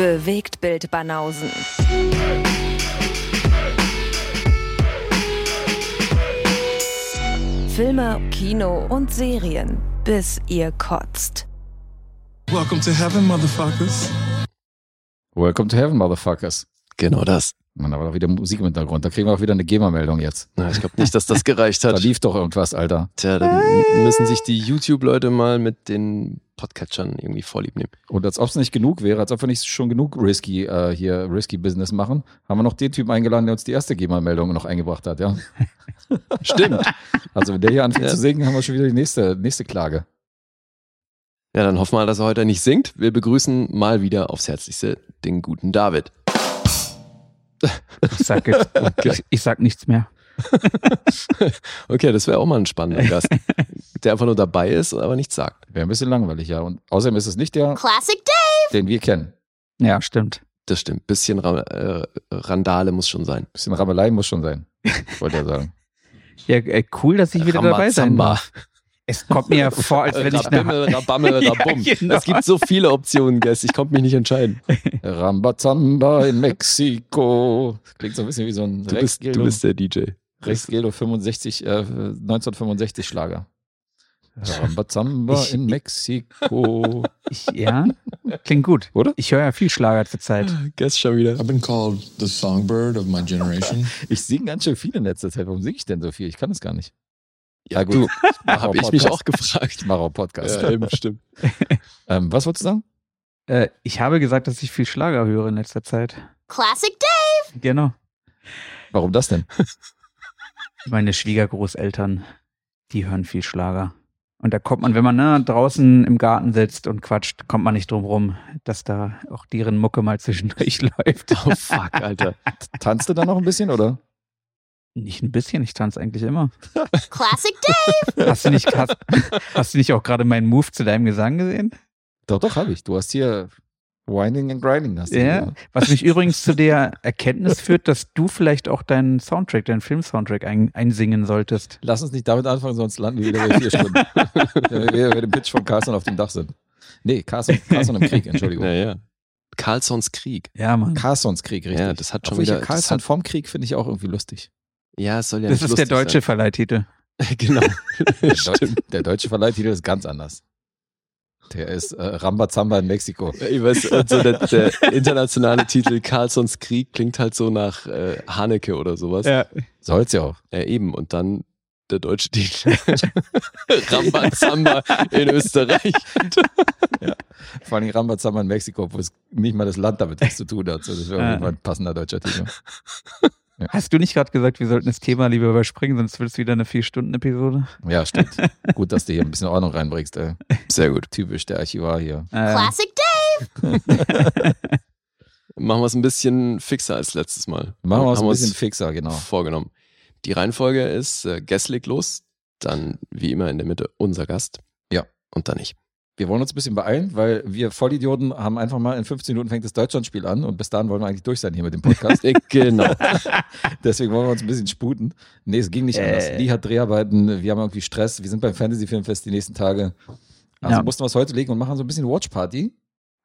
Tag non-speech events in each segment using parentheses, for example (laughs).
Bewegt Bild Banausen. Filme, Kino und Serien, bis ihr kotzt. Welcome to heaven, motherfuckers. Welcome to heaven, motherfuckers. Genau das. Man, aber wieder Musik im Hintergrund. Da kriegen wir auch wieder eine GEMA-Meldung jetzt. Na, ich glaube nicht, dass das gereicht (laughs) Da hat. lief doch irgendwas, Alter. Tja, dann müssen sich die YouTube-Leute mal mit den Podcatchern irgendwie vorlieb nehmen. Und als ob es nicht genug wäre, als ob wir nicht schon genug risky äh, hier risky Business machen, haben wir noch den Typen eingeladen, der uns die erste GEMA-Meldung noch eingebracht hat, ja. (laughs) Stimmt. Also wenn der hier anfängt Ja. zu singen, haben wir schon wieder die nächste, nächste Klage. Ja, dann hoffen wir mal, dass er heute nicht singt. Wir begrüßen mal wieder aufs Herzlichste den guten David. Ich sag, jetzt, ich, ich sag nichts mehr. (laughs) Okay, das wäre auch mal ein spannender Gast, (laughs) der einfach nur dabei ist, aber nichts sagt. Wäre ein bisschen langweilig, ja. Und außerdem ist es nicht der, Classic Day! den wir kennen. Ja, stimmt. Das stimmt. Bisschen Ra äh, Randale muss schon sein. bisschen Ramelei muss schon sein, wollte er sagen. (laughs) Ja, äh, cool, dass ich wieder dabei sein Rambazamba. Es kommt mir ja (laughs) vor, als wenn ich eine Rabimmel, Rabammel, (laughs) Ja, Rabum. genau. Es gibt so viele Optionen, Guest. Ich konnte mich nicht entscheiden. (laughs) Rambazamba in Mexiko. Klingt so ein bisschen wie so ein Du Rex bist, du bist der DJ. Rex Gildo 65, äh, 1965 Schlager. Rambazamba Ich- in Mexiko. Ich, ja, klingt gut. Oder? Ich höre ja viel Schlager zur Zeit. Guest schon wieder. I've been called the songbird of my generation. Ich singe ganz schön viel in letzter Zeit. Warum singe ich denn so viel? Ich kann es gar nicht. Ja, Du, mache habe ich mich auch gefragt. Ich mache auch Podcast. Ja, eben, stimmt. (laughs) Ähm, was wolltest du sagen? Äh, ich habe gesagt, dass ich viel Schlager höre in letzter Zeit. Classic Day! Genau. Warum das denn? (laughs) Meine Schwiegergroßeltern, die hören viel Schlager. Und da kommt man, wenn man ne, draußen im Garten sitzt und quatscht, kommt man nicht drum rum, dass da auch deren Mucke mal zwischendurch (laughs) läuft. Oh fuck, Alter. Tanzt du da noch ein bisschen, oder? Nicht ein bisschen, ich tanze eigentlich immer. (laughs) Classic Day! Hast du nicht, hast, hast du nicht auch gerade meinen Move zu deinem Gesang gesehen? Doch, doch, habe ich. Du hast hier Winding and Grinding. Hast du Ja. hier. Was mich übrigens (laughs) zu der Erkenntnis führt, dass du vielleicht auch deinen Soundtrack, deinen Film-Soundtrack ein, einsingen solltest. Lass uns nicht damit anfangen, sonst landen wir wieder bei vier Stunden. (laughs) Wenn wir bei dem Pitch von Carson auf dem Dach sind. Nee, Carson, Carson im Krieg, Entschuldigung. Ja, ja. Carlsons Krieg. Ja, Mann. Carsons Krieg, richtig. Ja, das hat schon wieder- hat- vom Krieg finde ich auch irgendwie lustig. Ja, es soll ja Das nicht ist der deutsche Verleihtitel. Sein. (laughs) genau. Der, Deu Stimmt. der deutsche Verleihtitel ist ganz anders. Der ist äh, Rambazamba in Mexiko. Ich weiß, und so der, der internationale Titel Carlsons Krieg klingt halt so nach äh, Haneke oder sowas. Ja. Soll's ja auch. eben. Und dann der deutsche Titel. (laughs) Rambazamba in Österreich. Vor allem Rambazamba in Mexiko, wo es nicht mal das Land damit was zu tun hat. So, das wäre Ja. irgendwann ein passender deutscher Titel. Hast du nicht gerade gesagt, wir sollten das Thema lieber überspringen, sonst wird es wieder eine Vier-Stunden-Episode? Ja, stimmt. Gut, dass du hier ein bisschen Ordnung reinbringst. Ey. Sehr gut. Typisch der Archivar hier. Äh, Classic Day! (laughs) Machen wir es ein bisschen fixer als letztes Mal. Machen wir es ein bisschen fixer, genau. vorgenommen. Die Reihenfolge ist äh, Guest legt los, dann wie immer in der Mitte unser Gast. Ja. Und dann ich. Wir wollen uns ein bisschen beeilen, weil wir Vollidioten haben einfach mal in 15 Minuten fängt das Deutschlandspiel an und bis dahin wollen wir eigentlich durch sein hier mit dem Podcast. (laughs) Äh, genau. (laughs) Deswegen wollen wir uns ein bisschen sputen. Nee, es ging nicht Äh. anders. Lee hat Dreharbeiten, wir haben irgendwie Stress, wir sind beim Fantasy Filmfest die nächsten Tage. Also Ja. mussten wir es heute legen und machen so ein bisschen Watchparty.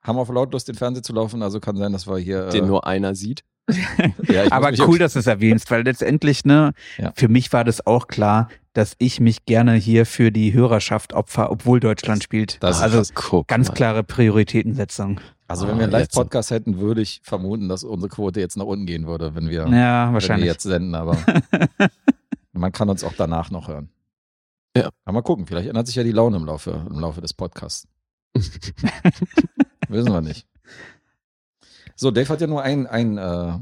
Haben auf laut Lust, den Fernseher zu laufen, also kann sein, dass wir hier. Den äh, nur einer sieht. (laughs) ja, Aber cool, dass du es erwähnst, weil letztendlich, ne, Ja. für mich war das auch klar, dass ich mich gerne hier für die Hörerschaft opfer, obwohl Deutschland spielt. Das ist also krass. Guck ganz mal. klare Prioritätensetzung. Also wenn wir einen Ah. Live-Podcast hätten, würde ich vermuten, dass unsere Quote jetzt nach unten gehen würde, wenn wir, Ja, wenn wir wahrscheinlich. jetzt senden, aber (laughs) man kann uns auch danach noch hören. Ja. Aber mal gucken, vielleicht ändert sich ja die Laune im Laufe, im Laufe des Podcasts. (laughs) Wissen wir nicht. So, Dave hat ja nur ein, ein, äh,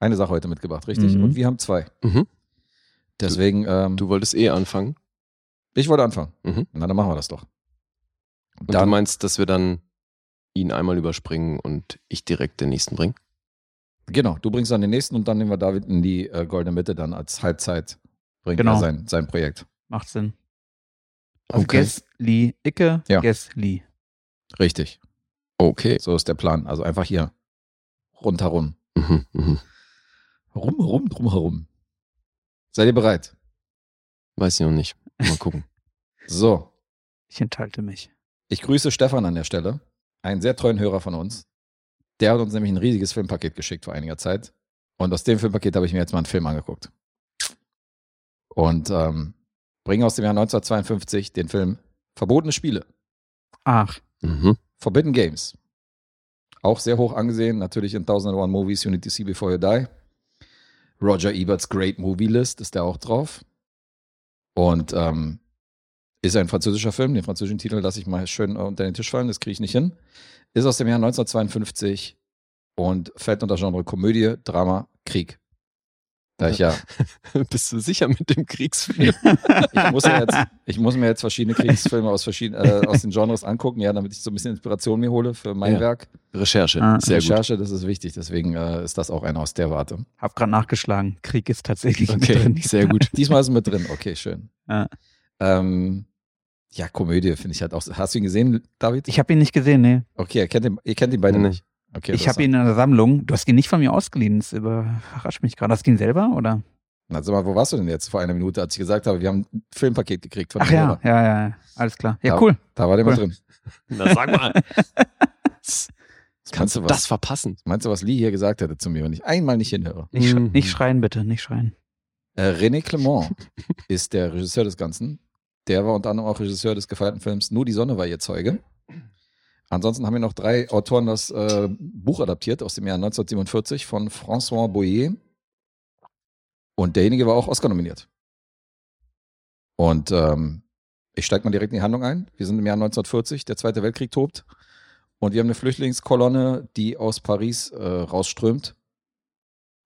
eine Sache heute mitgebracht, richtig? Mhm. Und wir haben zwei. Mhm. Deswegen, ähm, Du wolltest eh anfangen. ich wollte anfangen. Mhm. Na, dann machen wir das doch. Und du Dann, meinst, dass wir dann ihn einmal überspringen und ich direkt den nächsten bringen? genau, du bringst dann den nächsten und dann nehmen wir David in die äh, goldene Mitte dann als Halbzeit. Bringt Genau. er sein, sein Projekt. Macht Sinn. Also Okay. Guess Lee Icke, Ja. Guess Lee. Richtig. Okay. So ist der Plan. Also einfach hier rundherum. Mhm, mhm. Rum, rum, drum herum. Seid ihr bereit? Weiß ich noch nicht. Mal gucken. (laughs) So, Ich enthalte mich. ich grüße Stefan an der Stelle, einen sehr treuen Hörer von uns. Der hat uns nämlich ein riesiges Filmpaket geschickt vor einiger Zeit. Und aus dem Filmpaket habe ich mir jetzt mal einen Film angeguckt. Und ähm, bringe aus dem Jahr 1952 den Film Verbotene Spiele. Ach, Mhm. Forbidden Games. Auch sehr hoch angesehen, natürlich in 1001 Movies You Need to See Before You Die. Roger Eberts Great Movie List ist der auch drauf. Und ähm, ist ein französischer Film. Den französischen Titel lasse ich mal schön unter den Tisch fallen, das kriege ich nicht hin. Ist aus dem Jahr 1952 und fällt unter Genre Komödie, Drama, Krieg. Da ich ja, (laughs) Bist du sicher mit dem Kriegsfilm? ich muss, ja jetzt, (laughs) ich muss mir jetzt verschiedene Kriegsfilme aus, verschiedenen, äh, aus den Genres angucken, ja, damit ich so ein bisschen Inspiration mir hole für mein Ja. Werk. Recherche. Ah. Sehr gut. Recherche, das ist wichtig, deswegen äh, ist das auch einer aus der Warte. hab grad nachgeschlagen. Krieg ist tatsächlich mit Okay, drin. sehr gut. (laughs) Diesmal ist es mit drin, okay, schön. Ja. Ähm, ja, Komödie finde ich halt auch. Hast du ihn gesehen, David? Ich habe ihn nicht gesehen, nee. okay, ihr kennt ihn, ihr kennt ihn beide Nee. nicht. Okay, ich habe ihn in der Sammlung. Du hast ihn nicht von mir ausgeliehen. Das überrascht mich gerade. Hast du ihn selber oder? Na, sag mal, wo warst du denn jetzt vor einer Minute, als ich gesagt habe, wir haben ein Filmpaket gekriegt von Ach ja, Hörer? ja, ja. Alles klar. Ja, Ja. cool. Da war der Cool. drin. (laughs) Na, sag mal. (laughs) Kannst Kannst du du was? das verpassen? Meinst du, was Lee hier gesagt hätte zu mir, wenn ich einmal nicht hinhöre? Nicht, sch Mhm. nicht schreien, bitte. Nicht schreien. Äh, René Clement (laughs) ist der Regisseur des Ganzen. Der war unter anderem auch Regisseur des gefeierten Films Nur die Sonne war ihr Zeuge. Ansonsten haben wir noch drei Autoren das äh, Buch adaptiert aus dem Jahr 1947 von François Boyer. Und derjenige war auch Oscar nominiert. Und ähm, ich steige mal direkt in die Handlung ein. Wir sind im Jahr 1940, der Zweite Weltkrieg tobt. Und wir haben eine Flüchtlingskolonne, die aus Paris äh, rausströmt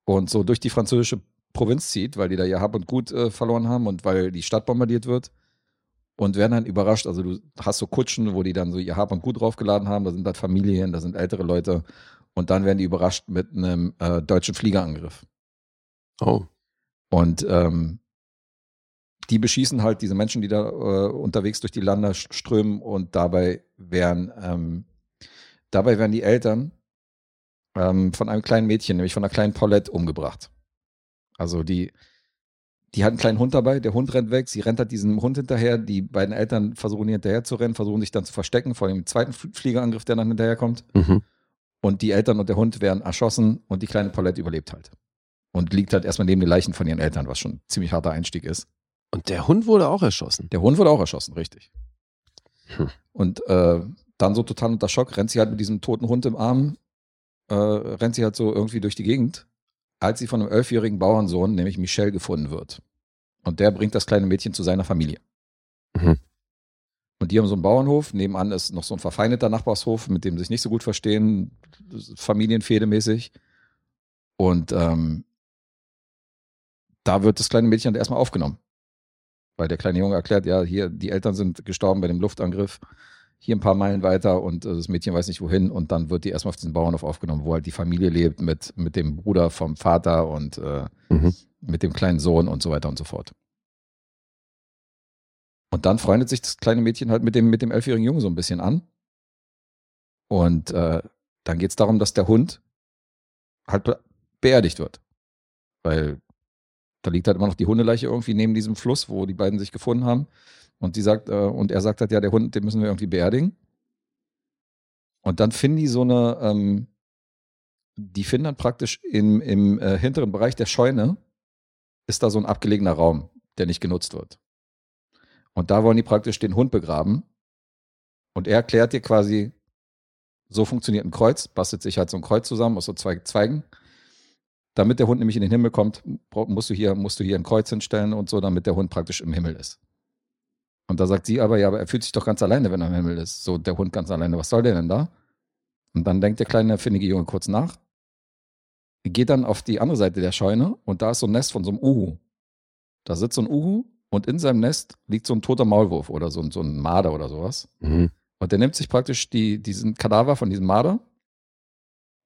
und so durch die französische Provinz zieht, weil die da ihr Hab und Gut äh, verloren haben und weil die Stadt bombardiert wird. Und werden dann überrascht. Also du hast so Kutschen, wo die dann so ihr Hab und Gut draufgeladen haben. Da sind halt Familien, da sind ältere Leute. Und dann werden die überrascht mit einem äh, deutschen Fliegerangriff. Oh. Und ähm, die beschießen halt diese Menschen, die da äh, unterwegs durch die Lande strömen und dabei werden, ähm, dabei werden die Eltern ähm, von einem kleinen Mädchen, nämlich von einer kleinen Paulette, umgebracht. Also die, die hat einen kleinen Hund dabei, der Hund rennt weg, sie rennt halt diesem Hund hinterher, die beiden Eltern versuchen hinterher zu rennen, versuchen sich dann zu verstecken vor dem zweiten Fl- Fliegerangriff, der dann hinterherkommt. Mhm. Und die Eltern und der Hund werden erschossen und die kleine Paulette überlebt halt. Und liegt halt erstmal neben den Leichen von ihren Eltern, was schon ein ziemlich harter Einstieg ist. Und der Hund wurde auch erschossen. Der Hund wurde auch erschossen, richtig. Hm. Und äh, dann so total unter Schock rennt sie halt mit diesem toten Hund im Arm, äh, rennt sie halt so irgendwie durch die Gegend, als sie von einem elfjährigen Bauernsohn, nämlich Michel, gefunden wird. Und der bringt das kleine Mädchen zu seiner Familie. Mhm. Und die haben so einen Bauernhof, nebenan ist noch so ein verfeindeter Nachbarshof, mit dem sie sich nicht so gut verstehen, familienfehdemäßig. Und ähm, da wird das kleine Mädchen erstmal aufgenommen. Weil der kleine Junge erklärt, ja, hier, die Eltern sind gestorben bei dem Luftangriff, hier ein paar Meilen weiter und äh, das Mädchen weiß nicht wohin. Und dann wird die erstmal auf diesen Bauernhof aufgenommen, wo halt die Familie lebt mit, mit dem Bruder vom Vater und äh, Mhm. mit dem kleinen Sohn und so weiter und so fort. Und dann freundet sich das kleine Mädchen halt mit dem, mit dem elfjährigen Jungen so ein bisschen an. Und äh, dann geht es darum, dass der Hund halt be beerdigt wird. Weil da liegt halt immer noch die Hundeleiche irgendwie neben diesem Fluss, wo die beiden sich gefunden haben. Und die sagt, äh, und er sagt halt, ja, der Hund, den müssen wir irgendwie beerdigen. Und dann finden die so eine, ähm, die finden dann praktisch im, im äh, hinteren Bereich der Scheune ist da so ein abgelegener Raum, der nicht genutzt wird. Und da wollen die praktisch den Hund begraben. Und er erklärt dir quasi, so funktioniert ein Kreuz, bastelt sich halt so ein Kreuz zusammen aus so zwei Zweigen. Damit der Hund nämlich in den Himmel kommt, musst du hier, musst du hier ein Kreuz hinstellen und so, damit der Hund praktisch im Himmel ist. Und da sagt sie aber, ja, aber er fühlt sich doch ganz alleine, wenn er im Himmel ist. So, der Hund ganz alleine, was soll der denn da? Und dann denkt der kleine, findige Junge kurz nach, geht dann auf die andere Seite der Scheune und da ist so ein Nest von so einem Uhu. Da sitzt so ein Uhu und in seinem Nest liegt so ein toter Maulwurf oder so, ein- so ein Marder oder sowas. Mhm. Und der nimmt sich praktisch die, diesen Kadaver von diesem Marder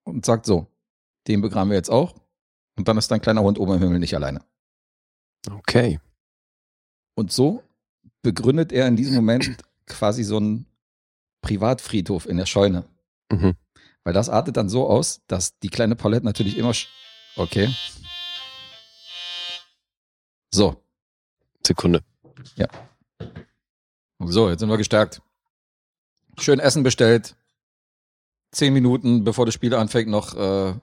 und sagt so, den begraben wir jetzt auch. Und dann ist dein kleiner Hund oben im Himmel nicht alleine. Okay. Und so begründet er in diesem Moment quasi so einen Privatfriedhof in der Scheune. Mhm. Weil das artet dann so aus, dass die kleine Paulette natürlich immer. Okay. So. Sekunde. So, jetzt sind wir gestärkt. Schön Essen bestellt. zehn Minuten, bevor das Spiel anfängt, noch äh,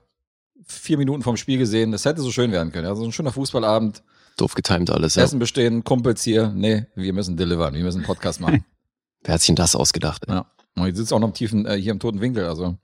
vier Minuten vom Spiel gesehen. Das hätte so schön werden können. Also ein schöner Fußballabend, Doof getimt alles, ja. Essen bestehen, Kumpels hier. Nee, wir müssen delivern, wir müssen einen Podcast machen. (laughs) Wer hat sich denn das ausgedacht? ey? Ja. Und ich sitze auch noch im tiefen, äh, hier im toten Winkel. Also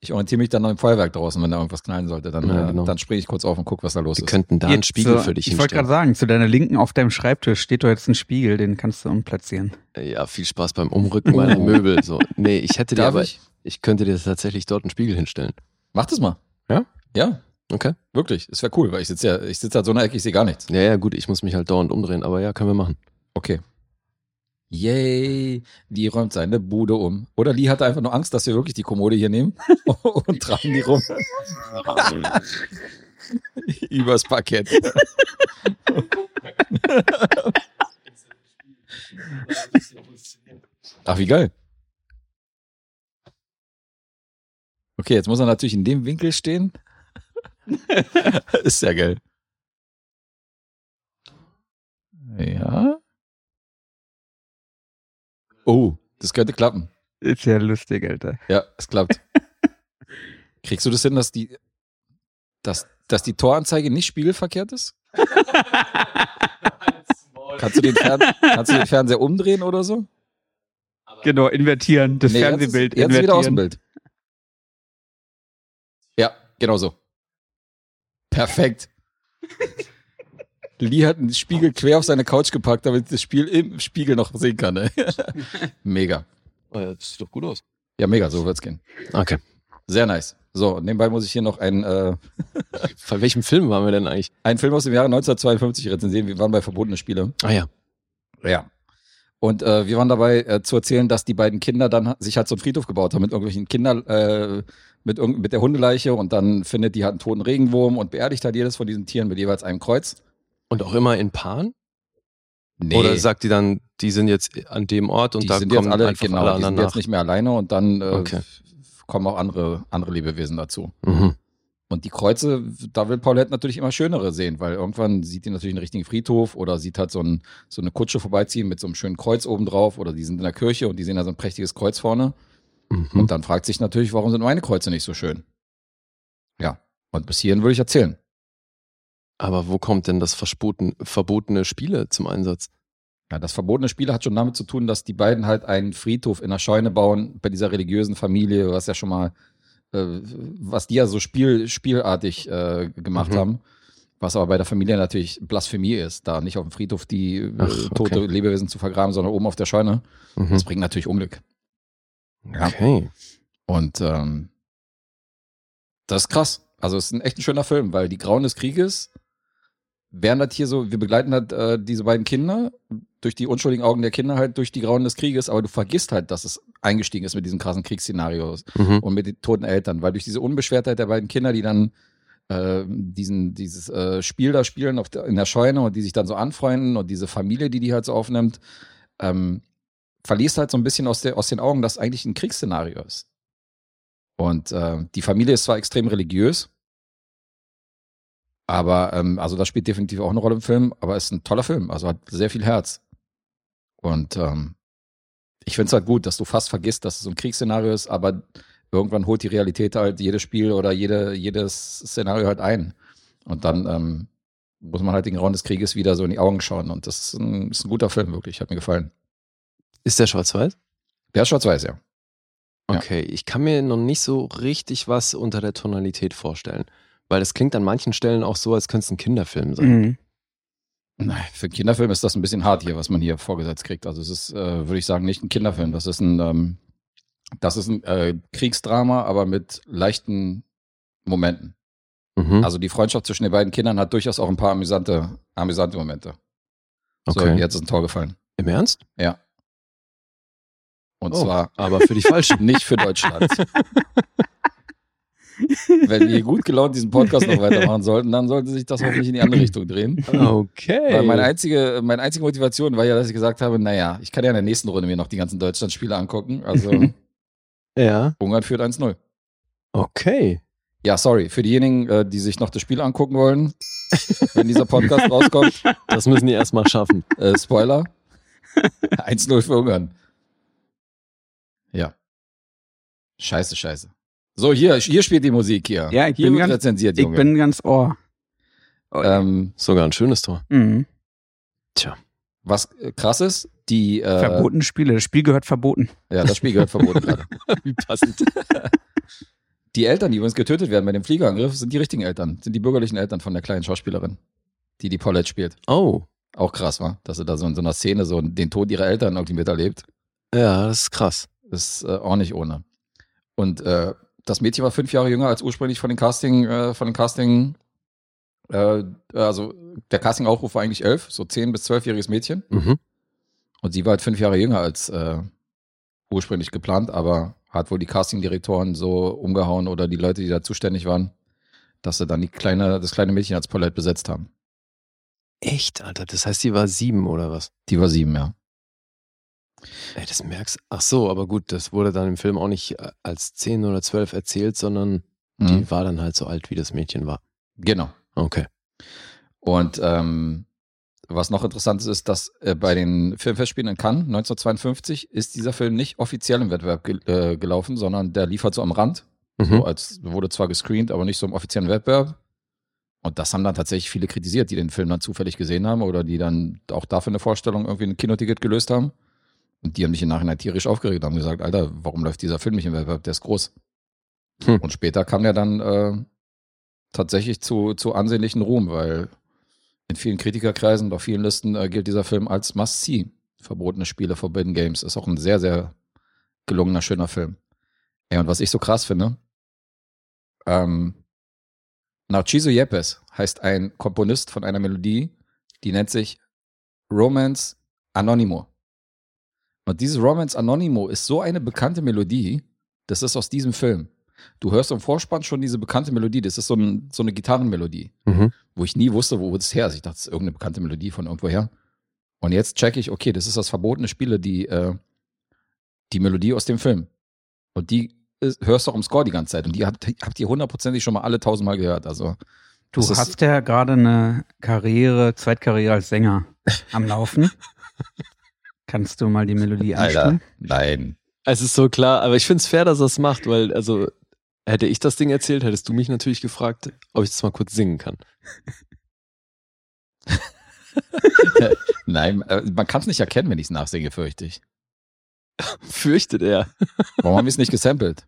ich orientiere mich dann noch im Feuerwerk draußen, wenn da irgendwas knallen sollte. Dann, Ja, äh, genau. dann springe ich kurz auf und guck, was da los Wir ist. könnten da einen Jetzt, Spiegel äh, für dich Ich wollte gerade sagen, zu deiner Linken auf deinem Schreibtisch steht doch jetzt ein Spiegel, den kannst du umplatzieren. Ja, viel Spaß beim Umrücken meiner Möbel. So. Nee, ich hätte (laughs) dir Darf aber, ich? ich könnte dir tatsächlich dort einen Spiegel hinstellen. Mach das mal. Ja? Ja, Okay. wirklich. Es wäre cool, weil ich sitze ja, ich sitze halt so in der Ecke, ich sehe gar nichts. Ja, ja, gut, ich muss mich halt dauernd umdrehen, aber ja, können wir machen. Okay. Yay, Lee räumt seine Bude um. Oder Lee hatte einfach nur Angst, dass wir wirklich die Kommode hier nehmen (laughs) und tragen die rum. (laughs) Übers Parkett. (laughs) Ach, wie geil. Okay, jetzt muss er natürlich in dem Winkel stehen. Ist ja geil. Ja. Oh, das könnte klappen. Ist ja lustig, Alter. Ja, es klappt. (laughs) Kriegst du das hin, dass die, dass, dass die Toranzeige nicht spiegelverkehrt ist? (laughs) kannst, du den Fern, kannst du den Fernseher umdrehen oder so? Genau, invertieren, das Nee, jetzt ist- Fernsehbild Jetzt ist wieder invertieren. Außenbild. Ja, genau so. Perfekt. Lee hat einen Spiegel quer auf seine Couch gepackt, damit das Spiel im Spiegel noch sehen kann. Ne? (laughs) mega. Oh ja, das sieht doch gut aus. Ja, mega, so wird's gehen. Okay. Sehr nice. So, nebenbei muss ich hier noch einen, äh, (laughs) Von welchem Film waren wir denn eigentlich? einen Film aus dem Jahre 1952 rezensieren. Wir waren bei Verbotene Spiele. Ah ja. Ja. Und äh, wir waren dabei äh, zu erzählen, dass die beiden Kinder dann sich halt so einen Friedhof gebaut haben mit irgendwelchen Kindern, äh, mit, irgend- mit der Hundeleiche und dann findet die halt einen toten Regenwurm und beerdigt halt jedes von diesen Tieren mit jeweils einem Kreuz. Und auch immer in Paaren? Nee, Oder sagt die dann, die sind jetzt an dem Ort und die da sind kommen jetzt alle, einfach genau, alle die sind jetzt nach? nicht mehr alleine und dann äh, Okay. kommen auch andere, andere Lebewesen dazu. Mhm. Und die Kreuze, da will Paulette natürlich immer schönere sehen, weil irgendwann sieht die natürlich einen richtigen Friedhof oder sieht halt so, ein, so eine Kutsche vorbeiziehen mit so einem schönen Kreuz oben drauf oder die sind in der Kirche und die sehen da so ein prächtiges Kreuz vorne. Mhm. Und dann fragt sich natürlich, warum sind meine Kreuze nicht so schön? Ja, und bis hierhin würde ich erzählen. Aber wo kommt denn das verboten, verbotene Spiele zum Einsatz? Ja, das verbotene Spiel hat schon damit zu tun, dass die beiden halt einen Friedhof in der Scheune bauen bei dieser religiösen Familie, was ja schon mal, was die ja so spiel, spielartig äh, gemacht Mhm. haben. Was aber bei der Familie natürlich Blasphemie ist, da nicht auf dem Friedhof die äh, Ach, okay. tote Lebewesen zu vergraben, sondern oben auf der Scheune. Mhm. Das bringt natürlich Unglück. Ja. Okay. Und ähm, das ist krass. Also es ist ein echt ein schöner Film, weil die Grauen des Krieges wären das hier so, wir begleiten halt äh, diese beiden Kinder durch die unschuldigen Augen der Kinder halt durch die Grauen des Krieges, aber du vergisst halt, dass es eingestiegen ist mit diesen krassen Kriegsszenarios Mhm. und mit den toten Eltern, weil durch diese Unbeschwertheit der beiden Kinder, die dann äh, diesen, dieses äh, Spiel da spielen auf der, in der Scheune und die sich dann so anfreunden und diese Familie, die die halt so aufnimmt, ähm, verliest halt so ein bisschen aus, der, aus den Augen, dass eigentlich ein Kriegsszenario ist. Und äh, die Familie ist zwar extrem religiös, aber ähm, also das spielt definitiv auch eine Rolle im Film, aber ist ein toller Film, also hat sehr viel Herz. Und ähm, ich finde es halt gut, dass du fast vergisst, dass es so ein Kriegsszenario ist, aber irgendwann holt die Realität halt jedes Spiel oder jede, jedes Szenario halt ein. Und dann ähm, muss man halt den Grauen des Krieges wieder so in die Augen schauen. Und das ist ein, ist ein guter Film, wirklich. Hat mir gefallen. Ist der schwarz-weiß? Der ist schwarz-weiß, ja. Ja. Okay, ich kann mir noch nicht so richtig was unter der Tonalität vorstellen. Weil das klingt an manchen Stellen auch so, als könnte es ein Kinderfilm sein. Mhm. Nein, für einen Kinderfilm ist das ein bisschen hart hier, was man hier vorgesetzt kriegt. Also es ist, äh, würde ich sagen, nicht ein Kinderfilm. Das ist ein, ähm, das ist ein äh, Kriegsdrama, aber mit leichten Momenten. Mhm. Also die Freundschaft zwischen den beiden Kindern hat durchaus auch ein paar amüsante, amüsante Momente. So, Okay. jetzt ist ein Tor gefallen. Im Ernst? Ja. Und Oh. zwar Aber für die Falschen. (laughs) nicht für Deutschland. (laughs) Wenn wir gut gelaunt diesen Podcast noch weitermachen sollten, dann sollte sich das hoffentlich in die andere Richtung drehen. Okay. Weil meine einzige, meine einzige Motivation war ja, dass ich gesagt habe, naja, ich kann ja in der nächsten Runde mir noch die ganzen Deutschland-Spiele angucken. Also (laughs) ja, Ungarn führt 1-0. okay. Ja, sorry, für diejenigen, äh, die sich noch das Spiel angucken wollen, wenn dieser Podcast rauskommt, (laughs) Das müssen die erstmal schaffen. äh, Spoiler, 1-0 für Ungarn. Ja. Scheiße, scheiße. So, hier, hier spielt die Musik hier. Ja, ich hier bin ganz- rezensiert, Ich Junge. bin ganz ohr. ähm, Sogar ein schönes Tor. Mhm. Tja. was äh, krass ist, die äh, Verbotene Spiele. Das Spiel gehört verboten. Ja, das Spiel gehört verboten gerade. (laughs) Wie passend. (laughs) Die Eltern, die übrigens getötet werden bei dem Fliegerangriff, sind die richtigen Eltern, sind die bürgerlichen Eltern von der kleinen Schauspielerin, die die Paulette spielt. Oh. Auch krass, war, dass sie da so in so einer Szene so den Tod ihrer Eltern irgendwie miterlebt. Ja, das ist krass. Ist äh, auch nicht ohne. Und äh, das Mädchen war fünf Jahre jünger als ursprünglich von den Casting, äh, von den Casting, äh, also der Casting-Aufruf war eigentlich elf, so zehn bis zwölfjähriges Mädchen. Mhm. Und sie war halt fünf Jahre jünger als äh, ursprünglich geplant, aber hat wohl die Castingdirektoren so umgehauen oder die Leute, die da zuständig waren, dass sie dann die kleine, das kleine Mädchen als Paulette besetzt haben. Echt, Alter. Das heißt, die war sieben oder was? Die war sieben, ja. Ey, das merkst Ach so, aber gut, das wurde dann im Film auch nicht äh, als zehn oder zwölf erzählt, sondern Mhm. die war dann halt so alt, wie das Mädchen war. Genau. Okay. Und ähm, was noch interessant ist, ist, dass äh, bei den Filmfestspielen in Cannes 1952 ist dieser Film nicht offiziell im Wettbewerb ge äh, gelaufen, sondern der liefert so am Rand. Mhm. So als wurde zwar gescreent, aber nicht so im offiziellen Wettbewerb. Und das haben dann tatsächlich viele kritisiert, die den Film dann zufällig gesehen haben oder die dann auch dafür eine Vorstellung irgendwie ein Kinoticket gelöst haben. Und die haben sich im Nachhinein tierisch aufgeregt und haben gesagt, Alter, warum läuft dieser Film nicht im Wettbewerb? Der ist groß. Hm. Und später kam der dann äh, tatsächlich zu, zu ansehnlichen Ruhm, weil in vielen Kritikerkreisen und auf vielen Listen äh, gilt dieser Film als Must-See. Verbotene Spiele, Forbidden Games. Ist auch ein sehr, sehr gelungener, schöner Film. Ja, und was ich so krass finde, ähm, Narciso Yepes heißt ein Komponist von einer Melodie, die nennt sich Romance Anonimo. Und dieses Romance Anonimo ist so eine bekannte Melodie, das ist aus diesem Film. Du hörst im Vorspann schon diese bekannte Melodie, das ist so, ein, so eine Gitarrenmelodie, Mhm. wo ich nie wusste, wo das her ist. Ich dachte, das ist irgendeine bekannte Melodie von irgendwoher. Und jetzt checke ich, okay, das ist das verbotene Spiele, die, äh, die Melodie aus dem Film. Und die ist, hörst du auch im Score die ganze Zeit. Und die habt, habt ihr hundertprozentig schon mal alle tausendmal gehört. Also, Du hast ja gerade eine Karriere, Zweitkarriere als Sänger am Laufen. (laughs) Kannst du mal die Melodie Alter, nein. Es ist so klar, aber ich finde es fair, dass er es macht, weil, also, hätte ich das Ding erzählt, hättest du mich natürlich gefragt, ob ich das mal kurz singen kann. (laughs) Nein, äh, man kann es nicht erkennen, wenn ich es nachsinge, fürchte ich. Fürchtet er. Warum haben wir es nicht gesampelt?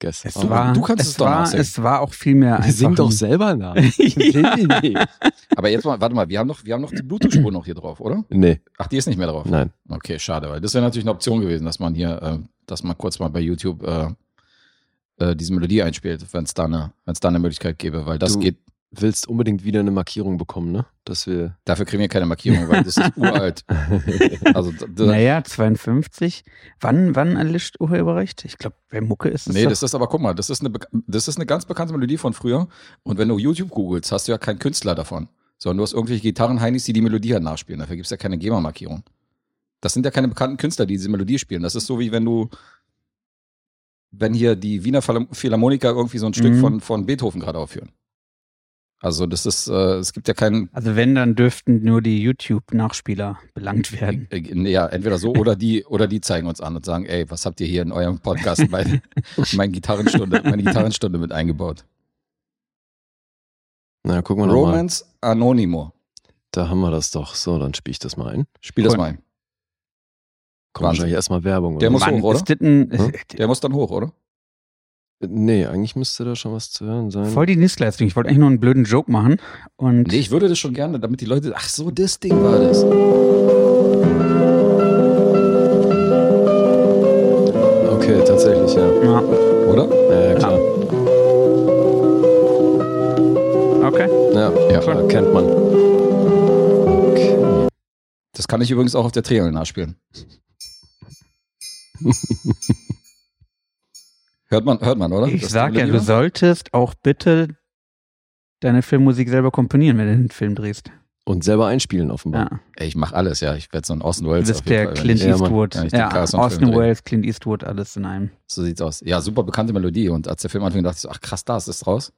Guess. Es Aber war, du kannst es es doch war, nachsingen. es war auch viel mehr einfach. Sing doch selber nach. (laughs) Ja. Aber jetzt mal, warte mal, wir haben noch, wir haben noch die Bluetooth-Spur noch hier drauf, oder? nee, Ach, die ist nicht mehr drauf. nein. Okay, schade, weil das wäre natürlich eine Option gewesen, dass man hier, äh, dass man kurz mal bei YouTube äh, äh, diese Melodie einspielt, wenn es da eine, wenn es da eine Möglichkeit gäbe, weil das Du- geht, Willst unbedingt wieder eine Markierung bekommen, ne? Dass wir. dafür kriegen wir keine Markierung, weil das ist (laughs) uralt. Also, Naja, 52. Wann, wann erlischt Urheberrecht? Ich glaube, bei Mucke ist es Nee, doch- das ist aber, guck mal, das ist, eine, das ist eine ganz bekannte Melodie von früher. Und wenn du YouTube googelst, hast du ja keinen Künstler davon. Sondern du hast irgendwelche Gitarrenheinis, die die Melodie halt nachspielen. Dafür gibt's ja keine GEMA-Markierung. Das sind ja keine bekannten Künstler, die diese Melodie spielen. Das ist so wie wenn du, wenn hier die Wiener Philharmoniker irgendwie so ein Stück Mhm. von, von Beethoven gerade aufführen. Also das ist, äh, es gibt ja keinen, Also wenn, dann dürften nur die YouTube-Nachspieler belangt werden. äh, ja, entweder so oder die, oder die zeigen uns an und sagen, ey, was habt ihr hier in eurem Podcast meine, meine (laughs) Gitarrenstunde, meine Gitarrenstunde mit eingebaut? Na, gucken wir nochmal. Romance Anonimo. Da haben wir das doch. So, dann spiele ich das mal ein. Spiel das Cool. mal ein. Kommt wahrscheinlich erstmal Werbung. Der oder? muss Mann, hoch, oder? das ein, Hm? Der muss dann hoch, oder? Nee, eigentlich müsste da schon was zu hören sein. voll die Nistleistung. Ich wollte eigentlich nur einen blöden Joke machen. Und Nee, ich würde das schon gerne, damit die Leute, ach so, das Ding war das. Okay, tatsächlich, ja. ja, Oder? Ja, ja klar. okay. Ja, Ja. klar, kennt man. Okay. Das kann ich übrigens auch auf der Triangel nachspielen. (laughs) hört man, hört man, oder? Ich Das sag ja, du solltest auch bitte deine Filmmusik selber komponieren, wenn du den Film drehst. Und selber einspielen offenbar. Ja. Ey, ich mach alles, ja. Ich werde so ein Austin Du Wells bist auf jeden der Fall, Clint Ja. Eastwood. Ja, Austin drehe. Wells, Clint Eastwood, alles in einem. So sieht's aus. Ja, super bekannte Melodie. Und als der Film anfing, dachte ich so, ach krass, da ist es raus.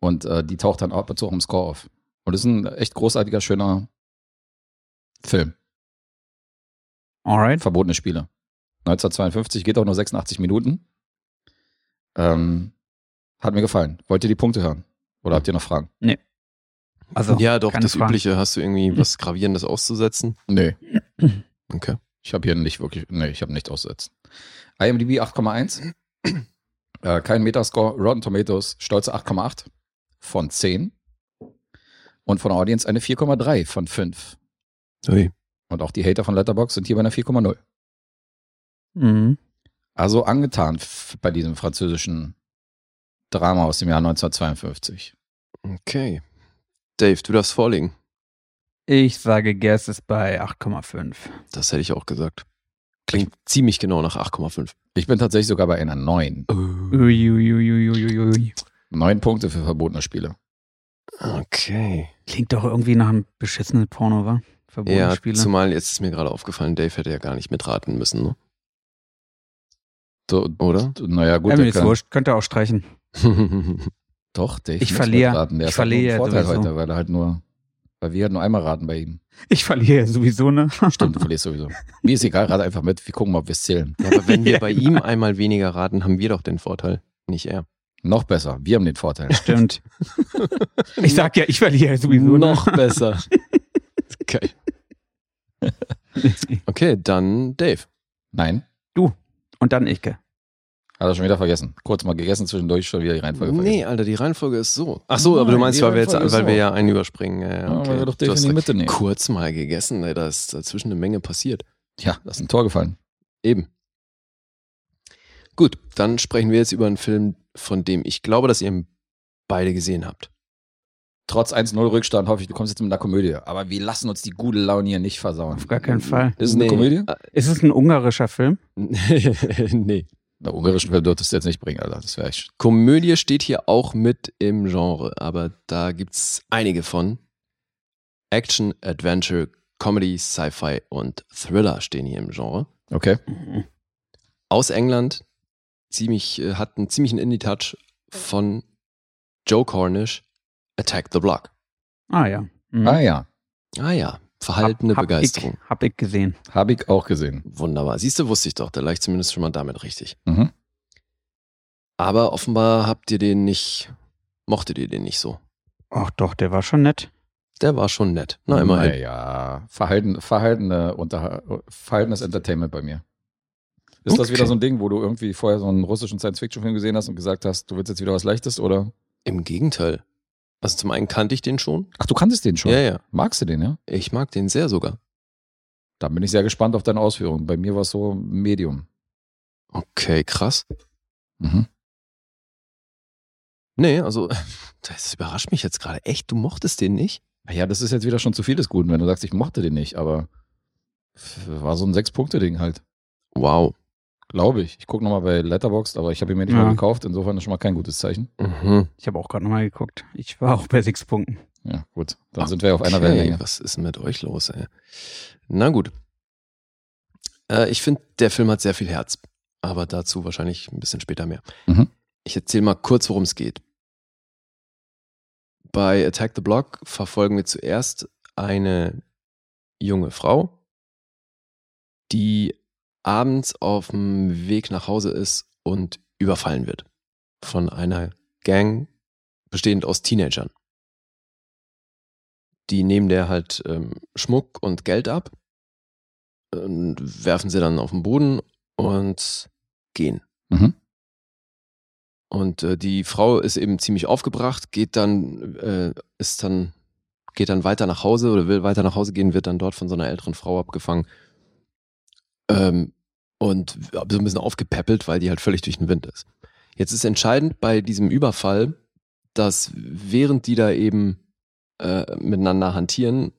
Und äh, die taucht dann ab und zu auch im Score auf. Und das ist ein echt großartiger, schöner Film. Alright. Verbotene Spiele. 1952 geht auch nur 86 Minuten. Ähm, hat mir gefallen. Wollt ihr die Punkte hören? Oder habt ihr noch Fragen? Also, ja, doch, das Fragen. Übliche. Hast du irgendwie was Gravierendes auszusetzen? Nee. (clears throat) Okay. Ich habe hier nicht wirklich, nee, ich habe nicht auszusetzen. IMDb 8,1. äh, kein Metascore. Rotten Tomatoes stolze 8,8 von 10. Und von der Audience eine 4,3 von 5. Ui. Und auch die Hater von Letterboxd sind hier bei einer 4,0. Mhm. Also angetan bei diesem französischen Drama aus dem Jahr 1952. Okay. Dave, du darfst vorlegen. Ich sage, Guess ist bei 8,5. Das hätte ich auch gesagt. Klingt ziemlich genau nach 8,5. Ich bin tatsächlich sogar bei einer 9. Ui, ui, ui, ui, ui, ui. 9 Punkte für verbotene Spiele. Okay. Klingt doch irgendwie nach einem beschissenen Porno, wa? Verbotene Ja, Spiele. zumal jetzt ist mir gerade aufgefallen, Dave hätte ja gar nicht mitraten müssen, ne? So, oder? naja, gut, ja, mir ist wurscht, könnt ihr auch streichen. (laughs) Doch, Dave Ich muss verliere. mitraten. Der Ich halt verliere Vorteil sowieso. heute, weil er halt nur, weil wir halt nur einmal raten bei ihm. Ich verliere ja sowieso, ne? (laughs) Stimmt, du verlierst sowieso. Mir ist egal, rate einfach mit. Wir gucken mal, ob wir es zählen. ja, aber wenn wir (laughs) bei ihm einmal weniger raten, haben wir doch den Vorteil, nicht er. Noch besser. Wir haben den Vorteil. Stimmt. Ich sag ja, ich verliere ja sowieso. Noch besser. Geil. Okay, dann Dave. Nein, Und dann Icke. hat er schon wieder vergessen. Kurz mal gegessen, zwischendurch schon wieder die Reihenfolge Nee, vergessen. Alter, die Reihenfolge ist so. Ach so, aber du Nein, meinst, weil wir jetzt, weil wir so. ja einen überspringen. Ja, ja, Ja, okay. weil wir doch hast in die Mitte nehmen. kurz mal gegessen, ey, da ist dazwischen eine Menge passiert. Ja, da ist ein Tor gefallen. Eben. Gut, dann sprechen wir jetzt über einen Film, von dem ich glaube, dass ihr ihn beide gesehen habt. Trotz 1-0 Rückstand hoffe ich, du kommst jetzt mit einer Komödie. Aber wir lassen uns die gute Laune hier nicht versauen. Auf gar keinen Fall. Ist es eine Komödie? Ist es ein ungarischer Film? (laughs) nee. Na, ungarischen Film dürftest du jetzt nicht bringen, Alter. Das wäre echt. Komödie steht hier auch mit im Genre, aber da gibt's einige von. Action, Adventure, Comedy, Sci-Fi und Thriller stehen hier im Genre. Okay. Aus England, ziemlich, äh, hat einen ziemlichen Indie-Touch von Joe Cornish, Attack the Block. Ah ja. Mhm. Ah ja, Ah ja, verhaltene hab, hab Begeisterung. Ich, hab ich gesehen. habe ich auch gesehen. Wunderbar. Siehst du, wusste ich doch. Da lag ich zumindest schon mal damit richtig. Mhm. Aber offenbar habt ihr den nicht, mochtet ihr den nicht so. Ach doch, der war schon nett. Der war schon nett. Na, immerhin. Naja, Verhalten, verhaltene Unter, verhaltenes Entertainment bei mir. Ist das Okay. wieder so ein Ding, wo du irgendwie vorher so einen russischen Science-Fiction-Film gesehen hast und gesagt hast, du willst jetzt wieder was Leichtes oder? Im Gegenteil. Also zum einen kannte ich den schon. Ach, du kanntest den schon. Ja, ja. Magst du den, ja? Ich mag den sehr sogar. Da bin ich sehr gespannt auf deine Ausführungen. Bei mir war es so Medium. Okay, krass. Mhm. Nee, also, (laughs) das überrascht mich jetzt gerade. Echt, du mochtest den nicht? Ja, das ist jetzt wieder schon zu viel des Guten, wenn du sagst, ich mochte den nicht, aber war so ein Sechs-Punkte-Ding halt. Wow. Glaube ich. Ich gucke nochmal bei Letterboxd, aber ich habe ihn mir nicht Ja. mal gekauft. Insofern ist schon mal kein gutes Zeichen. Mhm. Ich habe auch gerade nochmal geguckt. Ich war auch bei sechs Punkten. Ja, gut. Dann sind wir auf einer Okay, Wellenlänge. Was ist denn mit euch los, ey? Na gut. Äh, ich finde, der Film hat sehr viel Herz. Aber dazu wahrscheinlich ein bisschen später mehr. Mhm. Ich erzähle mal kurz, worum es geht. Bei Attack the Block verfolgen wir zuerst eine junge Frau, die abends auf dem Weg nach Hause ist und überfallen wird von einer Gang bestehend aus Teenagern. Die nehmen der halt ähm, Schmuck und Geld ab und werfen sie dann auf den Boden und gehen. Mhm. Und äh, die Frau ist eben ziemlich aufgebracht, geht dann, äh, ist dann, geht dann weiter nach Hause oder will weiter nach Hause gehen, wird dann dort von so einer älteren Frau abgefangen. Ähm, und so ein bisschen aufgepäppelt, weil die halt völlig durch den Wind ist. Jetzt ist entscheidend bei diesem Überfall, dass während die da eben äh, miteinander hantieren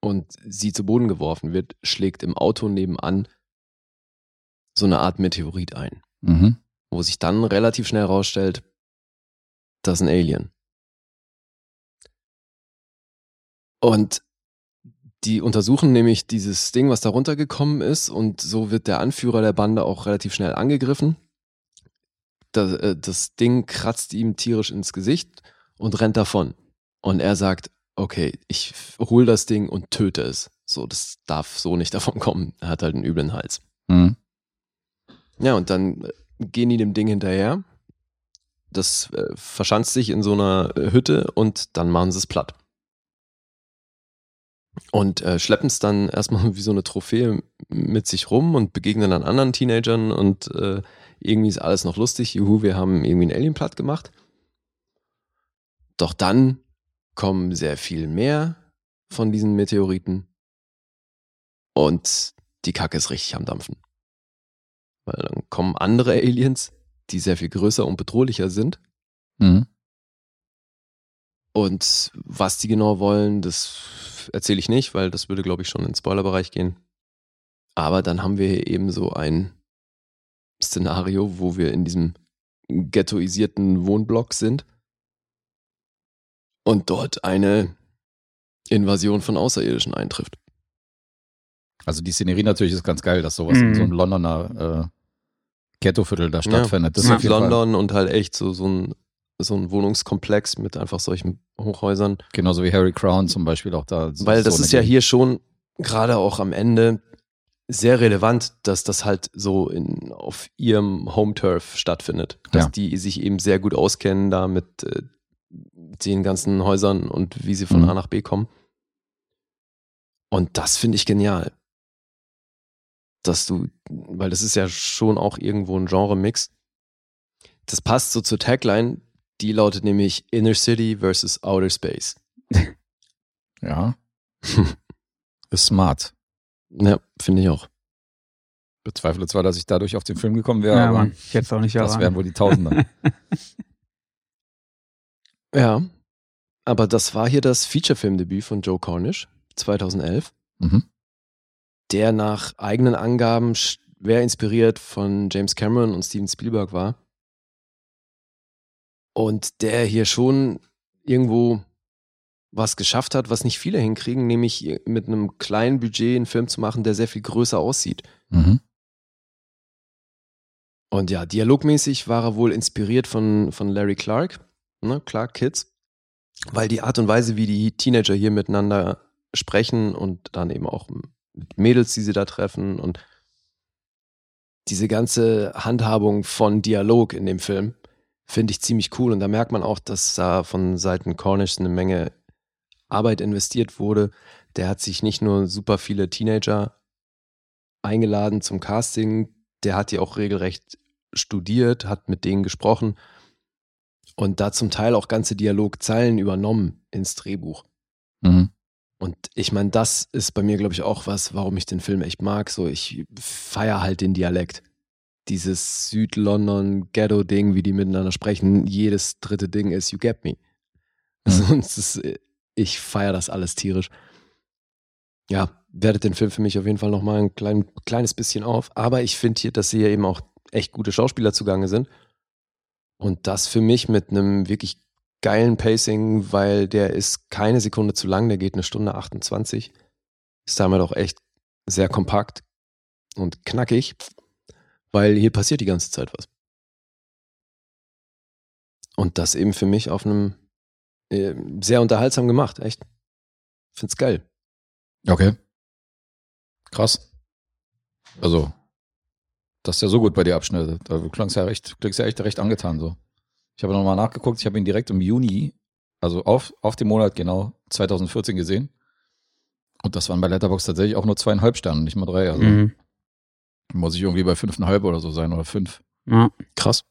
und sie zu Boden geworfen wird, schlägt im Auto nebenan so eine Art Meteorit ein Mhm. wo sich dann relativ schnell herausstellt, das ist ein Alien. Und die untersuchen nämlich dieses Ding, was da runtergekommen ist, und so wird der Anführer der Bande auch relativ schnell angegriffen. Das, äh, das Ding kratzt ihm tierisch ins Gesicht und rennt davon. Und er sagt, okay, ich hol das Ding und töte es. So, das darf so nicht (laughs) davon kommen. Er hat halt einen üblen Hals. Mhm. Ja, und dann äh, gehen die dem Ding hinterher das äh, verschanzt sich in so einer äh, Hütte und dann machen sie es platt. Und äh, schleppen es dann erstmal (laughs) wie so eine Trophäe mit sich rum und begegnen dann anderen Teenagern und äh, irgendwie ist alles noch lustig. Juhu, wir haben irgendwie einen Alien platt gemacht. Doch dann kommen sehr viel mehr von diesen Meteoriten und die Kacke ist richtig am Dampfen. Weil dann kommen andere Aliens, die sehr viel größer und bedrohlicher sind. Mhm. Und was die genau wollen, das erzähle ich nicht, weil das würde, glaube ich, schon in den Spoilerbereich gehen. Aber dann haben wir hier eben so ein Szenario, wo wir in diesem ghettoisierten Wohnblock sind und dort eine Invasion von Außerirdischen eintrifft. Also die Szenerie natürlich ist ganz geil, dass sowas Mhm. in so einem Londoner äh, Ghettoviertel da stattfindet. Das ist Ja, jeden Fall- London und halt echt so, so, ein, so ein Wohnungskomplex mit einfach solchen Hochhäusern. Genauso wie Harry Crown zum Beispiel auch da. so- Weil so das eine ist ja hier schon gerade auch am Ende sehr relevant, dass das halt so in, auf ihrem Home-Turf stattfindet. Dass Ja. die sich eben sehr gut auskennen da mit äh, den ganzen Häusern und wie sie von Mhm. A nach B kommen. Und das finde ich genial. Dass du, weil das ist ja schon auch irgendwo ein Genre-Mix. Das passt so zur Tagline, die lautet nämlich Inner City versus Outer Space. (laughs) Ja. ist smart. Ja, finde ich auch. Bezweifle zwar, dass ich dadurch auf den Film gekommen wäre, Ja, aber Mann, ich hätte es auch nicht das wären wohl die Tausender. (laughs) Ja, aber das war hier das Featurefilmdebüt von Joe Cornish 2011, mhm. der nach eigenen Angaben schwer inspiriert von James Cameron und Steven Spielberg war. Und der hier schon irgendwo was geschafft hat, was nicht viele hinkriegen, nämlich mit einem kleinen Budget einen Film zu machen, der sehr viel größer aussieht. Mhm. Und ja, dialogmäßig war er wohl inspiriert von, von Larry Clark, ne, Clark Kids, weil die Art und Weise, wie die Teenager hier miteinander sprechen und dann eben auch mit Mädels, die sie da treffen und diese ganze Handhabung von Dialog in dem Film finde ich ziemlich cool und da merkt man auch, dass da von Seiten Cornish eine Menge Arbeit investiert wurde. Der hat sich nicht nur super viele Teenager eingeladen zum Casting, der hat die auch regelrecht studiert, hat mit denen gesprochen und da zum Teil auch ganze Dialogzeilen übernommen ins Drehbuch. Mhm. Und ich meine, das ist bei mir, glaube ich, auch was, warum ich den Film echt mag. So, ich feiere halt den Dialekt. Dieses Süd-London-Ghetto-Ding, wie die miteinander sprechen. Jedes dritte Ding ist You get me. (laughs) Es ist, ich feiere das alles tierisch. Ja, wertet den Film für mich auf jeden Fall nochmal ein klein, kleines bisschen auf. Aber ich finde hier, dass hier eben auch echt gute Schauspieler zugange sind. Und das für mich mit einem wirklich geilen Pacing, weil der ist keine Sekunde zu lang, der geht eine Stunde 28. Ist damit auch echt sehr kompakt und knackig, weil hier passiert die ganze Zeit was. Und das eben für mich auf einem äh, sehr unterhaltsam gemacht, echt. Find's geil. Okay. Krass. Also, dass der so gut bei dir abschneidet. Da klang's ja recht, klingst ja echt recht angetan so. Ich habe nochmal nachgeguckt, ich habe ihn direkt im Juni, also auf, auf dem Monat genau 2014 gesehen. Und das waren bei Letterboxd tatsächlich auch nur zweieinhalb Sterne, nicht mal drei. Also Mhm. Muss ich irgendwie bei fünfeinhalb oder so sein oder fünf. Ja. Krass.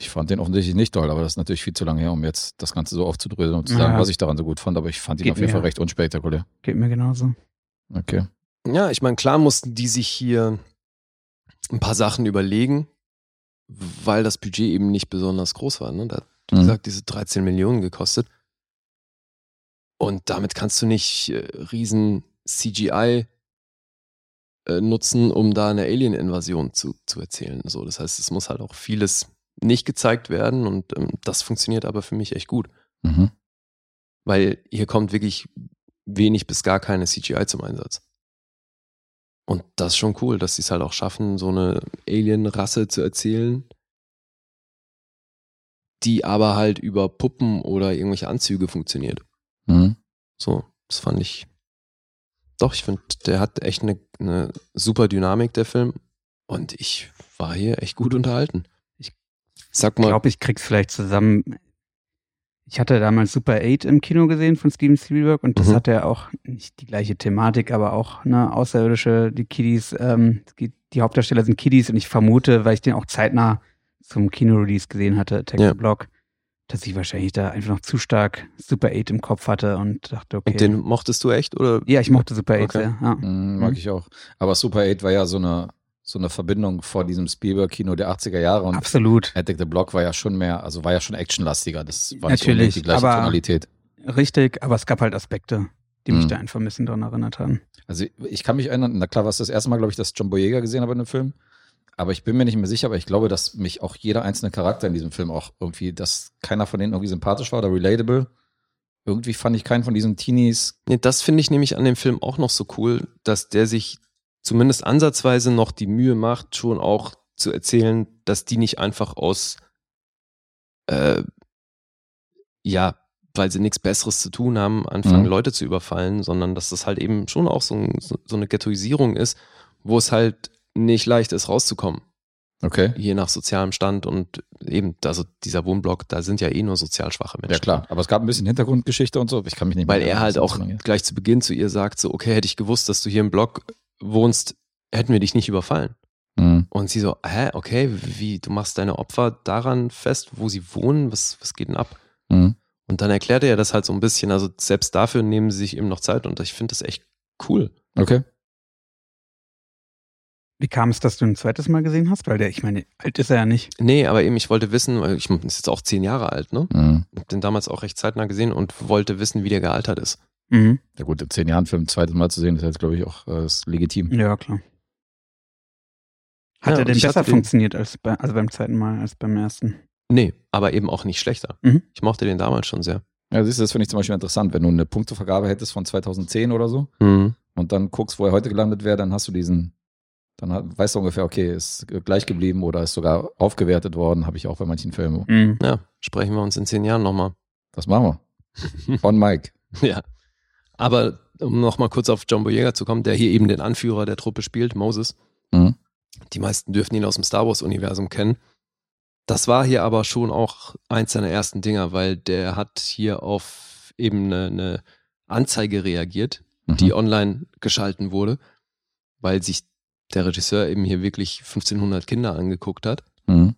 Ich fand den offensichtlich nicht toll, aber das ist natürlich viel zu lange her, um jetzt das Ganze so aufzudröseln und zu sagen, Ja. was ich daran so gut fand. Aber ich fand ihn Geht auf jeden mir. Fall recht unspektakulär. Geht mir genauso. Okay. Ja, ich meine, klar mussten die sich hier ein paar Sachen überlegen, weil das Budget eben nicht besonders groß war. Ne? Da hat, wie Mhm. gesagt, diese 13 Millionen gekostet. Und damit kannst du nicht äh, riesen CGI äh, nutzen, um da eine Alien-Invasion zu, zu erzählen. So, das heißt, es muss halt auch vieles nicht gezeigt werden und ähm, das funktioniert aber für mich echt gut, Mhm. weil hier kommt wirklich wenig bis gar keine CGI zum Einsatz. Und das ist schon cool, dass sie es halt auch schaffen, so eine Alien-Rasse zu erzählen, die aber halt über Puppen oder irgendwelche Anzüge funktioniert. Mhm. So, das fand ich. Doch, ich finde, der hat echt eine, eine super Dynamik, der Film. Und ich war hier echt gut unterhalten. Ich Sag Ich mal, glaube, ich krieg's vielleicht zusammen. Ich hatte damals Super 8 im Kino gesehen von Steven Spielberg und das Mhm. hatte ja auch nicht die gleiche Thematik, aber auch ne, Außerirdische, die Kiddies, ähm, die Hauptdarsteller sind Kiddies und ich vermute, weil ich den auch zeitnah zum Kino-Release gesehen hatte, Text Ja. Block, dass ich wahrscheinlich da einfach noch zu stark Super 8 im Kopf hatte und dachte, okay. und den mochtest du echt oder? ja, ich mochte Super 8 Okay. sehr. Ja. Mhm, mag ich auch. Aber Super 8 war ja so eine, so eine Verbindung vor diesem Spielberg-Kino der 80er Jahre und Absolut. Attic the Block war ja schon mehr, also war ja schon actionlastiger. Das war nicht Natürlich, unbedingt die gleiche aber- Tonalität. Richtig, aber es gab halt Aspekte, die mich Mhm. da einfach ein bisschen dran erinnert haben. Also ich kann mich erinnern, na klar war es das erste Mal, glaube ich, dass John Boyega gesehen habe in einem Film. Aber ich bin mir nicht mehr sicher, aber ich glaube, dass mich auch jeder einzelne Charakter in diesem Film auch irgendwie, dass keiner von denen irgendwie sympathisch war oder relatable. Irgendwie fand ich keinen von diesen Teenies. Nee, das finde ich nämlich an dem Film auch noch so cool, dass der sich zumindest ansatzweise noch die Mühe macht, schon auch zu erzählen, dass die nicht einfach aus, äh, ja, weil sie nichts Besseres zu tun haben, anfangen, Mhm. Leute zu überfallen, sondern dass das halt eben schon auch so, ein, so, so eine Ghettoisierung ist, wo es halt nicht leicht ist, rauszukommen. Okay. Je nach sozialem Stand und eben, also dieser Wohnblock, da sind ja eh nur sozial schwache Menschen. Ja klar, aber es gab ein bisschen Hintergrundgeschichte und so. Ich kann mich nicht mehr Weil er halt auch lange gleich zu Beginn zu ihr sagt, so, okay, hätte ich gewusst, dass du hier im Block wohnst, hätten wir dich nicht überfallen. Mhm. Und sie so, hä, okay, wie, du machst deine Opfer daran fest, wo sie wohnen, was, was geht denn ab? Mhm. Und dann erklärt er das halt so ein bisschen, also selbst dafür nehmen sie sich eben noch Zeit und ich finde das echt cool. Okay. Wie kam es, dass du ein zweites Mal gesehen hast? Weil der, ich meine, alt ist er ja nicht. Nee, aber eben, ich wollte wissen, weil ich bin jetzt auch zehn Jahre alt, ne? Mhm. Hab den damals auch recht zeitnah gesehen und wollte wissen, wie der gealtert ist. Mhm. Ja gut, in zehn Jahren Film ein zweites Mal zu sehen, ist jetzt, glaube ich, auch äh, ist legitim. Ja, klar. Hat Ja, er denn besser funktioniert als bei, also beim zweiten Mal als beim ersten? Nee, aber eben auch nicht schlechter. Mhm. Ich mochte den damals schon sehr. Ja, siehst du, das finde ich zum Beispiel interessant. Wenn du eine Punktevergabe hättest von 2010 oder so Mhm. und dann guckst, wo er heute gelandet wäre, dann hast du diesen, dann weißt du ungefähr, okay, ist gleich geblieben oder ist sogar aufgewertet worden, habe ich auch bei manchen Filmen. Mhm. Ja, sprechen wir uns in zehn Jahren nochmal. Das machen wir. (laughs) On Mike. Ja. Aber um nochmal kurz auf John Boyega zu kommen, der hier eben den Anführer der Truppe spielt, Moses. Mhm. Die meisten dürften ihn aus dem Star Wars-Universum kennen. Das war hier aber schon auch eins seiner ersten Dinger, weil der hat hier auf eben eine, eine Anzeige reagiert, Mhm. die online geschalten wurde, weil sich der Regisseur eben hier wirklich 1500 Kinder angeguckt hat. Mhm.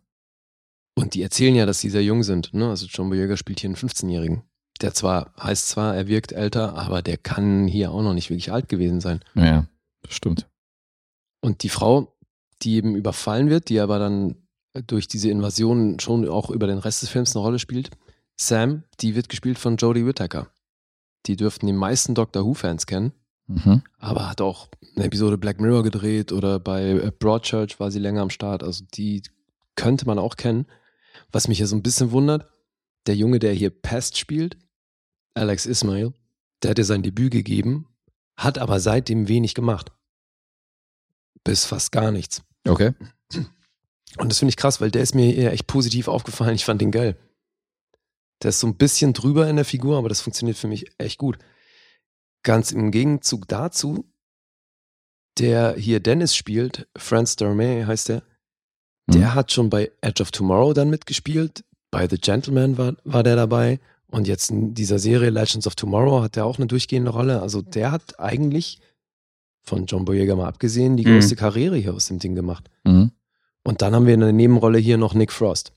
Und die erzählen ja, dass sie sehr jung sind. Ne? Also John Boyega spielt hier einen 15-Jährigen. Der zwar, heißt zwar, er wirkt älter, aber der kann hier auch noch nicht wirklich alt gewesen sein. Ja, stimmt. Und die Frau, die eben überfallen wird, die aber dann durch diese Invasion schon auch über den Rest des Films eine Rolle spielt, Sam, die wird gespielt von Jodie Whittaker. Die dürften die meisten Doctor Who-Fans kennen, Mhm. aber hat auch eine Episode Black Mirror gedreht oder bei Broadchurch war sie länger am Start. Also die könnte man auch kennen. Was mich ja so ein bisschen wundert, der Junge, der hier Pest spielt, Alex Ismail, der hat ja sein Debüt gegeben, hat aber seitdem wenig gemacht. Bis fast gar nichts. Okay. Und das finde ich krass, weil der ist mir eher echt positiv aufgefallen. Ich fand den geil. Der ist so ein bisschen drüber in der Figur, aber das funktioniert für mich echt gut. Ganz im Gegenzug dazu, der hier Dennis spielt, Franz Dormay heißt der, der Mhm. hat schon bei Edge of Tomorrow dann mitgespielt. Bei The Gentleman war, war der dabei. Und jetzt in dieser Serie Legends of Tomorrow hat er auch eine durchgehende Rolle. Also der hat eigentlich, von John Boyega mal abgesehen, die Mhm. größte Karriere hier aus dem Ding gemacht. Mhm. Und dann haben wir in der Nebenrolle hier noch Nick Frost,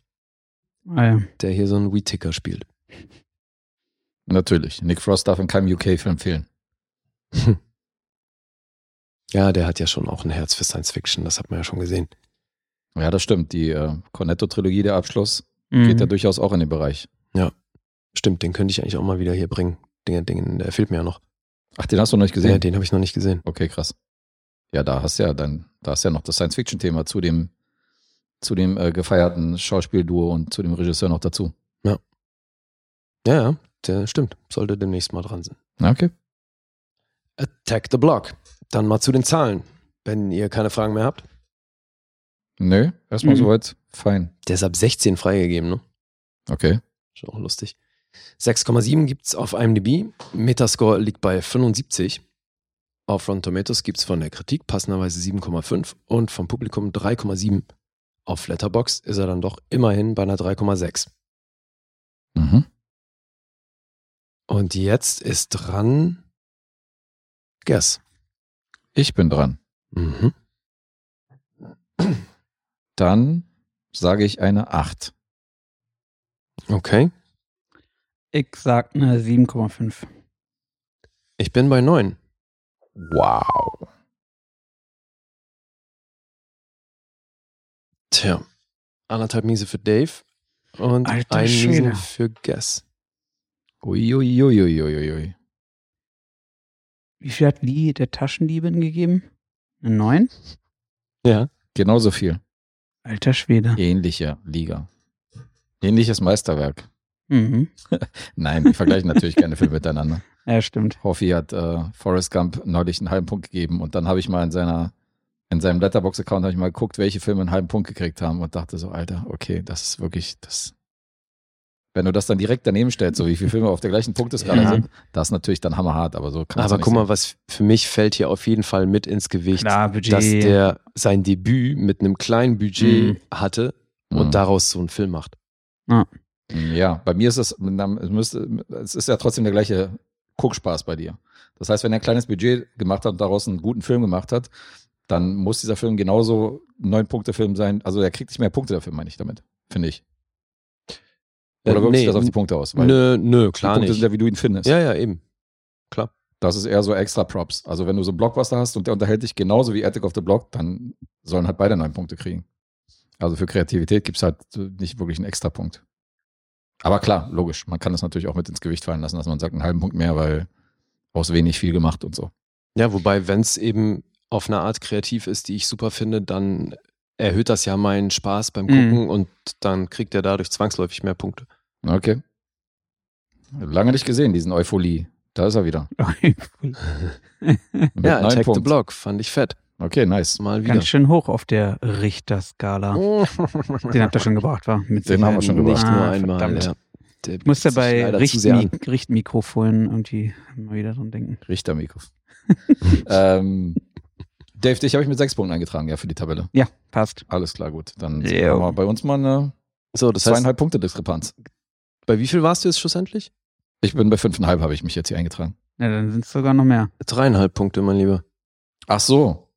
Ah, ja. der hier so einen Wheat-Ticker spielt. Natürlich. Nick Frost darf in keinem UK-Film fehlen. Ja, der hat ja schon auch ein Herz für Science Fiction, das hat man ja schon gesehen. Ja, das stimmt. Die äh, Cornetto-Trilogie, der Abschluss, Mhm. geht ja durchaus auch in den Bereich. Stimmt, den könnte ich eigentlich auch mal wieder hier bringen. Den, den, der fehlt mir ja noch. Ach, den hast du noch nicht Ja, gesehen? den habe ich noch nicht gesehen. Okay, krass. Ja, da hast ja dann, da hast ja noch das Science-Fiction-Thema zu dem, zu dem äh, gefeierten Schauspielduo und zu dem Regisseur noch dazu. Ja, ja, der stimmt. Sollte demnächst mal dran sein. Okay. Attack the Block. Dann mal zu den Zahlen, wenn ihr keine Fragen mehr habt. Nö, erstmal Mhm. soweit. Fein. Der ist ab 16 freigegeben, ne? Okay. Schon auch lustig. 6,7 gibt's auf IMDb. Metascore liegt bei 75. Auf Rotten Tomatoes gibt's von der Kritik passenderweise 7,5 und vom Publikum 3,7 auf Letterbox ist er dann doch immerhin bei einer 3,6. Mhm. Und jetzt ist dran Guess. Ich bin dran. Mhm. Dann sage ich eine 8. Okay. Ich sag eine 7,5. Ich bin bei 9. Wow. Tja. Anderthalb Miese für Dave und Alter ein Schwede. Miese für Guess. Uiuiuiuiui. Wie viel hat Lee der Taschendiebin gegeben? Eine 9? Ja. Genauso viel. Alter Schwede. Ähnliche Liga. Ähnliches Meisterwerk. Mhm. (laughs) Nein, wir vergleichen natürlich keine Filme miteinander. (laughs) Ja, stimmt. Hoffi hat äh, Forrest Gump neulich einen halben Punkt gegeben und dann habe ich mal in seiner in seinem Letterbox-Account habe ich mal geguckt, welche Filme einen halben Punkt gekriegt haben und dachte so, Alter, okay, das ist wirklich das. Wenn du das dann direkt daneben stellst, so wie viele Filme auf der gleichen Punkteskala Ja. sind, das ist natürlich dann hammerhart, aber so kann Aber guck mal, was für mich fällt hier auf jeden Fall mit ins Gewicht, Klar, Budget. dass der sein Debüt mit einem kleinen Budget Mhm. hatte Mhm. und daraus so einen Film macht. Ja, bei mir ist es, es müsste, es ist ja trotzdem der gleiche Guckspaß bei dir. Das heißt, wenn er ein kleines Budget gemacht hat und daraus einen guten Film gemacht hat, dann muss dieser Film genauso ein Neun-Punkte-Film sein. Also er kriegt nicht mehr Punkte dafür, meine ich damit, finde ich. Oder Äh, wirkt sich nee, das auf die Punkte aus? Weil Nö, nö, die klar Punkte nicht. sind ja, wie du ihn findest. Ja, ja, eben. Klar. Das ist eher so extra Props. Also wenn du so einen Blockbuster hast und der unterhält dich genauso wie Attic of the Block, dann sollen halt beide neun Punkte kriegen. Also für Kreativität gibt es halt nicht wirklich einen extra Punkt. Aber klar, logisch. Man kann das natürlich auch mit ins Gewicht fallen lassen, dass man sagt, einen halben Punkt mehr, weil aus wenig viel gemacht und so. Ja, wobei, wenn es eben auf eine Art kreativ ist, die ich super finde, dann erhöht das ja meinen Spaß beim Mhm. Gucken und dann kriegt er dadurch zwangsläufig mehr Punkte. Okay. Lange nicht gesehen, diesen Euphorie. Da ist er wieder. (laughs) Ja, Attack the Punkten. Block fand ich fett. Okay, nice. Mal wieder. Ganz schön hoch auf der Richterskala. (laughs) Den habt ihr schon gebracht, war? Mit Den haben wir schon gebracht. Nicht nur Ah, einmal. verdammt. Ja. Der Ich musste bietet sich bei Richtmikrofonen irgendwie mal wieder dran denken. Richtermikro. (laughs) ähm, Dave, dich habe ich mit sechs Punkten eingetragen, ja, für die Tabelle. Ja, passt. Alles klar, gut. Dann haben wir bei uns mal eine So, das heißt, zweieinhalb Punkte Diskrepanz. bei wie viel warst du jetzt schlussendlich? Ich bin bei fünfeinhalb, habe ich mich jetzt hier eingetragen. Ja, dann sind es sogar noch mehr. Dreieinhalb Punkte, mein Lieber. Ach so.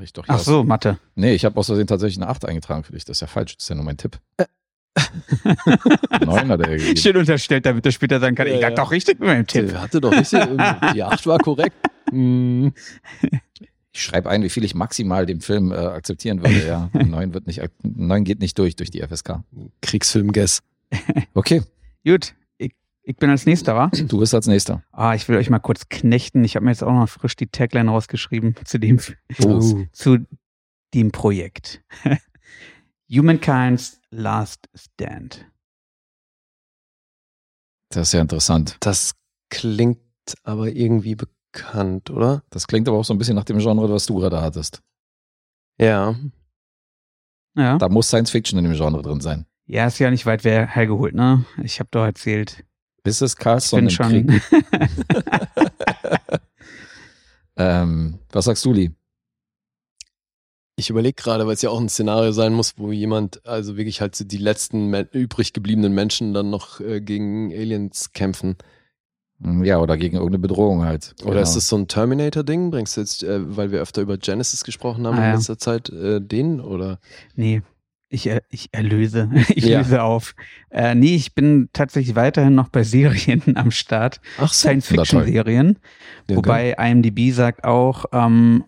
Ich doch Ach aus- so, Mathe. Nee, ich habe aus Versehen tatsächlich eine 8 eingetragen für dich. Das ist ja falsch. Das ist ja nur mein Tipp. Neun hat er gegeben. Schön unterstellt, damit er später sagen kann, Ja, ich lag ja. doch richtig mit meinem Tipp. Der hatte doch richtig. die acht war korrekt. (laughs) Hm. Ich schreibe ein, wie viel ich maximal dem Film äh, akzeptieren würde. Ja, (laughs) neun wird nicht, neun geht nicht durch durch die FSK. Kriegsfilm-Guess. (laughs) Okay, Gut, ich, ich bin als nächster, wa? du bist als nächster. Ah, ich will euch mal kurz knechten. Ich habe mir jetzt auch noch frisch die Tagline rausgeschrieben (laughs) zu dem, Oh. zu dem Projekt. Humankind's Last Stand. Das ist ja interessant. Das klingt aber irgendwie bekannt, oder? Das klingt aber auch so ein bisschen nach dem Genre, was du gerade hattest. Ja. Ja. Da muss Science Fiction in dem Genre drin sein. Ja, ist ja nicht weit wer- hergeholt, ne? Ich habe doch erzählt. Ist es Ich Carlson bin im schon. Krieg? (laughs) Ähm, was sagst du, Lee? Ich überlege gerade, weil es ja auch ein Szenario sein muss, wo jemand, also wirklich halt so die letzten übrig gebliebenen Menschen dann noch äh, gegen Aliens kämpfen. Hm, Ja, oder gegen irgendeine Bedrohung halt. Oder ist das so ein Terminator-Ding? Bringst du jetzt, äh, weil wir öfter über Genesis gesprochen haben Ah, in ja. letzter Zeit, äh, den? Oder? Nee, ich, er- ich erlöse. (laughs) Ich Ja. löse auf. Äh, nee, ich bin tatsächlich weiterhin noch bei (laughs) Serien am Start. Ach Science-Fiction-Serien. Ja, Wobei IMDb sagt auch ähm,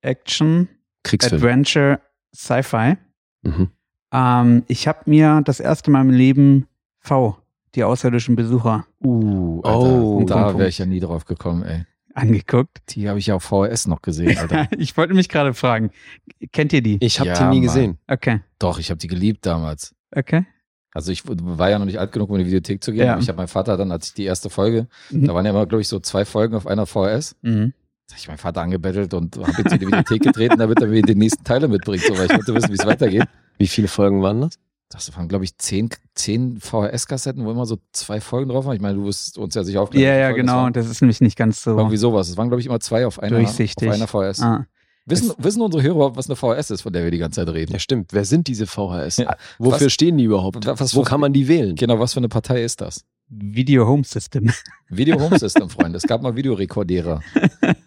Action, Kriegsfilm. Adventure, Sci-Fi. Mhm. Ähm, ich habe mir das erste Mal im Leben V, die außerirdischen Besucher, Uh, Alter, Oh, da wäre ich ja nie drauf gekommen, ey. angeguckt. Die habe ich ja auf VHS noch gesehen, Alter. (laughs) ich wollte mich gerade fragen, kennt ihr die? Ich habe Ja, den nie Mann. gesehen. Okay, Doch, ich habe die geliebt damals. okay. Also ich war ja noch nicht alt genug, um in die Videothek zu gehen. Ja. Ich habe meinen Vater dann, als ich die erste Folge, Mhm. da waren ja immer, glaube ich, so zwei Folgen auf einer VHS. Mhm. Da hab ich meinen Vater angebettelt und habe jetzt in die Videothek getreten, damit er mir die nächsten Teile mitbringt, so, weil ich wollte wissen, wie es weitergeht. Wie viele Folgen waren das? Das waren, glaube ich, zehn, zehn VHS-Kassetten, wo immer so zwei Folgen drauf waren. Ich meine, du wirst uns ja sicher aufklären. Ja, ja, genau. waren. Das ist nämlich nicht ganz so Irgendwie sowas. Es waren, glaube ich, immer zwei auf einer, durchsichtig. auf einer VHS. Ah. Wissen, wissen unsere Hörer überhaupt, was eine VHS ist, von der wir die ganze Zeit reden? Ja, stimmt. Wer sind diese VHS? Ja. Wofür Was- stehen die überhaupt? was- Wo was- kann man die wählen? Genau, was für eine Partei ist das? Video Home System. Video Home (laughs) System, Freunde. Es gab mal Videorekordierer,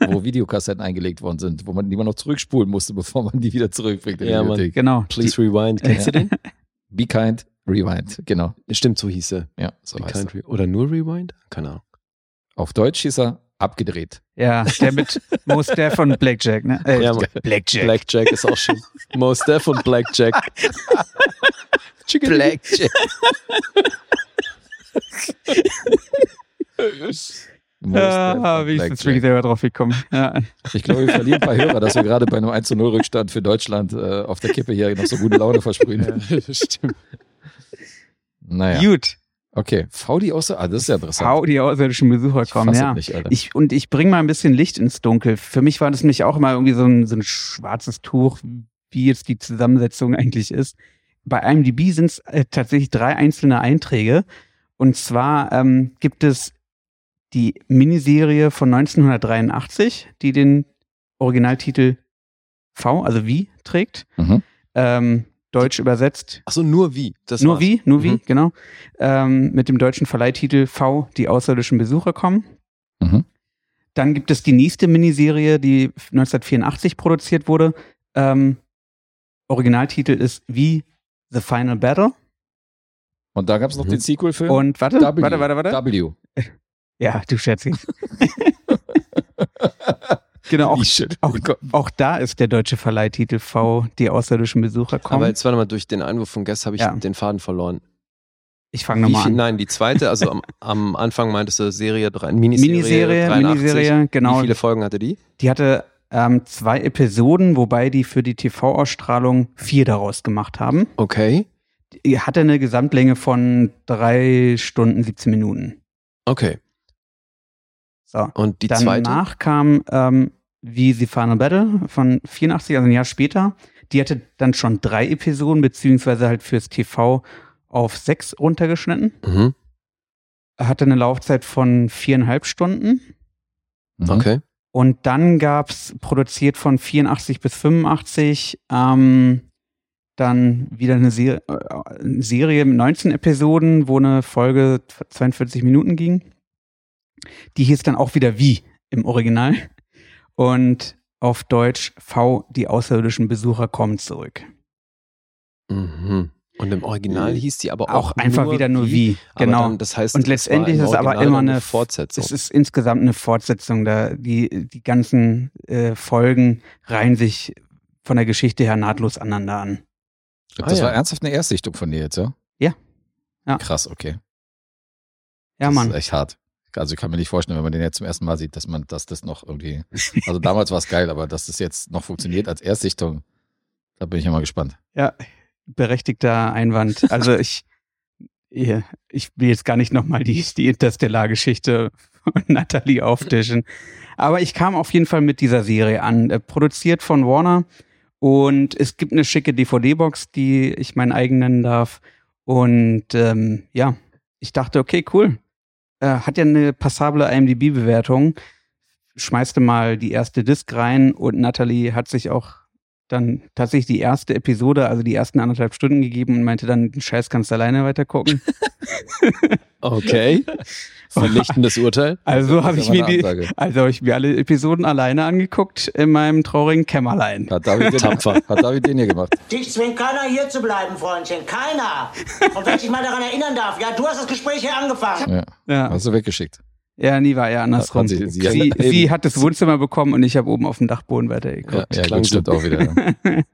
wo Videokassetten eingelegt worden sind, wo man die man noch zurückspulen musste, (laughs) bevor man die wieder zurückbringt in die Ja. Bibliothek. genau. Please rewind. Kennst du den? (laughs) Be kind, rewind. Genau. Stimmt, so hieß er. Ja, so Be heißt kind er. Oder nur rewind? Keine Ahnung. Auf Deutsch hieß er abgedreht. Ja, der mit (laughs) Mos Def und Blackjack, ne? Äh, Ja. Blackjack. Blackjack ist auch schön. Mos Def und Blackjack. Blackjack. (laughs) Ah, wie ist jetzt wirklich selber drauf gekommen? Ja. Ich glaube, wir verlieren ein paar Hörer, dass wir gerade bei einem 1 zu 0 Rückstand für Deutschland äh, auf der Kippe hier noch so gute Laune versprühen. das stimmt. Naja. Gut, Okay. V die außer. Ah, das ist ja interessant. hau die außerirdischen Besucher Ich kommen, ja. nicht. Ich, und ich bringe mal ein bisschen Licht ins Dunkel. Für mich war das nämlich auch immer irgendwie so ein, so ein schwarzes Tuch, wie jetzt die Zusammensetzung eigentlich ist. Bei IMDb sind es äh, tatsächlich drei einzelne Einträge. Und zwar ähm, gibt es die Miniserie von 1983, die den Originaltitel V, also wie, trägt. Mhm. Ähm, Deutsch übersetzt Achso, nur wie? Das nur war's. wie, nur wie, Mhm. genau. Ähm, mit dem deutschen Verleihtitel V, die außerirdischen Besucher kommen. Mhm. Dann gibt es die nächste Miniserie, die 1984 produziert wurde. Ähm, Originaltitel ist wie The Final Battle. Und da gab es noch Mhm. den Sequel-Film. Und warte, W. warte, warte, warte. W. Ja, du Schätzchen. (laughs) genau, auch, auch, auch da ist der deutsche Verleihtitel V, die außerirdischen Besucher kommen. Aber jetzt warte mal, durch den Einwurf von Guest habe ich Ja. den Faden verloren. ich fange nochmal an. nein, die zweite, also am, (laughs) am Anfang meintest du Serie, drei, Miniserie, Miniserie, 83. Miniserie, genau. Wie viele Folgen hatte die? Die hatte ähm, zwei Episoden, wobei die für die TV-Ausstrahlung vier daraus gemacht haben. Okay. Die hatte eine Gesamtlänge von drei Stunden, 17 Minuten. Okay. So. Und die zweite? Danach kam ähm, wie The Final Battle von 84, also ein Jahr später. Die hatte dann schon drei Episoden, beziehungsweise halt fürs TV auf sechs runtergeschnitten. Mhm. Hatte eine Laufzeit von viereinhalb Stunden. Mhm. Okay. Und dann gab's produziert von 84 bis 85 ähm, dann wieder eine, Ser äh, eine Serie mit 19 Episoden, wo eine Folge 42 Minuten ging. Die hieß dann auch wieder wie im Original. Und auf Deutsch V, die außerirdischen Besucher kommen zurück. Mhm. Und im Original hieß die aber auch, Auch, einfach nur wieder nur wie. Aber Genau. Dann, das heißt, Und letztendlich ist es aber immer dann eine Fortsetzung. Es ist insgesamt eine Fortsetzung. Da die, die ganzen äh, Folgen reihen sich von der Geschichte her nahtlos aneinander an. Das Ah, ja. war ernsthaft eine Erstsichtung von dir jetzt, ja? Ja. Ja. Krass, okay. Ja, das Mann. ist echt hart. Also ich kann mir nicht vorstellen, wenn man den jetzt zum ersten Mal sieht, dass man, dass das noch irgendwie. Also damals war es geil, aber dass das jetzt noch funktioniert als Erstsichtung, da bin ich ja mal gespannt. Ja, berechtigter Einwand. Also ich, ich will jetzt gar nicht nochmal die, die Interstellar-Geschichte von Natalie auftischen. Aber ich kam auf jeden Fall mit dieser Serie an, äh, produziert von Warner. Und es gibt eine schicke DVD-Box, die ich mein eigen nennen darf. Und ähm, ja, ich dachte, okay, cool. Äh, hat ja eine passable IMDb-Bewertung. Schmeißte mal die erste Disc rein und Natalie hat sich auch dann tatsächlich die erste Episode, also die ersten anderthalb Stunden gegeben und meinte dann, den Scheiß kannst du alleine weitergucken. (laughs) okay. Vernichtendes Urteil. Also habe ich mir die, also habe ich mir alle Episoden alleine angeguckt in meinem traurigen Kämmerlein. Hat David den, Tapfer. hat David den hier gemacht? Dich zwingt keiner hier zu bleiben, Freundchen. Keiner. Und wenn ich dich mal daran erinnern darf, ja, du hast das Gespräch hier angefangen. Ja. Ja, Hast du weggeschickt. Ja nie war eher andersrum. Hat Sie, sie- sie, sie- hat das Wohnzimmer bekommen und ich habe oben auf dem Dachboden weitergeguckt. Ja, klang gut, stimmt auch wieder. Ja. (laughs)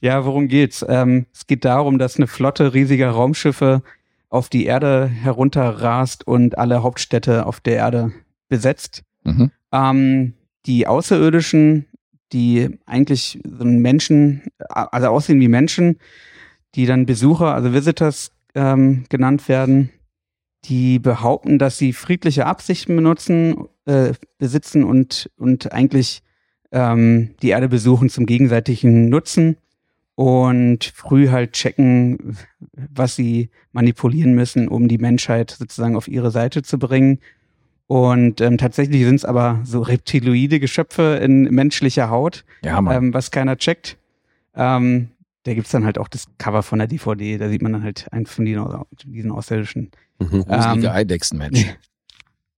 Ja, worum geht's? Ähm, es geht darum, dass eine Flotte riesiger Raumschiffe auf die Erde herunterrast und alle Hauptstädte auf der Erde besetzt. Mhm. Ähm, die Außerirdischen, die eigentlich so Menschen, also aussehen wie Menschen, die dann Besucher, also Visitors ähm, genannt werden, die behaupten, dass sie friedliche Absichten benutzen, äh, besitzen und, und eigentlich ähm, die Erde besuchen zum gegenseitigen Nutzen und früh halt checken, was sie manipulieren müssen, um die Menschheit sozusagen auf ihre Seite zu bringen. Und ähm, tatsächlich sind es aber so reptiloide Geschöpfe in menschlicher Haut, Ja, ähm, was keiner checkt. Ähm, da gibt's dann halt auch das Cover von der DVD, da sieht man dann halt einen von diesen, diesen Außerirdischen. Mhm. Gruselige ähm, Eidechsenmensch. (laughs)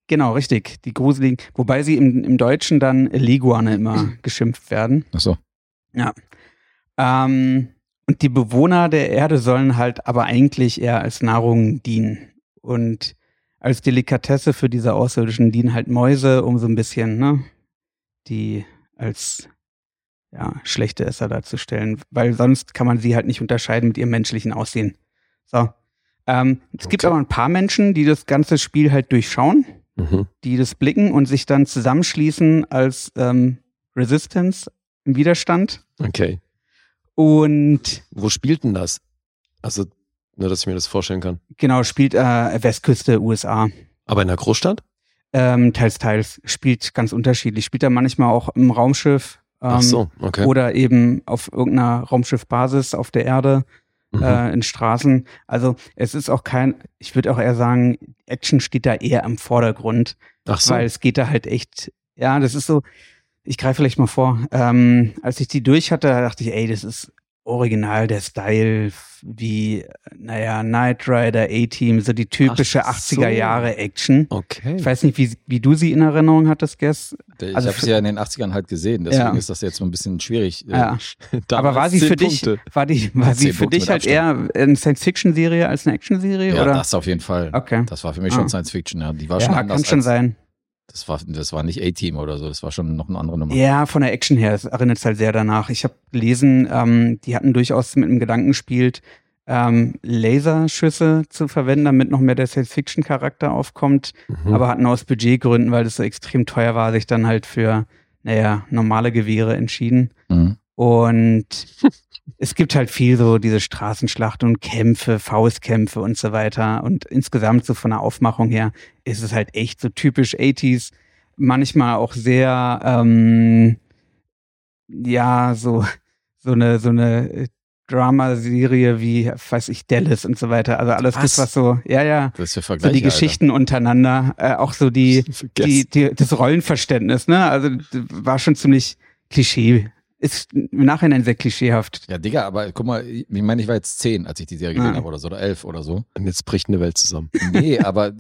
Genau, richtig. Die gruseligen, wobei sie im, im Deutschen dann Leguane immer geschimpft werden. Achso. Ähm, und die Bewohner der Erde sollen halt aber eigentlich eher als Nahrung dienen. Und als Delikatesse für diese Außerirdischen dienen halt Mäuse, um so ein bisschen, ne, die als ja, schlechte Esser darzustellen, weil sonst kann man sie halt nicht unterscheiden mit ihrem menschlichen Aussehen. So. Ähm, es gibt Okay. aber ein paar Menschen, die das ganze Spiel halt durchschauen Mhm. die das blicken und sich dann zusammenschließen als ähm, Resistance im Widerstand. Okay. Und Wo spielt denn das? Also, nur, dass ich mir das vorstellen kann. genau, spielt äh, Westküste USA. Aber in der Großstadt? Ähm, teils, teils. Spielt ganz unterschiedlich. Spielt er manchmal auch im Raumschiff ähm, Ach so, okay. oder eben auf irgendeiner Raumschiffbasis auf der Erde. Mhm. äh, in Straßen. Also es ist auch kein, ich würde auch eher sagen, Action steht da eher im Vordergrund, Ach so. weil es geht da halt echt, ja, das ist so, ich greife vielleicht mal vor, ähm, als ich die durch hatte, dachte ich, ey, das ist original der Style wie, naja, Knight Rider, A-Team, so die typische Ach so. 80er Jahre Action. Okay. Ich weiß nicht, wie, wie du sie in Erinnerung hattest, Guess. Ich Also habe sie ja in den 80ern halt gesehen, deswegen Ja. ist das jetzt so ein bisschen schwierig. äh, Ja. (laughs) Aber war sie für dich, Punkte. war die, war sie für Punkte dich halt eher eine Science-Fiction-Serie als eine Action-Serie? Ja, oder? das auf jeden Fall. Okay. Das war für mich Ah. schon Science Fiction, ja. Die war schon ja, anders kann schon als, sein. Das war, das war nicht A-Team oder so, das war schon noch eine andere Nummer. Ja, von der Action her, es erinnert es halt sehr danach. Ich habe gelesen, ähm, die hatten durchaus mit dem Gedanken gespielt, ähm, Laserschüsse zu verwenden, damit noch mehr der Science-Fiction-Charakter aufkommt, Mhm. aber hatten aus Budgetgründen, weil das so extrem teuer war, sich dann halt für, naja, normale Gewehre entschieden. Mhm. Und es gibt halt viel so diese Straßenschlacht und Kämpfe, Faustkämpfe und so weiter. Und insgesamt so von der Aufmachung her ist es halt echt so typisch 80s. Manchmal auch sehr, ähm, ja, so, so eine, so eine Dramaserie wie, weiß ich, Dallas und so weiter. Also alles das, Was? was so, ja, ja, Das ist für so die Geschichten untereinander, äh, auch so die, (laughs) die, die, das Rollenverständnis, ne? Also war schon ziemlich Klischee. Ist im Nachhinein sehr klischeehaft. Ja, Digga, aber guck mal, ich meine, ich war jetzt zehn, als ich die Serie gesehen Ah. habe oder so, oder elf oder so. Und jetzt bricht eine Welt zusammen. Nee, (laughs) aber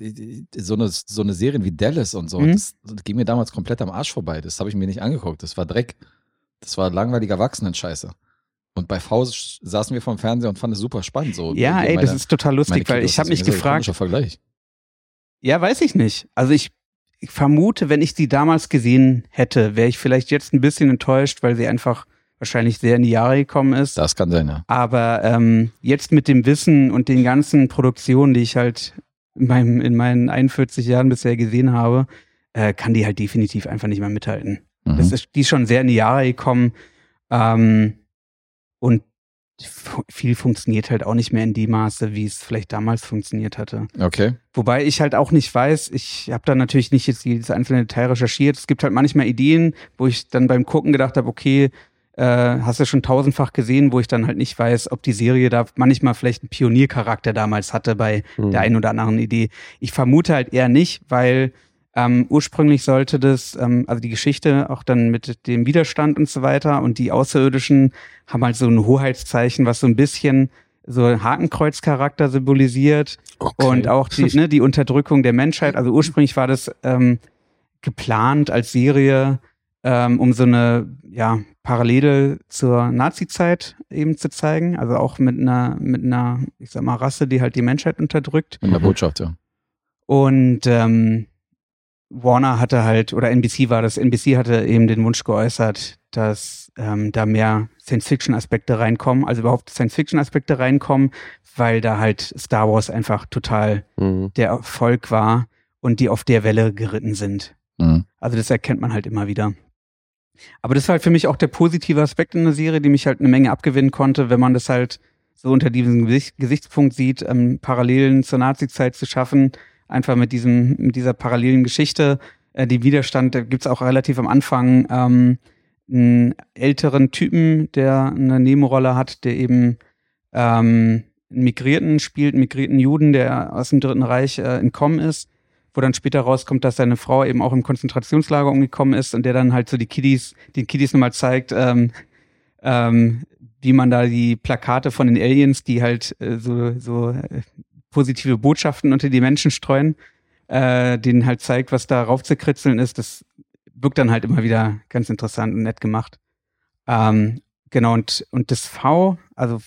so eine, so eine Serien wie Dallas und so, Mhm. das, das ging mir damals komplett am Arsch vorbei. Das habe ich mir nicht angeguckt. Das war Dreck. Das war langweiliger Erwachsenen-Scheiße. Und bei Faust saßen wir vom Fernseher und fanden es super spannend. So. Ja, ey, meine- das ist total lustig, weil ich habe mich gefragt, komischer Vergleich. ja, weiß ich nicht. Also ich, ich vermute, wenn ich die damals gesehen hätte, wäre ich vielleicht jetzt ein bisschen enttäuscht, weil sie einfach wahrscheinlich sehr in die Jahre gekommen ist. Das kann sein, ja. Aber ähm, jetzt mit dem Wissen und den ganzen Produktionen, die ich halt in, meinem, in meinen 41 Jahren bisher gesehen habe, äh, kann die halt definitiv einfach nicht mehr mithalten. Mhm. Das ist, die ist schon sehr in die Jahre gekommen. Ähm, und viel funktioniert halt auch nicht mehr in dem Maße, wie es vielleicht damals funktioniert hatte. okay. Wobei ich halt auch nicht weiß, ich habe da natürlich nicht jetzt jedes einzelne Detail recherchiert. Es gibt halt manchmal Ideen, wo ich dann beim Gucken gedacht habe, okay, äh, hast du schon tausendfach gesehen, wo ich dann halt nicht weiß, ob die Serie da manchmal vielleicht einen Pioniercharakter damals hatte bei Mhm. der einen oder anderen Idee. Ich vermute halt eher nicht, weil ähm, ursprünglich sollte das, ähm, also die Geschichte auch dann mit dem Widerstand und so weiter und die Außerirdischen haben halt so ein Hoheitszeichen, was so ein bisschen so einen Hakenkreuzcharakter symbolisiert Okay. und auch die, ne, die Unterdrückung der Menschheit. Also ursprünglich war das ähm, geplant als Serie, ähm, um so eine ja, Parallele zur Nazi-Zeit eben zu zeigen. Also auch mit einer, mit einer, ich sag mal, Rasse, die halt die Menschheit unterdrückt. In der Botschaft, ja. Und ähm, Warner hatte halt, oder NBC war das, NBC hatte eben den Wunsch geäußert, dass ähm, da mehr Science-Fiction-Aspekte reinkommen, also überhaupt Science-Fiction-Aspekte reinkommen, weil da halt Star Wars einfach total Mhm. der Erfolg war und die auf der Welle geritten sind. Mhm. Also das erkennt man halt immer wieder. Aber das war halt für mich auch der positive Aspekt in der Serie, die mich halt eine Menge abgewinnen konnte, wenn man das halt so unter diesem Gesicht, Gesichtspunkt sieht, ähm, Parallelen zur Nazi-Zeit zu schaffen, einfach mit diesem, mit dieser parallelen Geschichte, äh, die Widerstand, da gibt's auch relativ am Anfang. Ähm, einen älteren Typen, der eine Nebenrolle hat, der eben ähm, einen Migrierten spielt, einen migrierten Juden, der aus dem Dritten Reich äh, entkommen ist, wo dann später rauskommt, dass seine Frau eben auch im Konzentrationslager umgekommen ist und der dann halt so die Kiddies, den Kiddies nochmal zeigt, ähm, ähm, wie man da die Plakate von den Aliens, die halt äh, so, so äh, positive Botschaften unter die Menschen streuen, äh, denen halt zeigt, was da raufzukritzeln ist. Das wirkt dann halt immer wieder ganz interessant und nett gemacht. Ähm, genau, und, und das V, also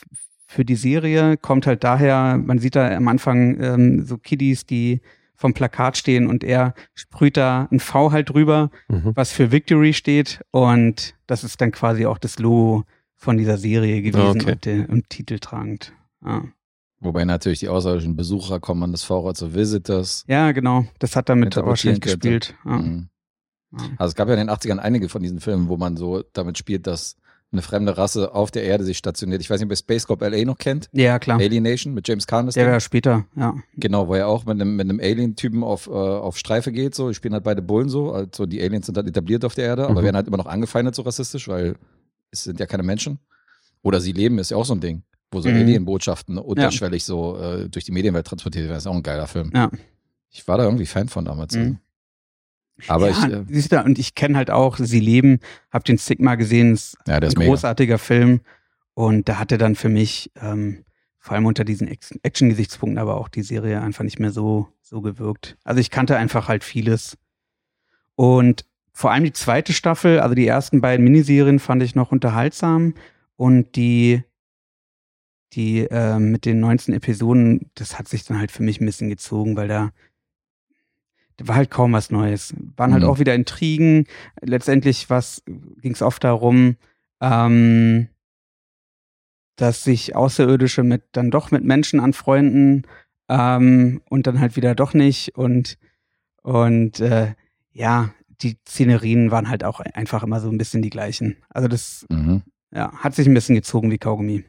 für die Serie, kommt halt daher, man sieht da am Anfang ähm, so Kiddies, die vom Plakat stehen und er sprüht da ein V halt drüber, Mhm. was für Victory steht. Und das ist dann quasi auch das Logo von dieser Serie gewesen Okay. und, und titeltragend. Ja. Wobei natürlich die außerirdischen Besucher kommen an das Vorrat, so Visitors. ja, genau. Das hat damit wahrscheinlich gespielt. Ja. Mhm. Also es gab ja in den 80ern einige von diesen Filmen, wo man so damit spielt, dass eine fremde Rasse auf der Erde sich stationiert. Ich weiß nicht, ob ihr Space Cop LA noch kennt. ja, klar. Alienation mit James Caan. Der war später, ja. Genau, wo er auch mit einem, mit einem Alien-Typen auf, äh, auf Streife geht. So, die spielen halt beide Bullen so. Also die Aliens sind halt etabliert auf der Erde, aber Mhm. werden halt immer noch angefeindet so rassistisch, weil es sind ja keine Menschen. Oder sie leben, ist ja auch so ein Ding, wo so Mhm. Alien-Botschaften unterschwellig so äh, durch die Medienwelt transportiert werden. Ist auch ein geiler Film. Ja. Ich war da irgendwie Fan von damals. Mhm. Aber ja, ich, äh, siehst du, und ich kenne halt auch Sie leben, hab den Stigma gesehen, ist ja, der ein ist mega. großartiger Film. Und da hatte dann für mich, ähm, vor allem unter diesen Action-Gesichtspunkten, aber auch die Serie einfach nicht mehr so, so gewirkt. Also ich kannte einfach halt vieles. Und vor allem die zweite Staffel, also die ersten beiden Miniserien fand ich noch unterhaltsam. Und die, die äh, mit den 19 Episoden, das hat sich dann halt für mich ein bisschen gezogen, weil da, da war halt kaum was Neues. Waren halt Mhm. auch wieder Intrigen. Letztendlich ging es oft darum, ähm, dass sich Außerirdische mit dann doch mit Menschen anfreunden ähm, und dann halt wieder doch nicht und und äh, ja, die Szenerien waren halt auch einfach immer so ein bisschen die gleichen. Also das Mhm. ja, hat sich ein bisschen gezogen wie Kaugummi.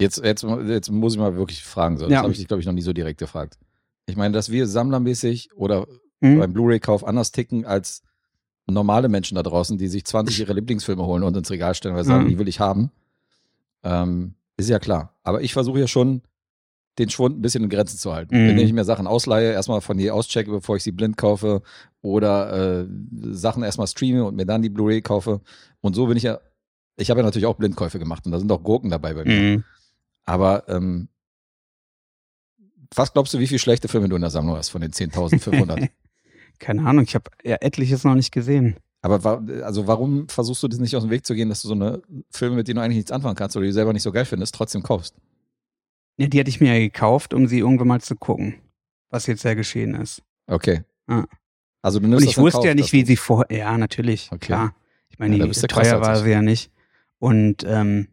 Jetzt, jetzt, jetzt muss ich mal wirklich fragen. So. Das Ja. habe ich dich, glaube ich, noch nie so direkt gefragt. Ich meine, dass wir sammlermäßig oder Hm? beim Blu-ray-Kauf anders ticken als normale Menschen da draußen, die sich 20 ihre Lieblingsfilme holen und ins Regal stellen, weil sie sagen, Mhm. die will ich haben. Ähm, ist ja klar. Aber ich versuche ja schon, den Schwund ein bisschen in Grenzen zu halten. Mhm. Wenn ich mir Sachen ausleihe, erstmal von je auschecke, bevor ich sie blind kaufe oder äh, Sachen erstmal streame und mir dann die Blu-ray kaufe. Und so bin ich ja, ich habe ja natürlich auch Blindkäufe gemacht und da sind auch Gurken dabei bei mir. Mhm. Aber ähm, was glaubst du, wie viele schlechte Filme du in der Sammlung hast von den 10.500? (laughs) Keine Ahnung, ich habe ja etliches noch nicht gesehen. Aber wa also warum versuchst du das nicht aus dem Weg zu gehen, dass du so eine Filme, mit denen du eigentlich nichts anfangen kannst oder die du selber nicht so geil findest, trotzdem kaufst? Ja, die hatte ich mir ja gekauft, um sie irgendwann mal zu gucken, was jetzt ja geschehen ist. Okay. Ja. Also du Und nimmst das ich wusste Kauf, ja nicht, wie sie vor. Ja, natürlich, Okay. klar. Ich meine, Ja, teuer war sie ja nicht. Und ähm,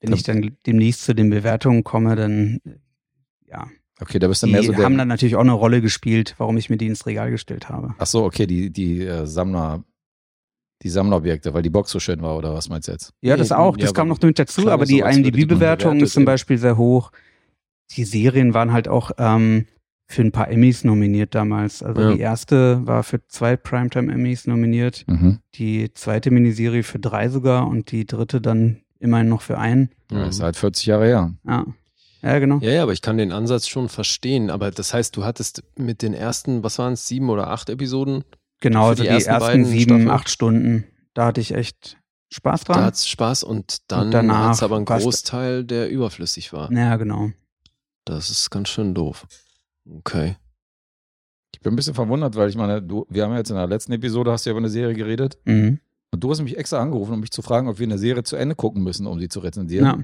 wenn ich dann demnächst zu den Bewertungen komme, dann ja, Okay, da bist du die mehr so der. haben dann natürlich auch eine Rolle gespielt, warum ich mir die ins Regal gestellt habe. Ach so, okay, die, die äh, Sammler, die Sammlerobjekte, weil die Box so schön war, oder was meinst du jetzt? Ja, das auch, ja, das kam aber noch mit dazu, aber die die IMDb-Bewertung ist zum. Beispiel sehr hoch. Die Serien waren halt auch ähm, für ein paar Emmys nominiert damals. Also Ja. die erste war für zwei Primetime-Emmys nominiert, Mhm. die zweite Miniserie für drei sogar und die dritte dann immerhin noch für einen. Ja, ist halt 40 Jahre her. Ja, ja genau. Ja, ja, aber ich kann den Ansatz schon verstehen. Aber das heißt, du hattest mit den ersten, was waren es, sieben oder acht Episoden? Genau, für also die die, ersten ersten beiden sieben, Staffeln. acht Stunden, da hatte ich echt Spaß Da dran. hat's Spaß und dann Und danach hat's aber einen Großteil, der überflüssig war. ja, genau. Das ist ganz schön doof. Okay. Ich bin ein bisschen verwundert, weil ich meine, du, wir haben ja jetzt in der letzten Episode, hast du ja über eine Serie geredet. Mhm. Und du hast mich extra angerufen, um mich zu fragen, ob wir eine Serie zu Ende gucken müssen, um sie zu rezensieren. Ja,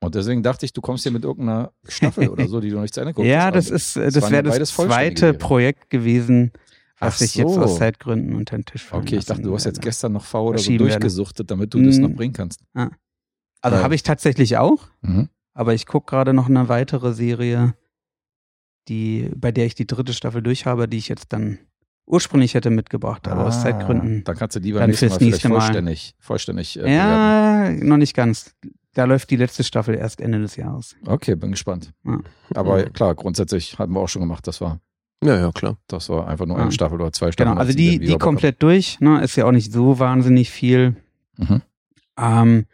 Und deswegen dachte ich, du kommst hier mit irgendeiner Staffel oder so, die du nicht zu Ende (laughs) guckst. ja das ist, äh, es das waren wäre ja das zweite. Projekt gewesen, was Ach ich jetzt so. aus Zeitgründen unter den Tisch fallen Okay, ich dachte, du hast jetzt gestern noch V oder so durchgesuchtet, damit du das Mm. noch bringen kannst. Also Weil- habe ich tatsächlich auch, Mhm. aber ich gucke gerade noch eine weitere Serie, die, bei der ich die dritte Staffel durch habe, die ich jetzt dann ursprünglich hätte mitgebracht, aber aus Ah, Zeitgründen. Dann kannst du Dann nächsten Mal fürs vielleicht nächste Mal. vollständig, vollständig äh. Ja, noch nicht ganz. Da läuft die letzte Staffel erst Ende des Jahres. Okay, bin gespannt. Ja. Aber klar, grundsätzlich hatten wir auch schon gemacht, das war, Ja, ja, klar. das war einfach nur Ja. eine Staffel oder zwei Staffeln. Genau, also als die, die komplett durch, ne, ist ja auch nicht so wahnsinnig viel. Mhm. Ähm,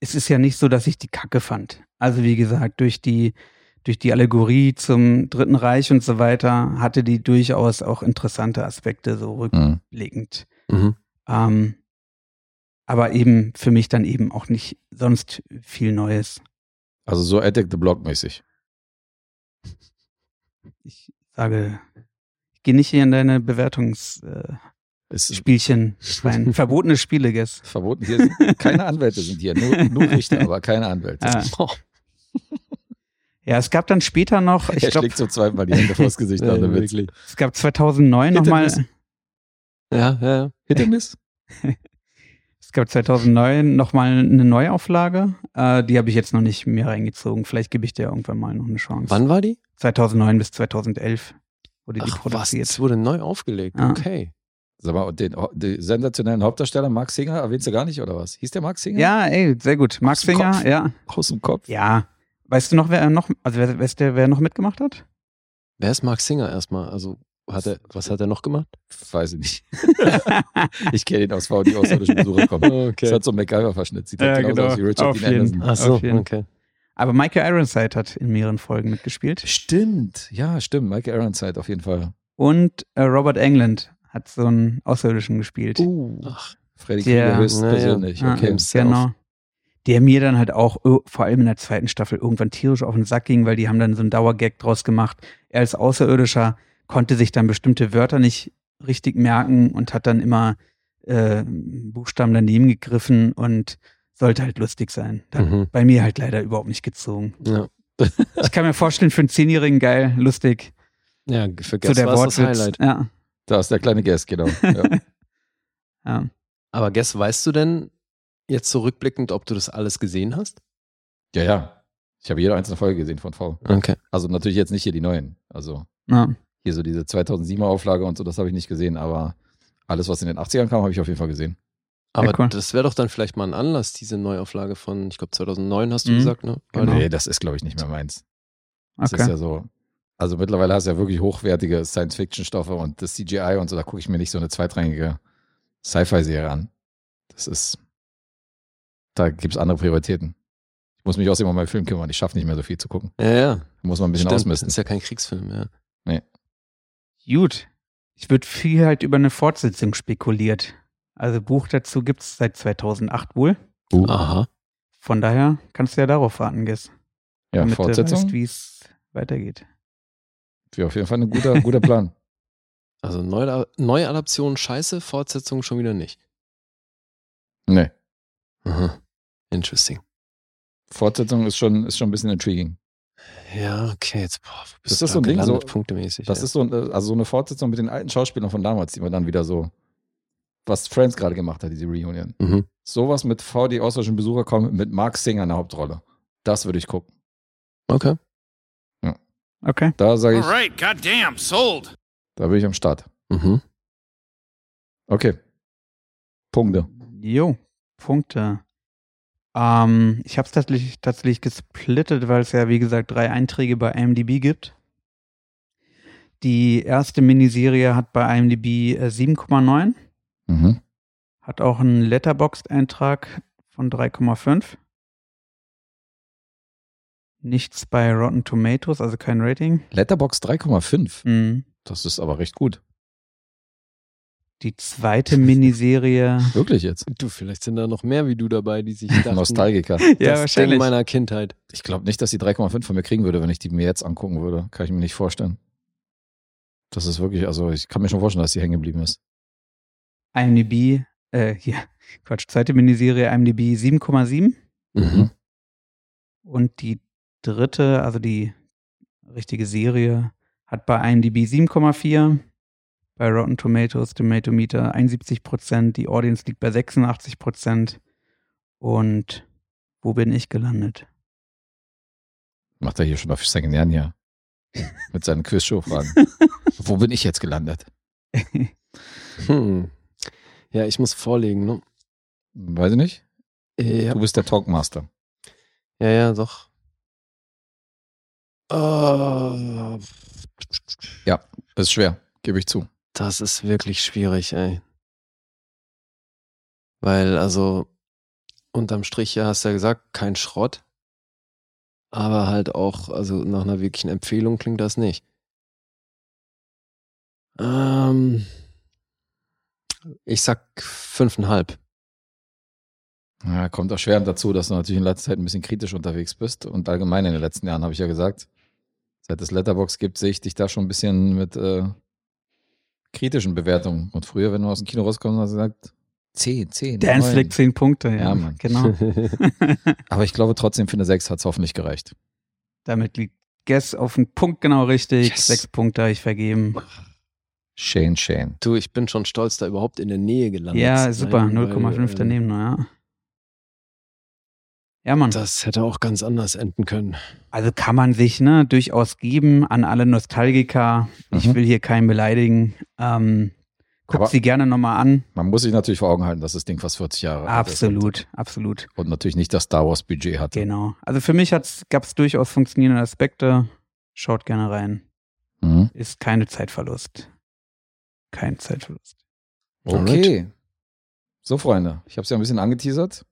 es ist ja nicht so, dass ich die Kacke fand. Also wie gesagt, durch die, durch die Allegorie zum Dritten Reich und so weiter, hatte die durchaus auch interessante Aspekte, so Mhm. rückblickend. Mhm. Ähm, aber eben für mich dann eben auch nicht sonst viel Neues. Also so Attack the Block mäßig. Ich sage, ich gehe nicht hier in deine Bewertungsspielchen Ist rein. (laughs) Verbotene Spiele, Guess. verboten. Hier sind keine Anwälte sind hier, nur, nur Richter, aber keine Anwälte. Ah. Oh, Ja, es gab dann später noch, ich er glaube, schlägt so zweimal die Hände vors Gesicht an (laughs) der Witz. es gab 2009 Hit and nochmal. Ja, ja, ja. Hit and miss? (laughs) es gab 2009 nochmal eine Neuauflage. Äh, die habe ich jetzt noch nicht mehr reingezogen. Vielleicht gebe ich dir irgendwann mal noch eine Chance. Wann war die? 2009 bis 2011 wurde die Ach, was? produziert. Es wurde neu aufgelegt. Ah. Okay. Sag mal, den, den sensationellen Hauptdarsteller Mark Singer erwähnst du gar nicht, oder was? Hieß der Mark Singer? Ja, ey, sehr gut. Max Singer, Kopf. ja. Aus dem Kopf. Ja. Weißt du noch, wer noch, also wer, weißt du, wer noch mitgemacht hat? Wer ist Mark Singer erstmal? Also, hat er, was hat er noch gemacht? Weiß ich nicht. (laughs) ich kenne ihn aus V, die außerirdischen Besucher kommen. (laughs) Das hat so einen MacGyver-Verschnitt. Sieht Ja, ja, genauso genau. aus wie Richard Auf Dean jeden. Anderson. Ach so, okay. Aber Michael Ironside hat in mehreren Folgen mitgespielt. Stimmt, ja, stimmt. Michael Ironside auf jeden Fall. Und äh, Robert Englund hat so einen Außerirdischen gespielt. Uh, Ach, Freddy Der- Krueger höchst Na ja. persönlich. Ja, Okay. Games genau. Der mir dann halt auch, vor allem in der zweiten Staffel, irgendwann tierisch auf den Sack ging, weil die haben dann so einen Dauergag draus gemacht. Er als Außerirdischer konnte sich dann bestimmte Wörter nicht richtig merken und hat dann immer äh, Buchstaben daneben gegriffen und sollte halt lustig sein. Mhm. bei mir halt leider überhaupt nicht gezogen. Ja. (laughs) Ich kann mir vorstellen, für einen Zehnjährigen geil, lustig. Ja, für so Guess der war es das Wortwitz. Highlight. Ja, Da ist der kleine Guest, genau. Ja. (laughs) ja. Aber Guess, weißt du denn jetzt zurückblickend, ob du das alles gesehen hast? ja, ja. Ich habe jede einzelne Folge gesehen von V. Okay. Also natürlich jetzt nicht hier die neuen. Also ja. hier so diese 2007er Auflage und so, das habe ich nicht gesehen, aber alles, was in den 80ern kam, habe ich auf jeden Fall gesehen. Aber cool. das wäre doch dann vielleicht mal ein Anlass, diese Neuauflage von, ich glaube 2009 hast du Mhm. gesagt, ne? Genau. Nee, das ist, glaube ich, nicht mehr meins. Das ist Okay. ja so. Also mittlerweile hast du ja wirklich hochwertige Science-Fiction-Stoffe und das CGI und so, da gucke ich mir nicht so eine zweitrangige Sci-Fi-Serie an. Das ist, da gibt es andere Prioritäten. Ich muss mich außerdem um meinen Film kümmern. Ich schaffe nicht mehr so viel zu gucken. Ja, ja. Da muss man ein bisschen Stimmt, ausmisten. Ist ja kein Kriegsfilm, ja. Gut. Ich würde viel halt über eine Fortsetzung spekuliert. Also Buch dazu gibt's seit 2008 wohl. Aha. Von daher kannst du ja darauf warten, Guess. Ja, damit du Fortsetzung weißt, wie es weitergeht. wäre auf jeden Fall ein guter, guter (laughs) Plan. Also Neu Neuadaption scheiße, Fortsetzung schon wieder nicht. Nee. Aha. Interesting. Fortsetzung ist schon, ist schon ein bisschen intriguing. Ja, okay, jetzt boah, wo bist Das ist da so ein Ding, so- punktemäßig. Das ja. ist so, ein- also so eine Fortsetzung mit den alten Schauspielern von damals, die man dann wieder so, was Friends gerade gemacht hat, diese Reunion. Mhm. Sowas mit VD außerirdischen Besucher kommen mit Mark Singer in der Hauptrolle. Das würde ich gucken. Okay. Okay. Da sage ich, right, goddamn, sold. da bin ich am Start. Mhm. Okay. Punkte. Jo, Punkte. Ähm, ich habe es tatsächlich, tatsächlich gesplittet, weil es ja, wie gesagt, drei Einträge bei IMDb gibt. Die erste Miniserie hat bei IMDb äh, 7,9, Mhm. hat auch einen Letterboxd-Eintrag von 3,5. Nichts bei Rotten Tomatoes, also kein Rating. Letterbox 3,5. Mhm. Das ist aber recht gut. Die zweite Miniserie. (laughs) Wirklich jetzt. Du, vielleicht sind da noch mehr wie du dabei, die sich (laughs) dachten, Nostalgiker. das Ding meiner Kindheit. Ich glaube nicht, dass die 3,5 von mir kriegen würde, wenn ich die mir jetzt angucken würde. Kann ich mir nicht vorstellen. Das ist wirklich, also ich kann mir schon vorstellen, dass die hängen geblieben ist. IMDb, äh, hier, Quatsch, zweite Miniserie IMDb 7,7 Mhm. und die dritte, also die richtige Serie, hat bei IMDb 7,4, bei Rotten Tomatoes, Tomatometer 71 Prozent, die Audience liegt bei 86 Prozent und wo bin ich gelandet? Macht er hier schon auf Sanguinian hier. (laughs) Mit seinen Quizshow-Fragen. (laughs) Wo bin ich jetzt gelandet? (laughs) Hm. Ja, ich muss vorlegen, ne? Weiß ich nicht. Ja, Du bist der Talkmaster. ja, ja doch. Oh, Ist schwer, gebe ich zu. Das ist wirklich schwierig, ey. Weil, also, unterm Strich, ja, hast du ja gesagt, kein Schrott. aber halt auch, also nach einer wirklichen Empfehlung klingt das nicht. Ähm, ich sag fünfeinhalb. Ja, kommt auch schwer dazu, dass du natürlich in letzter Zeit ein bisschen kritisch unterwegs bist. Und allgemein in den letzten Jahren habe ich ja gesagt, seit es Letterbox gibt, sehe ich dich da schon ein bisschen mit äh, kritischen Bewertungen. Und früher, wenn du aus dem Kino rauskommst, hast du gesagt, 10, 10. Dance neun. Flick 10 Punkte, ja. Ja, Mann. Genau. (laughs) Aber ich glaube trotzdem, für eine 6 hat es hoffentlich gereicht. Damit liegt Guess auf den Punkt genau richtig. Yes. Sechs Punkte habe ich vergeben. Shane, Shane. Du, ich bin schon stolz, da überhaupt in der Nähe gelandet Ja, zu super. sein, 0,5 weil, äh, daneben, nur, ja. Ja, Mann. Das hätte auch ganz anders enden können. Also kann man sich ne, durchaus geben an alle Nostalgiker. Ich Mhm. will hier keinen beleidigen. Ähm, guckt Aber- sie gerne nochmal an. Man muss sich natürlich vor Augen halten, dass das Ding fast 40 Jahre alt ist Absolut, absolut. Und, natürlich nicht das Star Wars Budget hatte. Genau. Also für mich gab es durchaus funktionierende Aspekte. Schaut gerne rein. Mhm. Ist keine Zeitverlust. Kein Zeitverlust. Okay. So, Freunde, ich habe es ja ein bisschen angeteasert.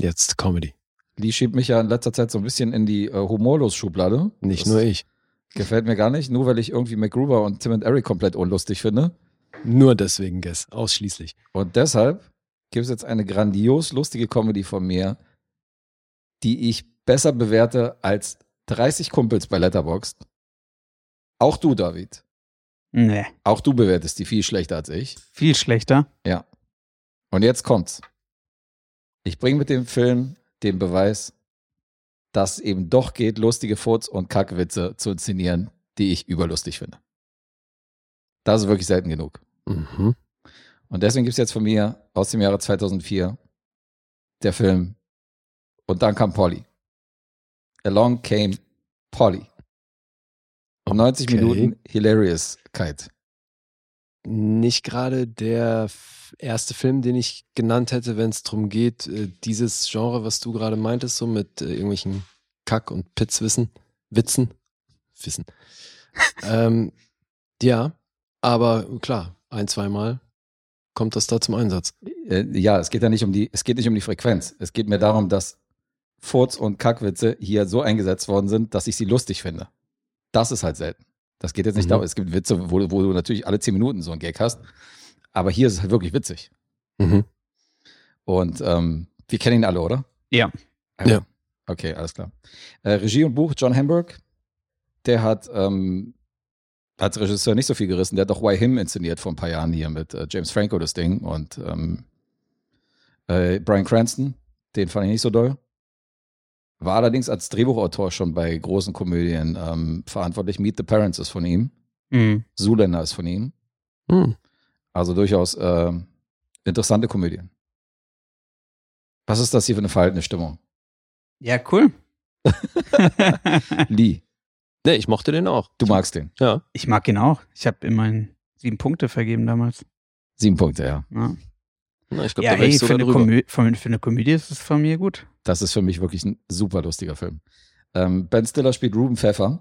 Jetzt Comedy. Lee schiebt mich ja in letzter Zeit so ein bisschen in die äh, Humorlos-Schublade. Nicht Das nur ich. Gefällt mir gar nicht, nur weil ich irgendwie MacGruber und Tim und Eric komplett unlustig finde. Nur deswegen, Guess. Ausschließlich. Und deshalb gibt es jetzt eine grandios lustige Comedy von mir, die ich besser bewerte als 30 Kumpels bei Letterboxd. Auch du, David. Nee, Auch du bewertest die viel schlechter als ich. viel schlechter. Ja. Und jetzt kommt's. Ich bringe mit dem Film den Beweis, dass es eben doch geht, lustige Furz- und Kackwitze zu inszenieren, die ich überlustig finde. Das ist wirklich selten genug. Mhm. Und deswegen gibt es jetzt von mir aus dem Jahre 2004 der Film Und dann kam Polly. Along came Polly. 90 Okay. Minuten Hilariouskeit. Nicht gerade der erste Film, den ich genannt hätte, wenn es darum geht, äh, dieses Genre, was du gerade meintest, so mit äh, irgendwelchen Kack- und Pitzwissen, Witzen, Wissen. (laughs) ähm, ja, aber klar, ein, zweimal kommt das da zum Einsatz. Äh, ja, es geht ja nicht um die, es geht nicht um die Frequenz. Es geht mir darum, dass Furz- und Kackwitze hier so eingesetzt worden sind, dass ich sie lustig finde. Das ist halt selten. Das geht jetzt nicht Mhm. darum, es gibt Witze, wo, wo du natürlich alle zehn Minuten so einen Gag hast. Aber hier ist es halt wirklich witzig. Mhm. Und ähm, wir kennen ihn alle, oder? Ja. Ja. Okay, alles klar. Äh, Regie und Buch John Hamburg. Der hat ähm, als Regisseur nicht so viel gerissen. Der hat doch Why Him inszeniert vor ein paar Jahren hier mit äh, James Franco das Ding und ähm, äh, Brian Cranston. Den fand ich nicht so doll. War allerdings als Drehbuchautor schon bei großen Komödien ähm, verantwortlich. Meet the Parents ist von ihm. Mhm. Zuländer ist von ihm. Hm. Also durchaus äh, interessante Komödien. Was ist das hier für eine verhaltene Stimmung? Ja, cool. (laughs) Lee, Nee, ich mochte den auch. du magst den. Ja. ich mag ihn auch. Ich habe immerhin sieben Punkte vergeben damals. Sieben Punkte, ja. Ja, Na, ich glaube, ja da ey, ich eine, für, für eine Komödie ist es von mir gut. Das ist für mich wirklich ein super lustiger Film. Ähm, ben Stiller spielt Ruben Pfeffer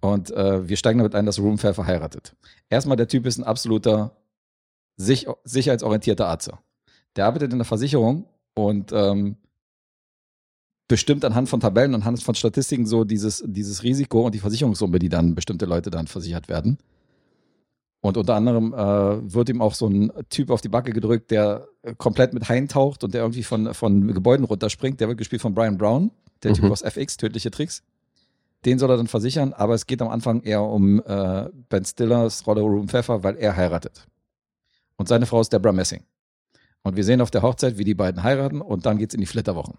und äh, wir steigen damit ein, dass Ruben Pfeffer heiratet. Erstmal, der Typ ist ein absoluter sich, sicherheitsorientierter Arzt. Der arbeitet in der Versicherung und ähm, bestimmt anhand von Tabellen, anhand von Statistiken so dieses, dieses Risiko und die Versicherungssumme, die dann bestimmte Leute dann versichert werden. Und unter anderem äh, wird ihm auch so ein Typ auf die Backe gedrückt, der äh, komplett mit Haien taucht und der irgendwie von, von Gebäuden runterspringt. Der wird gespielt von Brian Brown, der Typ Mhm. aus FX, tödliche Tricks. Den soll er dann versichern, aber es geht am Anfang eher um äh, Ben Stillers Rolle Ruben Pfeffer, weil er heiratet. Und seine Frau ist Deborah Messing. Und wir sehen auf der Hochzeit, wie die beiden heiraten und dann geht's in die Flitterwochen.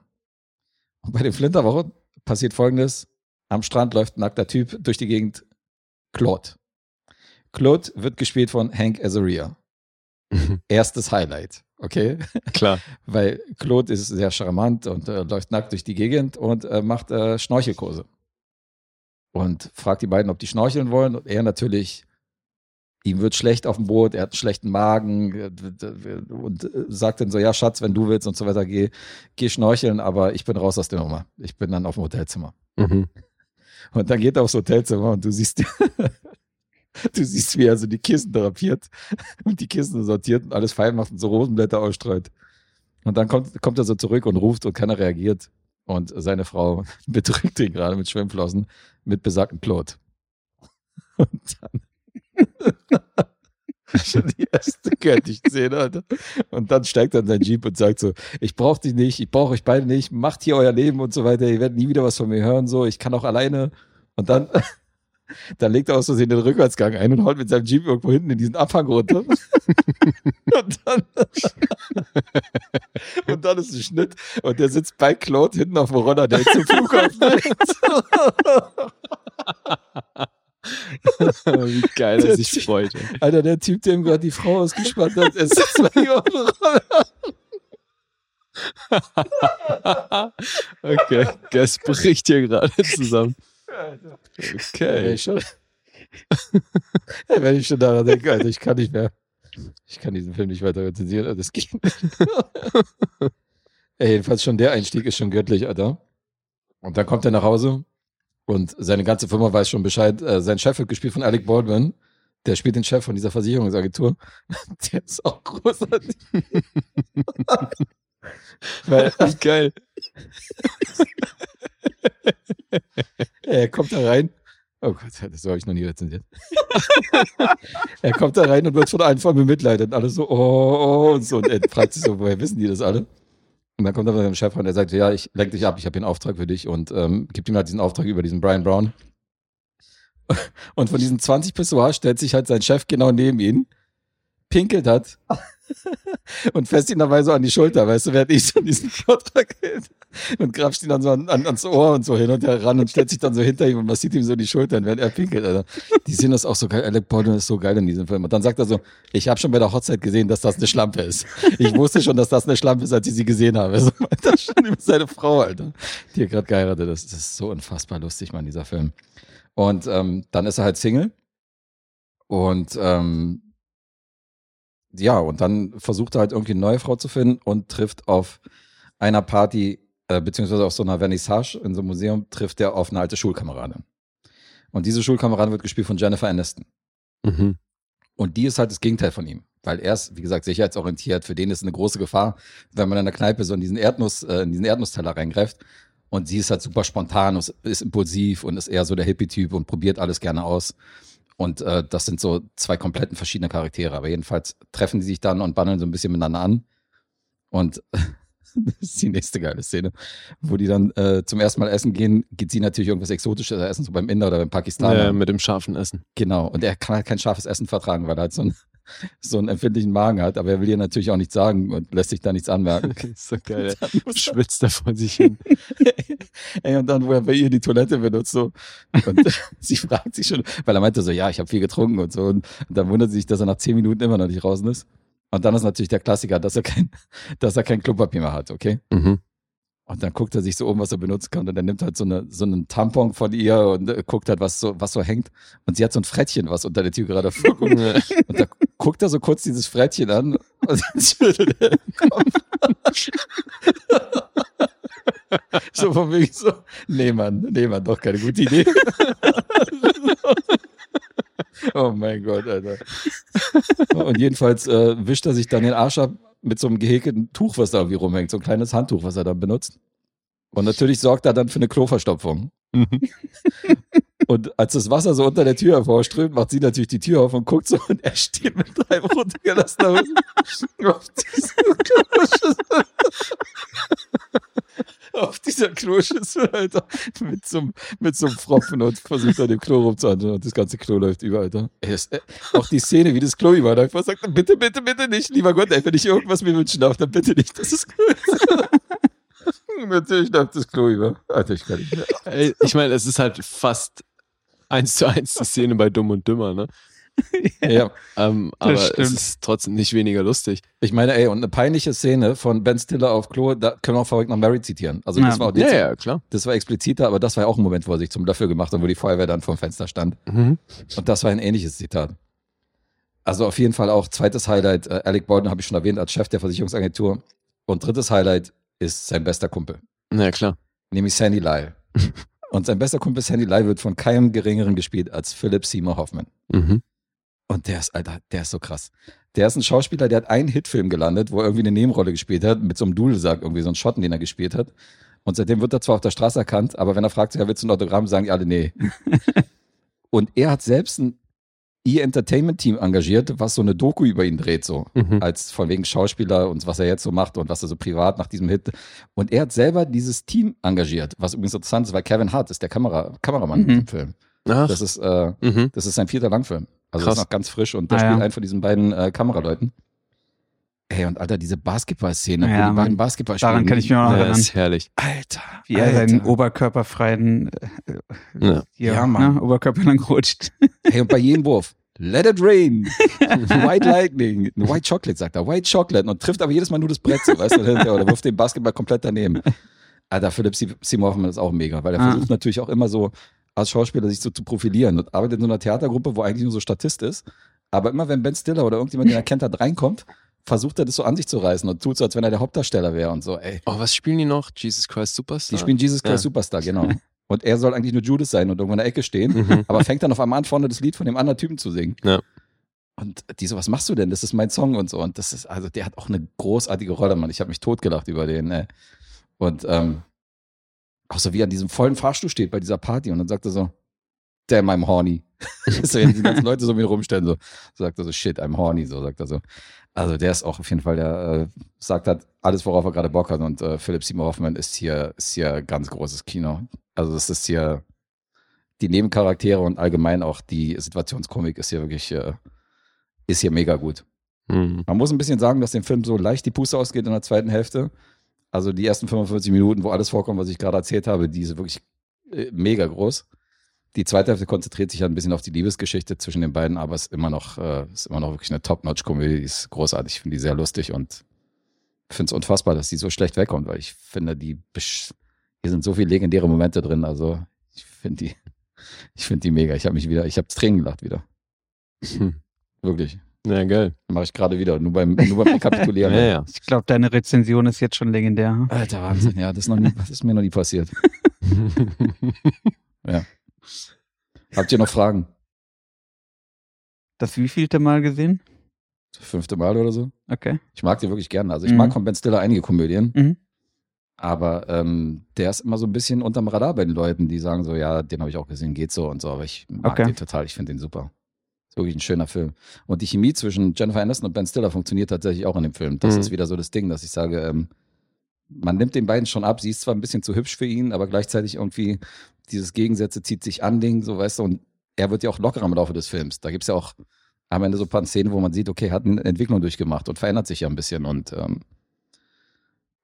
Und bei den Flitterwochen passiert folgendes. Am Strand läuft ein nackter Typ durch die Gegend. Claude. Claude wird gespielt von Hank Azaria. Erstes Highlight, okay? Klar. (laughs) Weil Claude ist sehr charmant und äh, läuft nackt durch die Gegend und äh, macht äh, Schnorchelkurse. Und fragt die beiden, ob die schnorcheln wollen. Und er natürlich, ihm wird schlecht auf dem Boot, er hat einen schlechten Magen äh, und äh, sagt dann so, ja Schatz, wenn du willst und so weiter, geh, geh schnorcheln, aber ich bin raus aus der Nummer. Ich bin dann auf dem Hotelzimmer. Mhm. Und dann geht er aufs Hotelzimmer und du siehst, (laughs) (laughs) du siehst, wie er so die Kissen drapiert (laughs) und die Kissen sortiert und alles fein macht und so Rosenblätter ausstreut. Und dann kommt, kommt er so zurück und ruft und keiner reagiert. und seine Frau (laughs) betrügt ihn gerade mit Schwimmflossen mit besagten Claude. Und dann schon die erste göttliche Szene, Alter. Und dann steigt er in sein Jeep und sagt so, ich brauche dich nicht, ich brauche euch beide nicht, macht hier euer Leben und so weiter, ihr werdet nie wieder was von mir hören, so, ich kann auch alleine. Und dann, dann legt er aus Versehen den Rückwärtsgang ein und haut mit seinem Jeep irgendwo hinten in diesen Abhang runter. (laughs) und dann, und dann ist ein Schnitt und der sitzt bei Claude hinten auf dem Roller, der zum Flughafen (laughs) Wie geil er Der sich freut. Alter, der Typ, dem gerade die Frau ausgespannt hat, ist zwei auf dem Roller. (laughs) okay, Guess bricht hier gerade zusammen. Okay. schon. (laughs) Ey, wenn ich schon daran denke, Alter, ich kann nicht mehr. Ich kann diesen Film nicht weiter rezensieren, Alter, das geht nicht. (laughs) Ey, jedenfalls schon der Einstieg ist schon göttlich, Alter. Und dann kommt er nach Hause und seine ganze Firma weiß schon Bescheid. Äh, sein Chef wird gespielt von Alec Baldwin. Der spielt den Chef von dieser Versicherungsagentur. (laughs) Der ist auch großartig. Weil, Wie geil. (laughs) Er kommt da rein. Oh Gott, das habe ich noch nie rezensiert. (laughs) er kommt da rein und wird von allen voll bemitleidet. Und alle so, oh, oh, und so. Und er fragt sich so, woher wissen die das alle? Und dann kommt er mit seinem Chef und er sagt, ja, ich lenk dich ab, ich habe hier einen Auftrag für dich und ähm, gibt ihm halt diesen Auftrag über diesen Brian Brown. Und von diesen 20 Pessoas stellt sich halt sein Chef genau neben ihn, pinkelt hat (laughs) und fässt ihn dabei so an die Schulter, weißt du, während ich so diesen Vortrag hält und grapscht ihn dann so an, an, ans Ohr und so hin und her ran und stellt sich dann so hinter ihm und massiert ihm so die Schultern, während er pinkelt, Alter. Die sehen das auch so geil. Alec Baldwin ist so geil in diesem Film. Und dann sagt er so, ich habe schon bei der Hochzeit gesehen, dass das eine Schlampe ist. Ich wusste schon, dass das eine Schlampe ist, als ich sie gesehen habe. So meint er schon über seine Frau, Alter, die er gerade geheiratet ist. Das ist so unfassbar lustig, man, dieser Film. Und ähm, dann ist er halt Single. Und ähm, ja, und dann versucht er halt irgendwie eine neue Frau zu finden und trifft auf einer Party, äh, beziehungsweise auf so einer Vernissage in so einem Museum, trifft er auf eine alte Schulkameradin. Und diese Schulkameradin wird gespielt von Jennifer Aniston. Mhm. Und die ist halt das Gegenteil von ihm. Weil er ist, wie gesagt, sicherheitsorientiert. Für den ist es eine große Gefahr, wenn man in der Kneipe so in diesen Erdnuss, äh, in diesen Erdnussteller reingreift. Und sie ist halt super spontan, und ist impulsiv und ist eher so der Hippie-Typ und probiert alles gerne aus. Und äh, das sind so zwei kompletten verschiedene Charaktere. Aber jedenfalls treffen die sich dann und bandeln so ein bisschen miteinander an. Und (laughs) das ist die nächste geile Szene, wo die dann äh, zum ersten Mal essen gehen, geht sie natürlich irgendwas Exotisches essen, so beim Inder oder beim Pakistaner. Ja, mit dem scharfen Essen. Genau. Und er kann halt kein scharfes Essen vertragen, weil er halt so, ein, so einen empfindlichen Magen hat. Aber er will ihr natürlich auch nichts sagen und lässt sich da nichts anmerken. ist so geil. (laughs) Schwitzt er vor sich hin. (laughs) Ey, und dann, wo er bei ihr die Toilette benutzt, so. Und (laughs) sie fragt sich schon, weil er meinte so, ja, ich habe viel getrunken und so. Und, und dann wundert sie sich, dass er nach zehn Minuten immer noch nicht draußen ist. Und dann ist natürlich der Klassiker, dass er kein, dass er kein Klopapier mehr hat, okay? Mhm. Und dann guckt er sich so um, was er benutzen kann. Und er nimmt halt so, eine, so einen Tampon von ihr und äh, guckt halt, was so, was so hängt. Und sie hat so ein Frettchen, was unter der Tür gerade vorguckt. Und da guckt er so kurz dieses Frettchen an und dann schüttelt er den Kopf. so von wegen so, nee Mann, nee Mann, doch keine gute Idee. oh mein Gott, Alter. Und jedenfalls äh, wischt er sich dann den Arsch ab mit so einem gehäkelten Tuch, was da irgendwie rumhängt, so ein kleines Handtuch, was er dann benutzt. Und natürlich sorgt er dann für eine Kloverstopfung. (laughs) Und als das Wasser so unter der Tür hervorströmt, macht sie natürlich die Tür auf und guckt so und er steht mit drei runtergelassener Hosen auf dieser Kloschüssel. auf dieser Kloschüssel, Alter. Mit so, mit so einem Pfropfen und versucht an dem Klo rumzuhandeln und das ganze Klo läuft über, Alter. Das, äh, auch die Szene, wie das Klo überläuft, man sagt, bitte, bitte, bitte nicht, lieber Gott, ey, wenn ich irgendwas mir wünschen darf, dann bitte nicht, das ist gut. (laughs) Natürlich läuft das Klo über. Alter, ich kann nicht mehr. Ich meine, es ist halt fast eins zu eins die Szene bei Dumm und Dümmer, ne? (laughs) Ja. Ähm, aber es stimmt. ist trotzdem nicht weniger lustig. Ich meine, ey, und eine peinliche Szene von Ben Stiller auf Klo, da können wir auch verrückt nach Mary zitieren. Also das Ja. war auch Ja, ja, klar. das war expliziter, aber das war ja auch ein Moment, wo er sich zum Löffel gemacht hat, wo die Feuerwehr dann vom Fenster stand. Mhm. Und das war ein ähnliches Zitat. Also auf jeden Fall auch zweites Highlight, äh, Alec Baldwin habe ich schon erwähnt als Chef der Versicherungsagentur. Und drittes Highlight ist sein bester Kumpel, Ja, klar. nämlich Sandy Lyle. (laughs) Und sein bester Kumpel Sandy Lyle wird von keinem geringeren gespielt als Philip Seymour Hoffman. Mhm. Und der ist, Alter, der ist so krass. Der ist ein Schauspieler, der hat einen Hitfilm gelandet, wo er irgendwie eine Nebenrolle gespielt hat, mit so einem Dudelsack, irgendwie so einen Schotten, den er gespielt hat. Und seitdem wird er zwar auf der Straße erkannt, aber wenn er fragt, ja, willst du ein Autogramm, sagen die alle nee. (laughs) und er hat selbst ein E-Entertainment-Team engagiert, was so eine Doku über ihn dreht, so. Mhm. Als von wegen Schauspieler und was er jetzt so macht und was er so privat nach diesem Hit. Und er hat selber dieses Team engagiert, was übrigens interessant ist, weil Kevin Hart ist der Kamera, Kameramann Mhm. in diesem Film. Ach, Das ist, äh, mhm. das ist sein vierter Langfilm. Also Krass. das ist noch ganz frisch und der Ah, spielt ja. einen von diesen beiden äh, Kameraleuten. Ey, und Alter, diese Basketball-Szene, Ja, wo die beiden Basketball spielen. Daran kann ich mich auch noch erinnern. ist herrlich. Alter. Wie er seinen oberkörperfreien äh, Ja. hier, Ja, Mann. ne, Oberkörper lang rutscht. (laughs) Hey, und bei jedem Wurf. Let it rain. (laughs) White Lightning. White Chocolate, sagt er. White Chocolate. Und trifft aber jedes Mal nur das Brett, so, weißt du? Oder oder wirft den Basketball komplett daneben. (laughs) Alter, Philipp Seymour Hoffman ist auch mega, weil er Ah. versucht natürlich auch immer so als Schauspieler sich so zu profilieren und arbeitet in so einer Theatergruppe, wo eigentlich nur so Statist ist. Aber immer wenn Ben Stiller oder irgendjemand, den er kennt, hat reinkommt, versucht er das so an sich zu reißen und tut so, als wenn er der Hauptdarsteller wäre und so, ey. Oh, was spielen die noch? Jesus Christ Superstar? Die spielen Jesus Christ Ja. Superstar, genau. (laughs) Und er soll eigentlich nur Judas sein und irgendwo in der Ecke stehen, Mhm. aber fängt dann auf einmal an, vorne das Lied von dem anderen Typen zu singen. Ja. Und die so, was machst du denn? Das ist mein Song und so. Und das ist, also der hat auch eine großartige Rolle, Mann. Ich habe mich totgelacht über den, ey. Und ähm, auch so wie er an diesem vollen Fahrstuhl steht bei dieser Party und dann sagt er so, damn, I'm horny. (laughs) so, die ganzen Leute so ihn rumstellen, so, sagt er so, shit, I'm horny, so sagt er so. Also der ist auch auf jeden Fall, der äh, sagt hat, alles, worauf er gerade Bock hat. Und äh, Philipp Seymour Hoffman ist hier, ist hier ganz großes Kino. Also das ist hier die Nebencharaktere und allgemein auch die Situationskomik ist hier wirklich, äh, ist hier mega gut. Mhm. Man muss ein bisschen sagen, dass dem Film so leicht die Puste ausgeht in der zweiten Hälfte. Also die ersten 45 Minuten, wo alles vorkommt, was ich gerade erzählt habe, die sind wirklich äh, mega groß. Die zweite Hälfte konzentriert sich ja ein bisschen auf die Liebesgeschichte zwischen den beiden, aber es ist immer noch, äh, ist immer noch wirklich eine Top-Notch-Komödie. Die ist großartig. Ich finde die sehr lustig und finde es unfassbar, dass die so schlecht wegkommt, weil ich finde, die besch- hier sind so viele legendäre Momente drin. Also ich finde die, ich finde die mega. Ich habe mich wieder, ich habe Tränen gelacht wieder. Hm. Wirklich. Ja, geil. Mache ich gerade wieder, nur beim, nur beim Rekapitulieren. (laughs) Ja, ja. Ich glaube, deine Rezension ist jetzt schon legendär. Alter Wahnsinn, ja, das ist, noch nie, das ist mir noch nie passiert. (laughs) Habt ihr noch Fragen? Das wievielte Mal gesehen? Fünfte Mal oder so? Okay. Ich mag die wirklich gerne. Also ich Mhm. mag von Ben Stiller einige Komödien, Mhm. aber ähm, der ist immer so ein bisschen unterm Radar bei den Leuten, die sagen so, ja, den habe ich auch gesehen, geht so und so, aber ich mag Okay. den total, ich finde den super. Ist wirklich ein schöner Film. Und die Chemie zwischen Jennifer Aniston und Ben Stiller funktioniert tatsächlich auch in dem Film. Das Mhm. ist wieder so das Ding, dass ich sage, ähm, man nimmt den beiden schon ab, sie ist zwar ein bisschen zu hübsch für ihn, aber gleichzeitig irgendwie dieses Gegensätze zieht sich an Ding, so weißt du, und er wird ja auch lockerer im Laufe des Films. Da gibt's ja auch am Ende so ein paar Szenen, wo man sieht, okay, hat eine Entwicklung durchgemacht und verändert sich ja ein bisschen und ähm,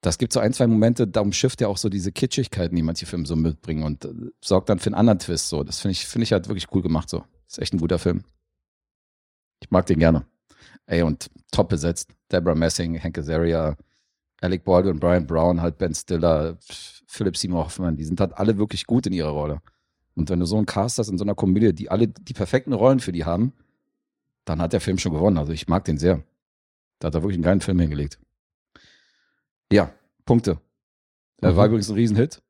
das gibt so ein, zwei Momente, da umschifft ja auch so diese Kitschigkeiten, die manche Filme so mitbringen und äh, sorgt dann für einen anderen Twist. So, das finde ich, finde ich halt wirklich cool gemacht. So, ist echt ein guter Film. Ich mag den gerne. Ey und top besetzt. Deborah Messing, Hank Azaria, Alec Baldwin, Brian Brown, halt Ben Stiller, Philip Seymour Hoffman. Die sind halt alle wirklich gut in ihrer Rolle. Und wenn du so einen Cast hast in so einer Komödie, die alle die perfekten Rollen für die haben, dann hat der Film schon gewonnen. Also ich mag den sehr. Da hat er wirklich einen geilen Film hingelegt. Ja, Punkte. Er Mhm. war übrigens ein Riesenhit.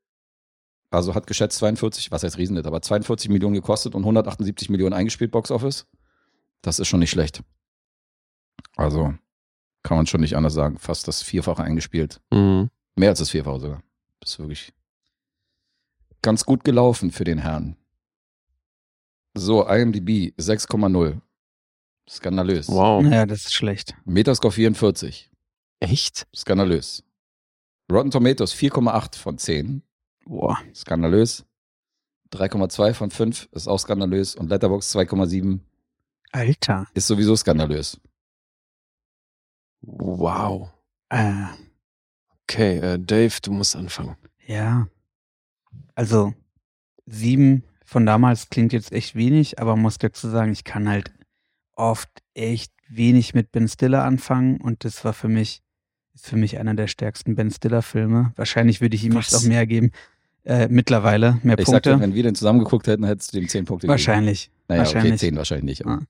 Also hat geschätzt 42, was heißt Riesenhit, aber 42 Millionen gekostet und 178 Millionen eingespielt, Box Office. Das ist schon nicht schlecht. Also kann man schon nicht anders sagen. Fast das Vierfache eingespielt. Mhm. Mehr als das Vierfache sogar. Das ist wirklich ganz gut gelaufen für den Herrn. So, IMDb 6,0. Skandalös. Wow. Ja, das ist schlecht. Metascore 44. Echt? Skandalös. Rotten Tomatoes 4,8 von 10. Boah. Skandalös. 3,2 von 5 ist auch skandalös. Und Letterboxd 2,7 Alter. ist sowieso skandalös. Wow. Äh, Okay, äh, Dave, du musst anfangen. ja. Also, sieben von damals klingt jetzt echt wenig, aber muss dazu sagen, ich kann halt oft echt wenig mit Ben Stiller anfangen und das war für mich, ist für mich einer der stärksten Ben Stiller-Filme. Wahrscheinlich würde ich ihm jetzt auch mehr geben. Äh, mittlerweile mehr Ich Punkte. sagte, wenn wir den zusammen geguckt hätten, hättest du dem 10 Punkte gegeben. wahrscheinlich. Naja, okay, wahrscheinlich. 10 wahrscheinlich nicht. aber- Ah.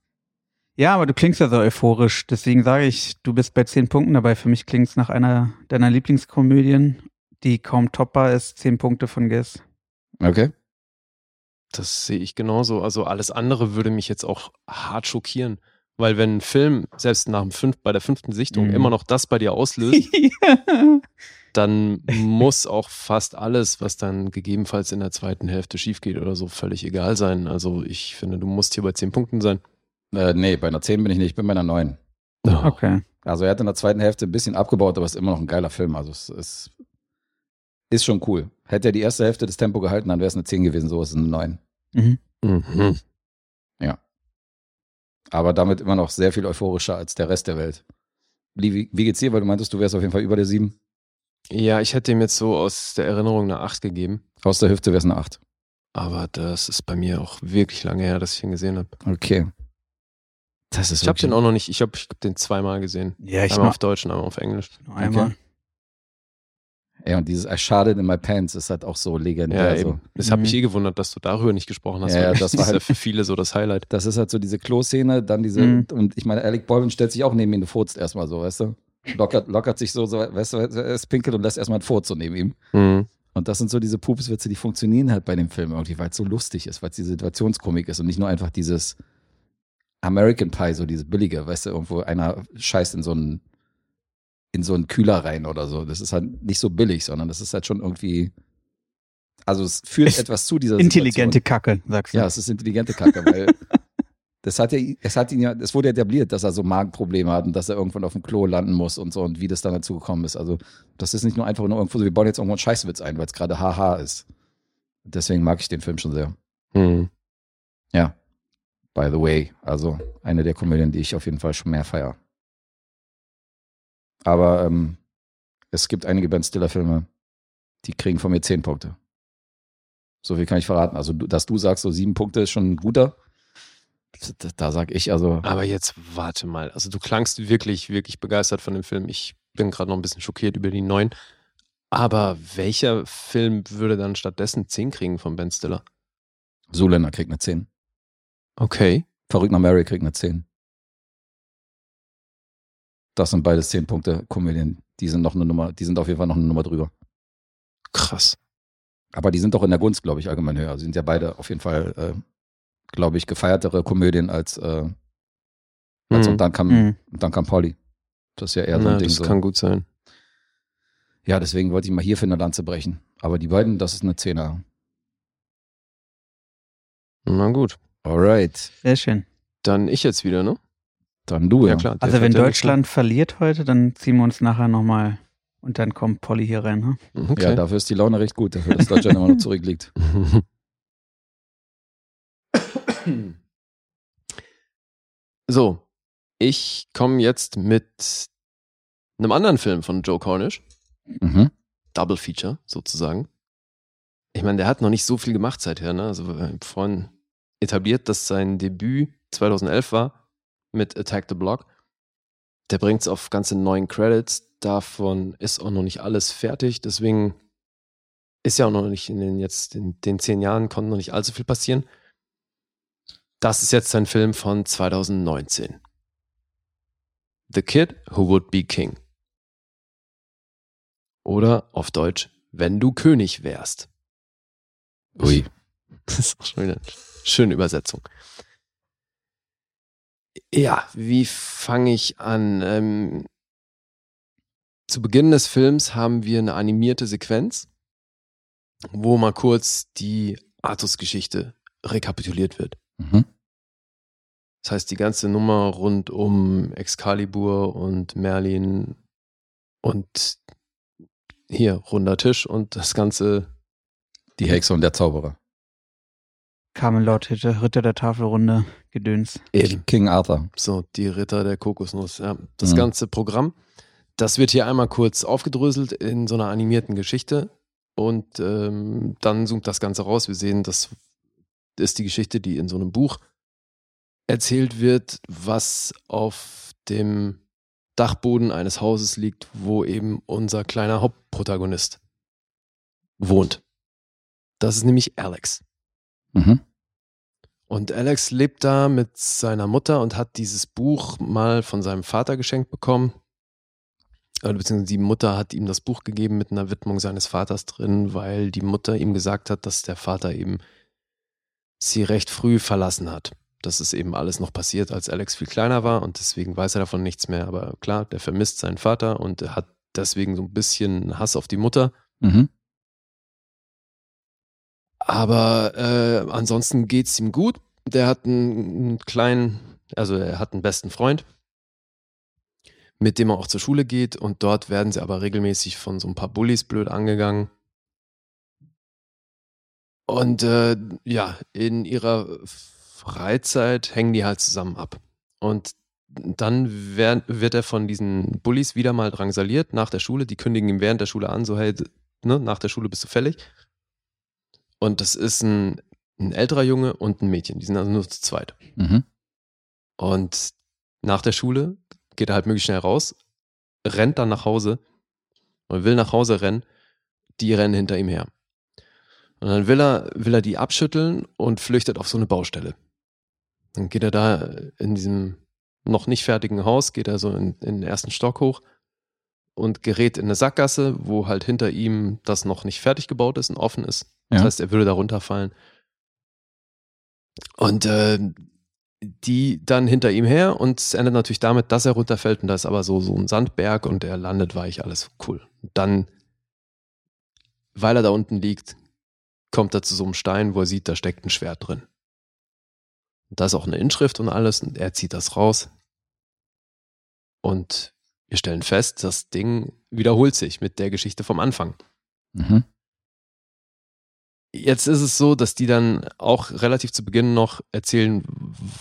Ja, aber du klingst ja so euphorisch. Deswegen sage ich, du bist bei zehn Punkten dabei. Für mich klingt es nach einer deiner Lieblingskomödien, die kaum toppbar ist. Zehn Punkte von Guess. Okay. Das sehe ich genauso. Also alles andere würde mich jetzt auch hart schockieren. Weil wenn ein Film, selbst nach dem fünf, bei der fünften Sichtung, Mhm. immer noch das bei dir auslöst, (laughs) dann muss auch fast alles, was dann gegebenenfalls in der zweiten Hälfte schief geht oder so, völlig egal sein. Also ich finde, du musst hier bei 10 Punkten sein. Äh, nee, bei einer 10 bin ich nicht, ich bin bei einer 9. Okay. Also er hat in der zweiten Hälfte ein bisschen abgebaut, aber es ist immer noch ein geiler Film. Also es ist, ist schon cool. Hätte er die erste Hälfte des Tempo gehalten, dann wäre es eine 10 gewesen, so ist es eine 9. Mhm. Mhm. Aber damit immer noch sehr viel euphorischer als der Rest der Welt. Wie, wie geht's dir? Weil du meintest, du wärst auf jeden Fall über der 7. Ja, ich hätte ihm jetzt so aus der Erinnerung eine 8 gegeben. Aus der Hüfte wär's eine 8. Aber das ist bei mir auch wirklich lange her, dass ich ihn gesehen habe. Okay. Das ist Ich habe den auch noch nicht, ich habe ich hab den zweimal gesehen. Ja, ich einmal auf Deutsch und einmal auf Englisch. noch einmal. Ja, und dieses I sharded in my pants ist halt auch so legendär. Ja, so. eben. Das hat Mhm. mich eh gewundert, dass du darüber nicht gesprochen hast. Ja, weil das (laughs) war ist ja halt- für viele so das Highlight. Das ist halt so diese Klo-Szene, dann diese, Mhm. und ich meine, Alec Baldwin stellt sich auch neben ihn und furzt erstmal so, weißt du? Lockert, lockert sich so, so, weißt du, er ist pinkelt und lässt erstmal einen Furz so neben ihm. Mhm. Und das sind so diese Pupswitze, die funktionieren halt bei dem Film irgendwie, weil es so lustig ist, weil es die Situationskomik ist und nicht nur einfach dieses American Pie, so dieses billige, weißt du, irgendwo einer scheißt in so einen, in so einen Kühler rein oder so. Das ist halt nicht so billig, sondern das ist halt schon irgendwie, also es führt Ist etwas zu dieser Intelligente Situation. Kacke, sagst du. Ja, es ist intelligente Kacke, weil (laughs) das hat ja, es hat ihn ja, es wurde ja etabliert, dass er so Magenprobleme hat und dass er irgendwann auf dem Klo landen muss und so und wie das dann dazu gekommen ist. Also, das ist nicht nur einfach nur irgendwo so, wir bauen jetzt irgendwo einen Scheißwitz ein, weil es gerade haha ist. Deswegen mag ich den Film schon sehr. Mhm. Ja. By the way, also eine der Komödien, die ich auf jeden Fall schon mehr feier. Aber ähm, es gibt einige Ben Stiller-Filme, die kriegen von mir zehn Punkte. So viel kann ich verraten. Also, dass du sagst, so sieben Punkte ist schon ein guter. Da, da sag ich also. Aber jetzt warte mal. Also du klangst wirklich, wirklich begeistert von dem Film. Ich bin gerade noch ein bisschen schockiert über die neun. Aber welcher Film würde dann stattdessen 10 kriegen von Ben Stiller? Zuländer kriegt eine 10. Okay. Verrückt nach Mary kriegt eine 10. Das sind beides 10 Punkte Komödien. Die sind noch eine Nummer, die sind auf jeden Fall noch eine Nummer drüber. Krass. Aber die sind doch in der Gunst, glaube ich, allgemein höher. Sie sind ja beide auf jeden Fall, äh, glaube ich, gefeiertere Komödien als, äh, als Mhm. und dann kam, Mhm. und dann kam Polly. Das ist ja eher so Na, ein Ding. das So. kann gut sein. Ja, deswegen wollte ich mal hier für eine Lanze brechen. Aber die beiden, das ist eine Zehner. Na gut. Alright. Sehr schön. Dann ich jetzt wieder, ne? Dann du, ja. klar. der Also wenn ja Deutschland verliert heute, dann ziehen wir uns nachher nochmal und dann kommt Polly hier rein. Hm? nicht. Okay. Ja, dafür ist die Laune recht gut, dafür, dass Deutschland immer noch zurückliegt. (laughs) So, ich komme jetzt mit einem anderen Film von Joe Cornish. Mhm. Double Feature sozusagen. Ich meine, der hat noch nicht so viel gemacht seither. Ne? Also vorhin etabliert, dass sein Debüt 2011 war mit Attack the Block. Der bringt es auf ganze neun Credits. Davon ist auch noch nicht alles fertig. Deswegen ist ja auch noch nicht in den jetzt in den zehn Jahren konnte noch nicht allzu viel passieren. Das ist jetzt sein Film von 2019. The Kid Who Would Be King. Oder auf Deutsch, wenn du König wärst. Ui. (laughs) Das ist auch schon wieder schöne Übersetzung. Ja, wie fange ich an? Ähm, zu Beginn des Films haben wir eine animierte Sequenz, wo mal kurz die Artus-Geschichte rekapituliert wird. Mhm. Das heißt, die ganze Nummer rund um Excalibur und Merlin und hier runder Tisch und das ganze Die Hexe und der Zauberer. Camelot, Ritter Ritter der Tafelrunde, Gedöns. eben King Arthur. so die Ritter der Kokosnuss, ja, das Mhm. ganze Programm. Das wird hier einmal kurz aufgedröselt in so einer animierten Geschichte und ähm, dann zoomt das Ganze raus. Wir sehen, das ist die Geschichte, die in so einem Buch erzählt wird, was auf dem Dachboden eines Hauses liegt, wo eben unser kleiner Hauptprotagonist wohnt. Das ist nämlich Alex. Mhm. Und Alex lebt da mit seiner Mutter und hat dieses Buch mal von seinem Vater geschenkt bekommen. Oder beziehungsweise die Mutter hat ihm das Buch gegeben mit einer Widmung seines Vaters drin, weil die Mutter ihm gesagt hat, dass der Vater eben sie recht früh verlassen hat. Das ist eben alles noch passiert, als Alex viel kleiner war und deswegen weiß er davon nichts mehr. Aber klar, der vermisst seinen Vater und hat deswegen so ein bisschen Hass auf die Mutter. Mhm. Aber äh, ansonsten geht's ihm gut. Der hat einen, einen kleinen, also er hat einen besten Freund, mit dem er auch zur Schule geht und dort werden sie aber regelmäßig von so ein paar Bullies blöd angegangen. Und äh, ja, in ihrer Freizeit hängen die halt zusammen ab. Und dann wer- wird er von diesen Bullies wieder mal drangsaliert nach der Schule. Die kündigen ihm während der Schule an, so hey, ne, nach der Schule bist du fällig. Und das ist ein, ein älterer Junge und ein Mädchen. Die sind also nur zu zweit. Mhm. Und nach der Schule geht er halt möglichst schnell raus, rennt dann nach Hause und will nach Hause rennen. Die rennen hinter ihm her. Und dann will er, will er die abschütteln und flüchtet auf so eine Baustelle. Dann geht er da in diesem noch nicht fertigen Haus, geht er so in, in den ersten Stock hoch und gerät in eine Sackgasse, wo halt hinter ihm das noch nicht fertig gebaut ist und offen ist. Das Ja. heißt, er würde da runterfallen. Und äh, die dann hinter ihm her und es endet natürlich damit, dass er runterfällt und da ist aber so, so ein Sandberg und er landet weich, alles cool. Und dann, weil er da unten liegt, kommt er zu so einem Stein, wo er sieht, da steckt ein Schwert drin. Und da ist auch eine Inschrift und alles und er zieht das raus. Und wir stellen fest, das Ding wiederholt sich mit der Geschichte vom Anfang. Mhm. Jetzt ist es so, dass die dann auch relativ zu Beginn noch erzählen,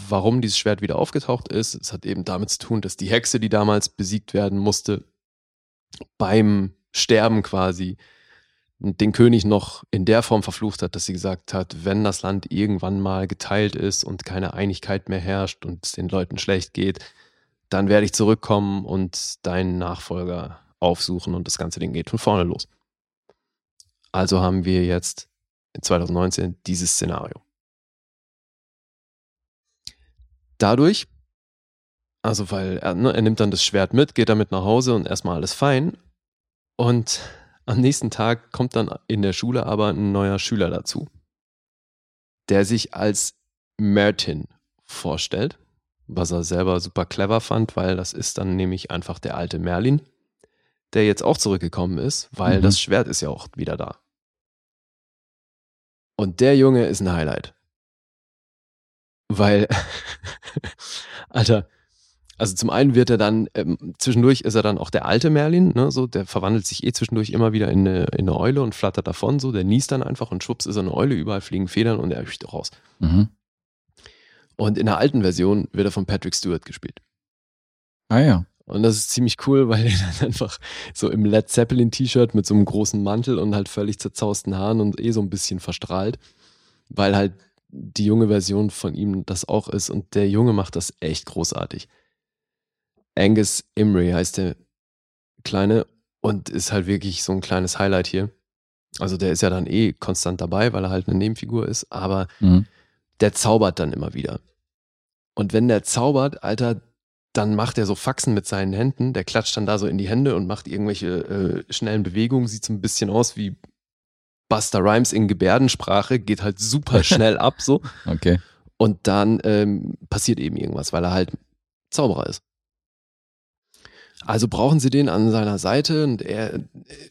warum dieses Schwert wieder aufgetaucht ist. Es hat eben damit zu tun, dass die Hexe, die damals besiegt werden musste, beim Sterben quasi den König noch in der Form verflucht hat, dass sie gesagt hat, wenn das Land irgendwann mal geteilt ist und keine Einigkeit mehr herrscht und es den Leuten schlecht geht, dann werde ich zurückkommen und deinen Nachfolger aufsuchen und das ganze Ding geht von vorne los. Also haben wir jetzt 2019 dieses Szenario. Dadurch, also weil er, ne, er nimmt dann das Schwert mit, geht damit nach Hause und erstmal alles fein. Und am nächsten Tag kommt dann in der Schule aber ein neuer Schüler dazu, der sich als Martin vorstellt, was er selber super clever fand, weil das ist dann nämlich einfach der alte Merlin, der jetzt auch zurückgekommen ist, weil Mhm. das Schwert ist ja auch wieder da. Und der Junge ist ein Highlight. Weil, (laughs) Alter, also zum einen wird er dann, ähm, zwischendurch ist er dann auch der alte Merlin, ne, so, der verwandelt sich eh zwischendurch immer wieder in eine, in eine Eule und flattert davon, so, der niest dann einfach und schwupps ist er eine Eule, überall fliegen Federn und er hüpft raus. Mhm. Und in der alten Version wird er von Patrick Stewart gespielt. Ah ja. Und das ist ziemlich cool, (laughs) weil er dann einfach so im Led Zeppelin T-Shirt mit so einem großen Mantel und halt völlig zerzausten Haaren und eh so ein bisschen verstrahlt, weil halt die junge Version von ihm das auch ist und der Junge macht das echt großartig. Angus Imrie heißt der Kleine und ist halt wirklich so ein kleines Highlight hier. Also der ist ja dann eh konstant dabei, weil er halt eine Nebenfigur ist, aber Mhm. der zaubert dann immer wieder. Und wenn der zaubert, Alter, dann macht er so Faxen mit seinen Händen. Der klatscht dann da so in die Hände und macht irgendwelche äh, schnellen Bewegungen. Sieht so ein bisschen aus wie Buster Rhymes in Gebärdensprache. Geht halt super (laughs) schnell ab so. Okay. Und dann ähm, passiert eben irgendwas, weil er halt Zauberer ist. Also brauchen sie den an seiner Seite und er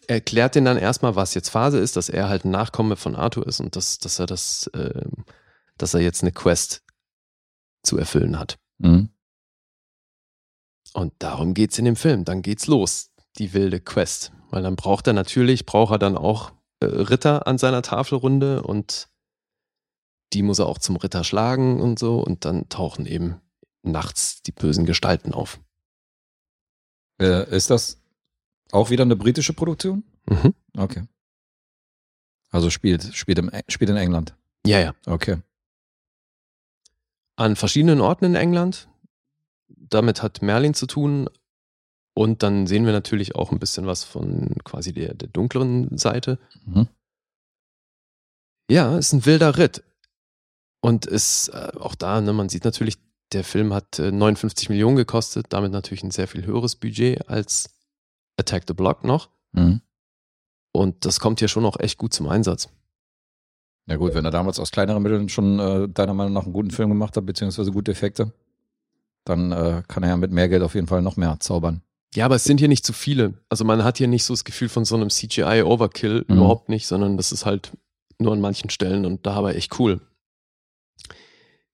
erklärt den dann erstmal, was jetzt Phase ist, dass er halt ein Nachkomme von Arthur ist und dass, dass er das, ähm, dass er jetzt eine Quest zu erfüllen hat. Mhm. Und darum geht's in dem Film. Dann geht's los, die wilde Quest. Weil dann braucht er natürlich, braucht er dann auch äh, Ritter an seiner Tafelrunde und die muss er auch zum Ritter schlagen und so. Und dann tauchen eben nachts die bösen Gestalten auf. Äh, ist das auch wieder eine britische Produktion? Mhm. Okay. Also spielt, spielt, im, spielt in England. Ja, ja. Okay. An verschiedenen Orten in England. Damit hat Merlin zu tun. Und dann sehen wir natürlich auch ein bisschen was von quasi der, der dunkleren Seite. Mhm. Ja, ist ein wilder Ritt. Und ist äh, auch da, ne, man sieht natürlich, der Film hat äh, 59 Millionen gekostet, damit natürlich ein sehr viel höheres Budget als Attack the Block noch. Mhm. Und das kommt hier schon auch echt gut zum Einsatz. Ja gut, wenn er damals aus kleineren Mitteln schon äh, deiner Meinung nach einen guten Film gemacht hat, beziehungsweise gute Effekte, dann äh, kann er ja mit mehr Geld auf jeden Fall noch mehr zaubern. Ja, aber es sind hier nicht zu viele. Also man hat hier nicht so das Gefühl von so einem CGI-Overkill, Mhm. überhaupt nicht, sondern das ist halt nur an manchen Stellen und da aber echt cool.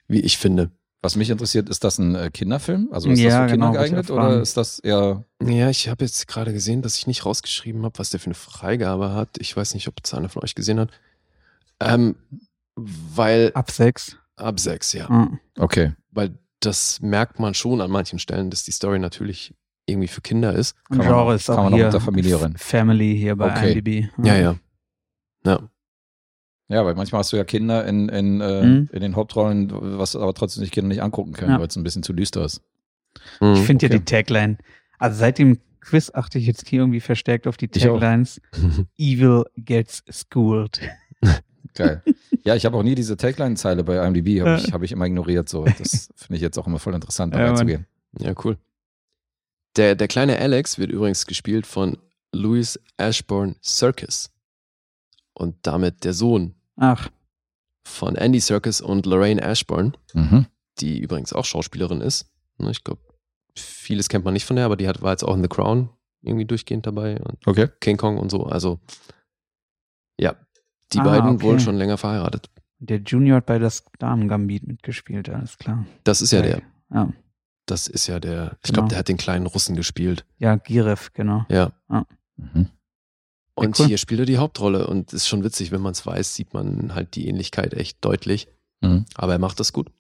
Wie ich finde. Was mich interessiert, ist das ein äh, Kinderfilm? Also ist Ja, das für Kinder genau, geeignet oder ist das eher. Ja, ich habe jetzt gerade gesehen, dass ich nicht rausgeschrieben habe, was der für eine Freigabe hat. Ich weiß nicht, ob es einer von euch gesehen hat. Ähm, weil Ab sechs. ab sechs, ja. Ah. Okay. Weil das merkt man schon an manchen Stellen, dass die Story natürlich irgendwie für Kinder ist. Und Kann man Genre auch- ist kann auch man auch hier unter Familie rein. Family hier bei Okay. IMDb. Ja, ja. Ja. Ja, weil manchmal hast du ja Kinder in, in, äh, Mhm. in den Hauptrollen, was aber trotzdem die Kinder nicht angucken können, Ja. weil es ein bisschen zu düster ist. Mhm. Ich finde ja okay. die Tagline, also seit dem Quiz achte ich jetzt hier irgendwie verstärkt auf die. Taglines. (laughs) Evil gets schooled. (laughs) Geil. (laughs) ja, ich habe auch nie diese Tagline-Zeile bei IMDb, habe Ja. ich, hab ich immer ignoriert. So. Das finde ich jetzt auch immer voll interessant, da Ja, Mann. reinzugehen. Ja, cool. Der, der kleine Alex wird übrigens gespielt von Louis Ashbourne Circus. Und damit der Sohn Ach, von Andy Serkis und Lorraine Ashbourne, Mhm. die übrigens auch Schauspielerin ist. Ne, Ich glaube, vieles kennt man nicht von der, aber die hat, war jetzt auch in The Crown irgendwie durchgehend dabei und Okay. King Kong und so. Also, ja, die Ah, beiden okay. wohl schon länger verheiratet. der Junior hat bei das Damen-Gambit mitgespielt, alles klar. Das ist ja der. Ja, Das ist ja der. Ich Genau. glaube, der hat den kleinen Russen gespielt. ja Girev, genau. Ja. Mhm. Und cool. hier spielt er die Hauptrolle und ist schon witzig, wenn man es weiß, sieht man halt die Ähnlichkeit echt deutlich. Mhm. Aber er macht das gut.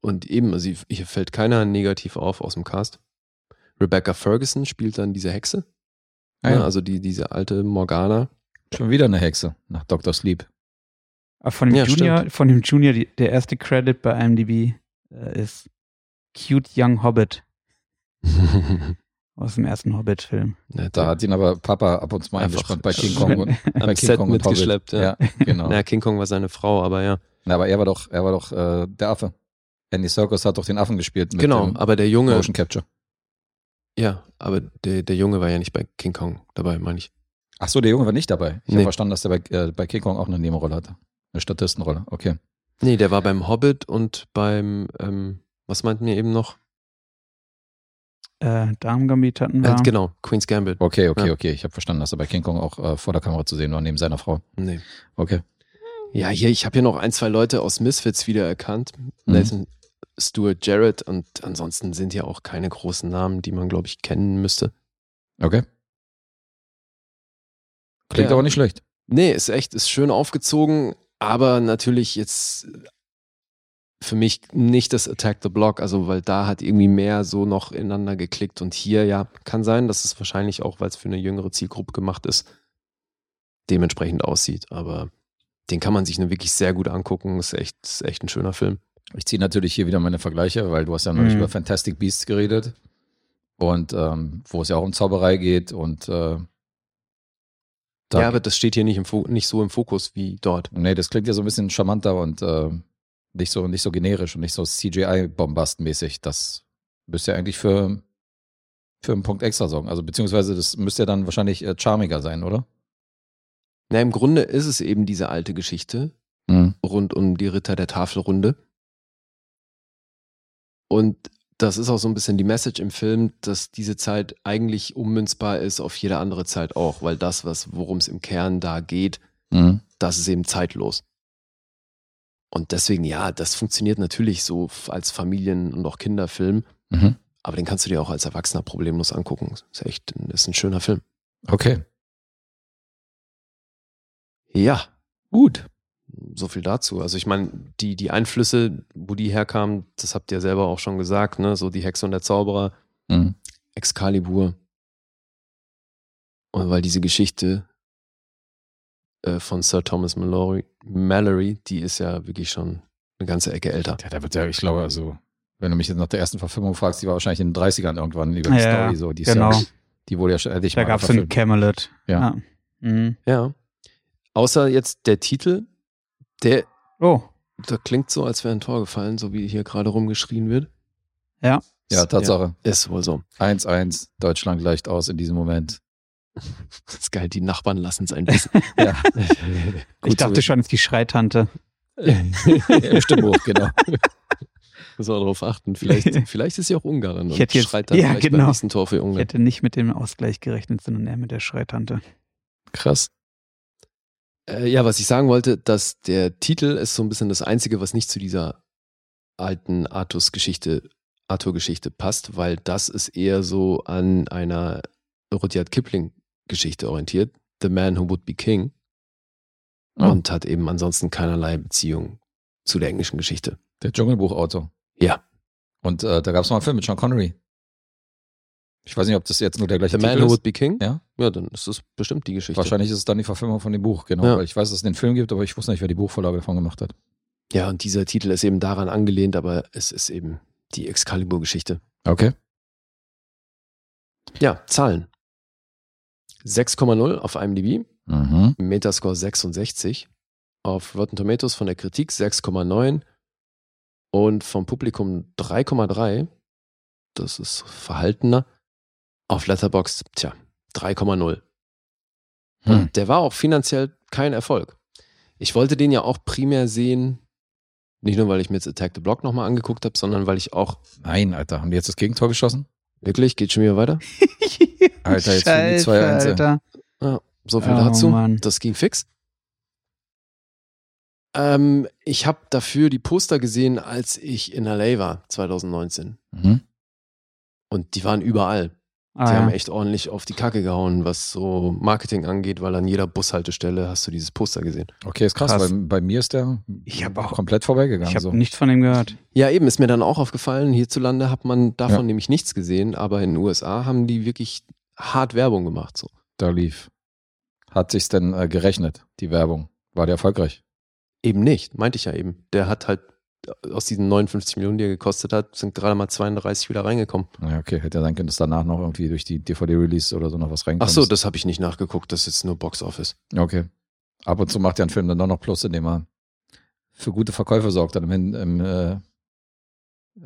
Und eben, also hier fällt keiner negativ auf aus dem Cast. Rebecca Ferguson spielt dann diese Hexe. Ah, ne, ja. Also die, diese alte Morgana. Schon wieder eine Hexe nach Dr. Sleep. Aber von dem Ja, Junior, stimmt. von dem Junior, die, der erste Credit bei IMDb äh, ist Cute Young Hobbit (laughs) aus dem ersten Hobbit-Film. Ja, Da hat ihn aber Papa ab und zu mal Einfach eingespannt bei King (laughs) Kong und bei King Set Kong und Hobbit. mitgeschleppt, ja. ja. genau. Na, King Kong war seine Frau, aber ja. Na, aber er war doch, er war doch äh, der Affe. Andy Serkis hat doch den Affen gespielt mit genau, dem aber der Junge, Motion Capture. ja, aber der, der Junge war ja nicht bei King Kong dabei, meine ich. Ach so, der Junge war nicht dabei. Ich Nee. habe verstanden, dass der bei, äh, bei King Kong auch eine Nebenrolle hatte. Eine Statistenrolle. Okay. Nee, der war beim Hobbit und beim, ähm, was meinten wir eben noch? Äh, Damen-Gambit hatten wir. Äh, genau, Queen's Gambit. Okay, okay, Ja. okay. Ich habe verstanden, dass er bei King Kong auch äh, vor der Kamera zu sehen war, neben seiner Frau. Nee. Okay. Ja, hier, ich habe hier noch ein, zwei Leute aus Misfits wiedererkannt. Mhm. Nathan Stewart Jarrett und ansonsten sind ja auch keine großen Namen, die man, glaube ich, kennen müsste. Okay. Klingt Ja. aber nicht schlecht. Nee, ist echt, ist schön aufgezogen, aber natürlich jetzt für mich nicht das Attack the Block, also weil da hat irgendwie mehr so noch ineinander geklickt und hier, ja, kann sein, dass es wahrscheinlich auch, weil es für eine jüngere Zielgruppe gemacht ist, dementsprechend aussieht, aber den kann man sich nur wirklich sehr gut angucken, ist echt, ist echt ein schöner Film. Ich ziehe natürlich hier wieder meine Vergleiche, weil du hast ja neulich Mhm. über Fantastic Beasts geredet. Und ähm, wo es ja auch um Zauberei geht und äh, da, ja, aber das steht hier nicht, im Fo nicht so im Fokus wie dort. Nee, das klingt ja so ein bisschen charmanter und äh, nicht so nicht so generisch und nicht so CGI-Bombast-mäßig. Das müsste ja eigentlich für, für einen Punkt extra sorgen. Also beziehungsweise das müsste ja dann wahrscheinlich äh, charmiger sein, oder? Na, im Grunde ist es eben diese alte Geschichte Mhm. rund um die Ritter der Tafelrunde. Und das ist auch so ein bisschen die Message im Film, dass diese Zeit eigentlich ummünzbar ist auf jede andere Zeit auch, weil das, was worum es im Kern da geht, Mhm. das ist eben zeitlos. Und deswegen, ja, das funktioniert natürlich so als Familien- und auch Kinderfilm, Mhm. aber den kannst du dir auch als Erwachsener problemlos angucken. Ist echt, ist ein schöner Film. Okay. Ja, Gut. So viel dazu. Also ich meine, die, die Einflüsse, wo die herkamen, das habt ihr selber auch schon gesagt, ne? So die Hexe und der Zauberer, Mhm. Excalibur. Und weil diese Geschichte äh, von Sir Thomas Mallory, Mallory, die ist ja wirklich schon eine ganze Ecke älter. Ja, da wird ja, ich glaube, also, wenn du mich jetzt nach der ersten Verfilmung fragst, die war wahrscheinlich in den 30ern irgendwann über die Ja, Story so. Die, genau. ja, die wurde ja schon endlich Da mal gab es einen. Camelot. Ja. Mhm. Ja. Außer jetzt der Titel, der, Oh, der klingt so, als wäre ein Tor gefallen, so wie hier gerade rumgeschrien wird. Ja. Ja, Tatsache. Ja, ist wohl so. 1-1, Deutschland gleicht aus in diesem Moment. (laughs) Das ist geil, die Nachbarn lassen es ein bisschen. (laughs) Ja. (laughs) ich dachte schon, es ist die Schreitante. Im Stimmbuch, genau. Muss man darauf achten. Vielleicht, vielleicht ist sie auch Ungarin Ich und hätte jetzt- schreit dann ja, vielleicht beim genau. nächsten Tor für Ich Ungarn. hätte nicht mit dem Ausgleich gerechnet, sondern eher mit der Schreitante. Krass. Äh, ja, was ich sagen wollte, dass der Titel ist so ein bisschen das Einzige, was nicht zu dieser alten Artus-Geschichte, Arthur-Geschichte passt, weil das ist eher so an einer Rudyard Kipling-Geschichte orientiert. The Man Who Would Be King. Oh. Und hat eben ansonsten keinerlei Beziehung zu der englischen Geschichte. Der Dschungelbuchautor. Ja. Und äh, da gab es mal einen Film mit Sean Connery. Ich weiß nicht, ob das jetzt nur der gleiche The Man Titel Who ist. Would Be King? Ja. Ja, dann ist das bestimmt die Geschichte. Wahrscheinlich ist es dann die Verfilmung von dem Buch, genau. Ja. Weil ich weiß, dass es den Film gibt, aber ich wusste nicht, wer die Buchvorlage davon gemacht hat. Ja, und dieser Titel ist eben daran angelehnt, aber es ist eben die Excalibur-Geschichte. Okay. Ja, Zahlen. 6,0 auf IMDb, Mhm. Metascore 66, auf Rotten Tomatoes von der Kritik 6,9 und vom Publikum 3,3. Das ist verhaltener. Auf Letterboxd, tja, 3,0. Hm. Und der war auch finanziell kein Erfolg. Ich wollte den ja auch primär sehen, nicht nur, weil ich mir jetzt Attack the Block nochmal angeguckt habe, sondern weil ich auch, Nein, Alter, haben die jetzt das Gegentor geschossen? wirklich, geht schon wieder weiter? (laughs) Alter, jetzt Scheiße, 2-1. Alter. So viel Oh, dazu. Mann. Das ging fix. Ähm, ich habe dafür die Poster gesehen, als ich in LA war, 2019. Mhm. Und die waren überall. Ah, Die ja. haben echt ordentlich auf die Kacke gehauen, was so Marketing angeht, weil an jeder Bushaltestelle hast du dieses Poster gesehen. Okay, ist krass, Krass. Weil bei mir ist der Ich hab auch- komplett vorbeigegangen. Ich habe so. nichts von dem gehört. Ja, eben, ist mir dann auch aufgefallen, hierzulande hat man davon Ja. nämlich nichts gesehen, aber in den USA haben die wirklich hart Werbung gemacht. So. da lief. Hat sich's denn äh, gerechnet, die Werbung? War der erfolgreich? Eben nicht, meinte ich ja eben. Der hat halt aus diesen 59 Millionen, die er gekostet hat, sind gerade mal 32 wieder reingekommen. Ja, okay, hätte ja sein können, dass danach noch irgendwie durch die DVD-Release oder so noch was reinkommt. Ach so, das habe ich nicht nachgeguckt, das ist jetzt nur Box Office. Okay. Ab und zu macht ja ein Film dann doch noch Plus, indem er für gute Verkäufe sorgt, dann im, im, äh,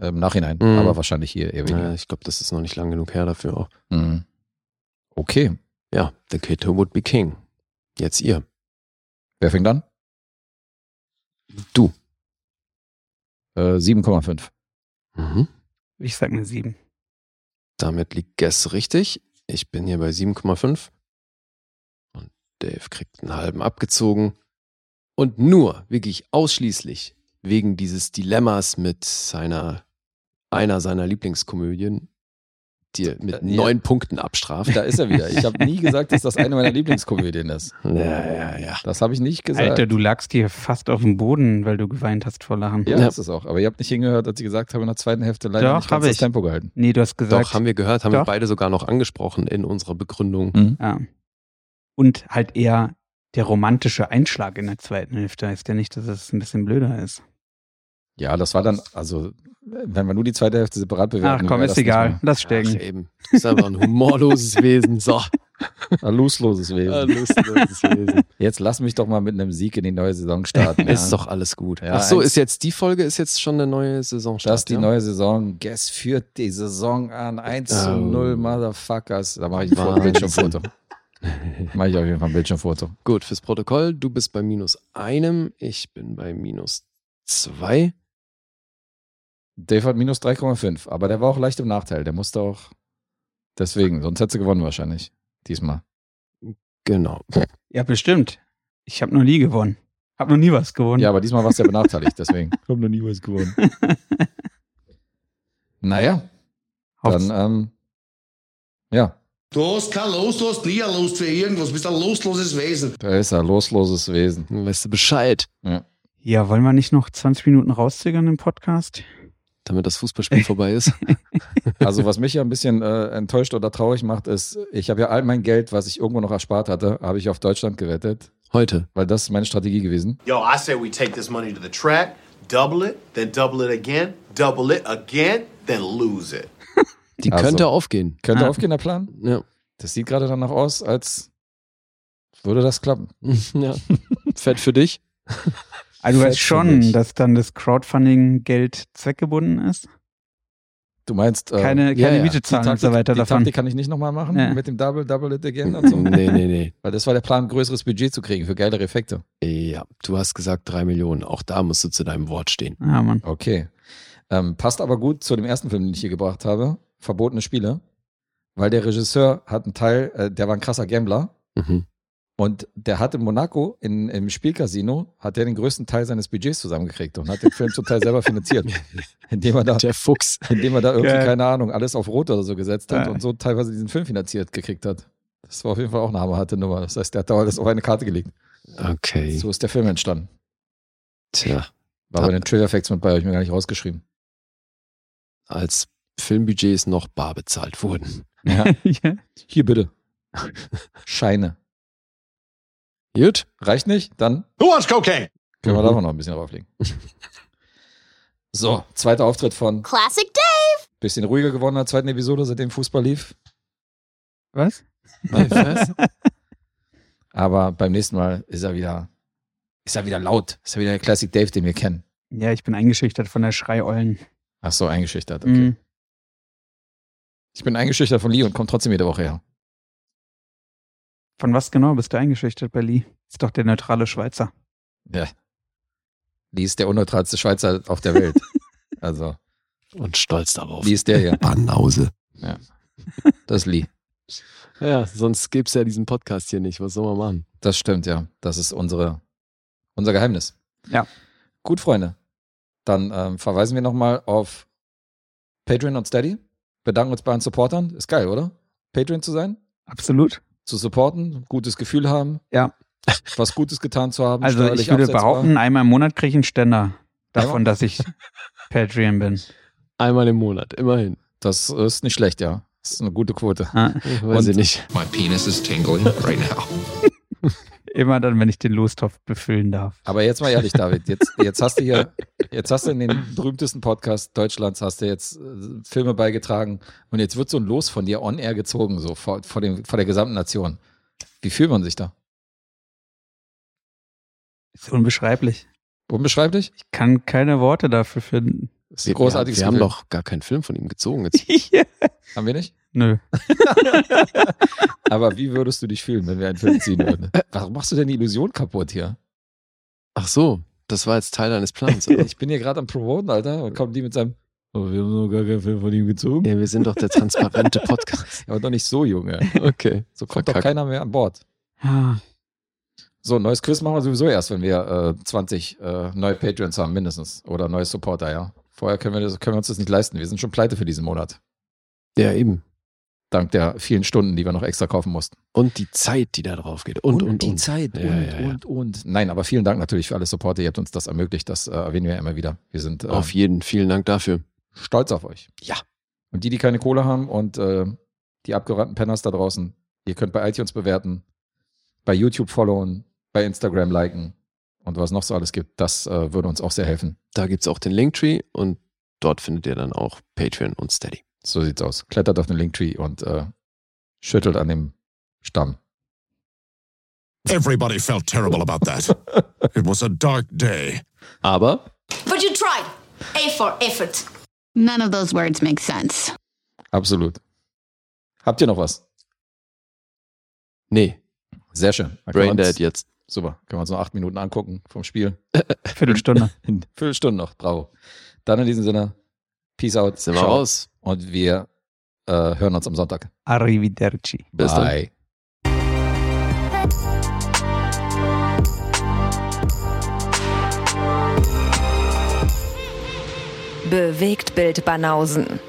im Nachhinein. Mhm. Aber wahrscheinlich hier eher weniger. ich glaube, das ist noch nicht lang genug her dafür auch. Mhm. Okay. Ja, The Kid Who Would Be King. Jetzt ihr. Wer fängt an? Du. Äh, 7,5. Mhm. Ich sag eine 7. Damit liegt Guess richtig. Ich bin hier bei 7,5. Und Dave kriegt einen halben abgezogen. Und nur, wirklich ausschließlich, wegen dieses Dilemmas mit seiner, einer seiner Lieblingskomödien, die er mit ja. neun Punkten abstraft. Da ist er wieder. Ich habe nie gesagt, dass das eine meiner (laughs) Lieblingskomödien ist. Ja, ja, ja. Das habe ich nicht gesagt. Alter, du lagst hier fast auf dem Boden, weil du geweint hast vor Lachen. ja, Ja. das ist auch. Aber ihr habt nicht hingehört, als ich gesagt habe, in der zweiten Hälfte leider Doch, nicht das ich. Tempo gehalten. Nee, du hast gesagt. Doch, haben wir gehört, haben wir Doch. beide sogar noch angesprochen in unserer Begründung. Mhm. Ja. Und halt eher der romantische Einschlag in der zweiten Hälfte heißt ja nicht, dass es ein bisschen blöder ist. Ja, das war dann, also, wenn wir nur die zweite Hälfte separat bewerten. Ach komm, ist egal. Lass Ach, stecken. eben. Du bist einfach ein humorloses (laughs) Wesen. So. Ein losloses Wesen. Ein lustloses Wesen. Jetzt lass mich doch mal mit einem Sieg in die neue Saison starten. (laughs) Ist ja. doch alles gut. Ja, Ach so, ist jetzt die Folge, ist jetzt schon eine neue Saison. Das ist die neue Saison. Guess führt die Saison an. 1 zu Oh. 0, Motherfuckers. Da mache ich ein. Bildschirmfoto. Mache ich auf jeden Fall ein Bildschirmfoto. Gut, fürs Protokoll, du bist bei minus einem, ich bin bei minus zwei. Dave hat minus 3,5, aber der war auch leicht im Nachteil. Der musste auch. Deswegen, sonst hätte sie gewonnen wahrscheinlich. Diesmal. Genau. Ja, bestimmt. Ich habe noch nie gewonnen. Hab noch nie was gewonnen. Ja, aber diesmal warst du ja benachteiligt, deswegen. Ich (laughs) hab noch nie was gewonnen. (laughs) Naja, dann, ähm, ja, Du hast kein Los, du hast nie ein Lust für irgendwas, du bist ein lostloses Wesen. da ist ein losloses Wesen. Weißt du Bescheid, ja, wollen wir nicht noch 20 Minuten rauszögern im Podcast? Damit das Fußballspiel (laughs) vorbei ist. Also was mich ja ein bisschen äh, enttäuscht oder traurig macht, ist, ich habe ja all mein Geld, was ich irgendwo noch erspart hatte, habe ich auf Deutschland gewettet, Heute. weil das ist meine Strategie gewesen. Yo, I say we take this money to the track, double it, then double it again, double it again, then lose it. (laughs) Die Also. könnte aufgehen. Könnte Ah. aufgehen, der Plan? Ja. Das sieht gerade danach aus, als würde das klappen. (laughs) ja. Fett für dich. Also du weißt schon, dass dann das Crowdfunding-Geld zweckgebunden ist? Du meinst, äh, Keine, keine ja. Miete zahlen und so weiter die davon. Taktik kann ich nicht nochmal machen Ja. mit dem Double, Double It Again (laughs) und so. nee, nee, nee. Weil das war der Plan, ein größeres Budget zu kriegen für geilere Effekte. Ja, du hast gesagt drei Millionen. Auch da musst du zu deinem Wort stehen. Ja, Mann. Okay. Ähm, passt aber gut zu dem ersten Film, den ich hier gebracht habe, Verbotene Spiele, weil der Regisseur hat einen Teil, äh, der war ein krasser Gambler Mhm. Und der hat in Monaco in, im Spielcasino hat der den größten Teil seines Budgets zusammengekriegt und hat den Film zum Teil selber finanziert, (laughs) indem er da, Der Fuchs. indem er da irgendwie Geil. keine Ahnung alles auf Rot oder so gesetzt hat Ja. und so teilweise diesen Film finanziert gekriegt hat. Das war auf jeden Fall auch eine hammerharte Nummer. Das heißt, der hat da alles auf eine Karte gelegt. Okay. So ist der Film entstanden. Tja, War bei den Trailer Facts mit bei, habe ich mir gar nicht rausgeschrieben. als Filmbudgets noch bar bezahlt wurden. Ja. (laughs) ja. Hier bitte. (laughs) Scheine. Gut. Reicht nicht? Dann Who wants cocaine? können wir Mhm. da noch ein bisschen drauflegen. (laughs) So, zweiter Auftritt von Classic Dave. bisschen ruhiger geworden in der zweiten Episode, seitdem Fußball lief. Was? (laughs) Was? (laughs) Aber beim nächsten Mal ist er wieder, ist er wieder laut. Ist er wieder der Classic Dave, den wir kennen. Ja, ich bin eingeschüchtert von der Schreiollen. Ach so, eingeschüchtert. Okay. Mhm. Ich bin eingeschüchtert von Lee und komme trotzdem jede Woche her. Von was genau bist du eingeschüchtert bei Lee? Ist doch der neutrale Schweizer. Ja. Lee ist der unneutralste Schweizer auf der Welt. (laughs) also, Und stolz darauf. Lee ist der hier. Banause. Das ist Lee. Ja, sonst gäbe es ja diesen Podcast hier nicht. Was soll man machen? Das stimmt, ja. Das ist unsere, unser Geheimnis. Ja. Gut, Freunde. Dann ähm, verweisen wir nochmal auf Patreon und Steady. Bedanken uns bei allen Supportern. Ist geil, oder? Patreon zu sein, Absolut. Zu supporten, gutes Gefühl haben. Ja. Was Gutes getan zu haben. Also ich würde absetzbar. behaupten, einmal im Monat kriege ich einen Ständer davon, Einmal? dass ich Patreon bin. Einmal im Monat, immerhin. Das ist nicht schlecht, ja. Das ist eine gute Quote. Ah, Weiß Und- ich nicht. My penis is tingling right now. (laughs) Immer dann, wenn ich den Lostopf befüllen darf. Aber jetzt mal ehrlich, David, jetzt, jetzt hast du hier, jetzt hast du in den berühmtesten Podcast Deutschlands, hast du jetzt äh, Filme beigetragen und jetzt wird so ein Los von dir on air gezogen, so vor, vor, dem, vor der gesamten Nation. Wie fühlt man sich da? Ist unbeschreiblich. Unbeschreiblich? Ich kann keine Worte dafür finden. Das ist ein großartiges wir, wir haben doch gar keinen Film von ihm gezogen. Jetzt. (laughs) Haben wir nicht? Nö. Aber wie würdest du dich fühlen, wenn wir einen Film ziehen würden? (laughs) Warum machst du denn die Illusion kaputt hier? Ach so, das war jetzt Teil deines Plans. Oder? (laughs) Ich bin hier gerade am Promoten, Alter, und kommt die mit seinem, oh, wir haben noch gar keinen Film von ihm gezogen. ja, wir sind doch der transparente Podcast. Aber doch nicht so, Junge. Okay. So kommt doch Verkackt. keiner mehr an Bord. Ah, So, ein neues Quiz machen wir sowieso erst, wenn wir äh, 20 äh, neue Patreons haben, mindestens. Oder neue Supporter, ja. Vorher können wir, das, können wir uns das nicht leisten. Wir sind schon pleite für diesen Monat. Ja, eben. Dank der vielen Stunden, die wir noch extra kaufen mussten. Und die Zeit, die da drauf geht. Und, und, die und. Zeit. Ja, und, ja, ja. und, und. Nein, aber vielen Dank natürlich für alle Supporter. Ihr habt uns das ermöglicht. Das äh, erwähnen wir ja immer wieder. Wir sind äh, Auf jeden, vielen Dank dafür. stolz auf euch. Ja. Und die, die keine Kohle haben und äh, die abgerannten Penners da draußen, ihr könnt bei iTunes bewerten, bei YouTube followen, bei Instagram liken und was noch so alles gibt. Das äh, würde uns auch sehr helfen. Da gibt es auch den Linktree und dort findet ihr dann auch Patreon und Steady. So sieht's aus. Klettert auf den Linktree und äh, schüttelt an dem Stamm. Everybody felt terrible about that. (laughs) It was a dark day. Aber But you tried. A for effort. None of those words make sense. Absolut. Habt ihr noch was? nee, Sehr schön. Braindead jetzt. Super. Können wir uns noch acht Minuten angucken vom Spiel. (laughs) Viertelstunde. (laughs) Viertelstunde noch. Bravo. Dann in diesem Sinne, Peace out. Sind wir Ciao. raus. Und wir äh, hören uns am Sonntag. Arrivederci. Bis dann. Bye. Bewegt Bild Banausen.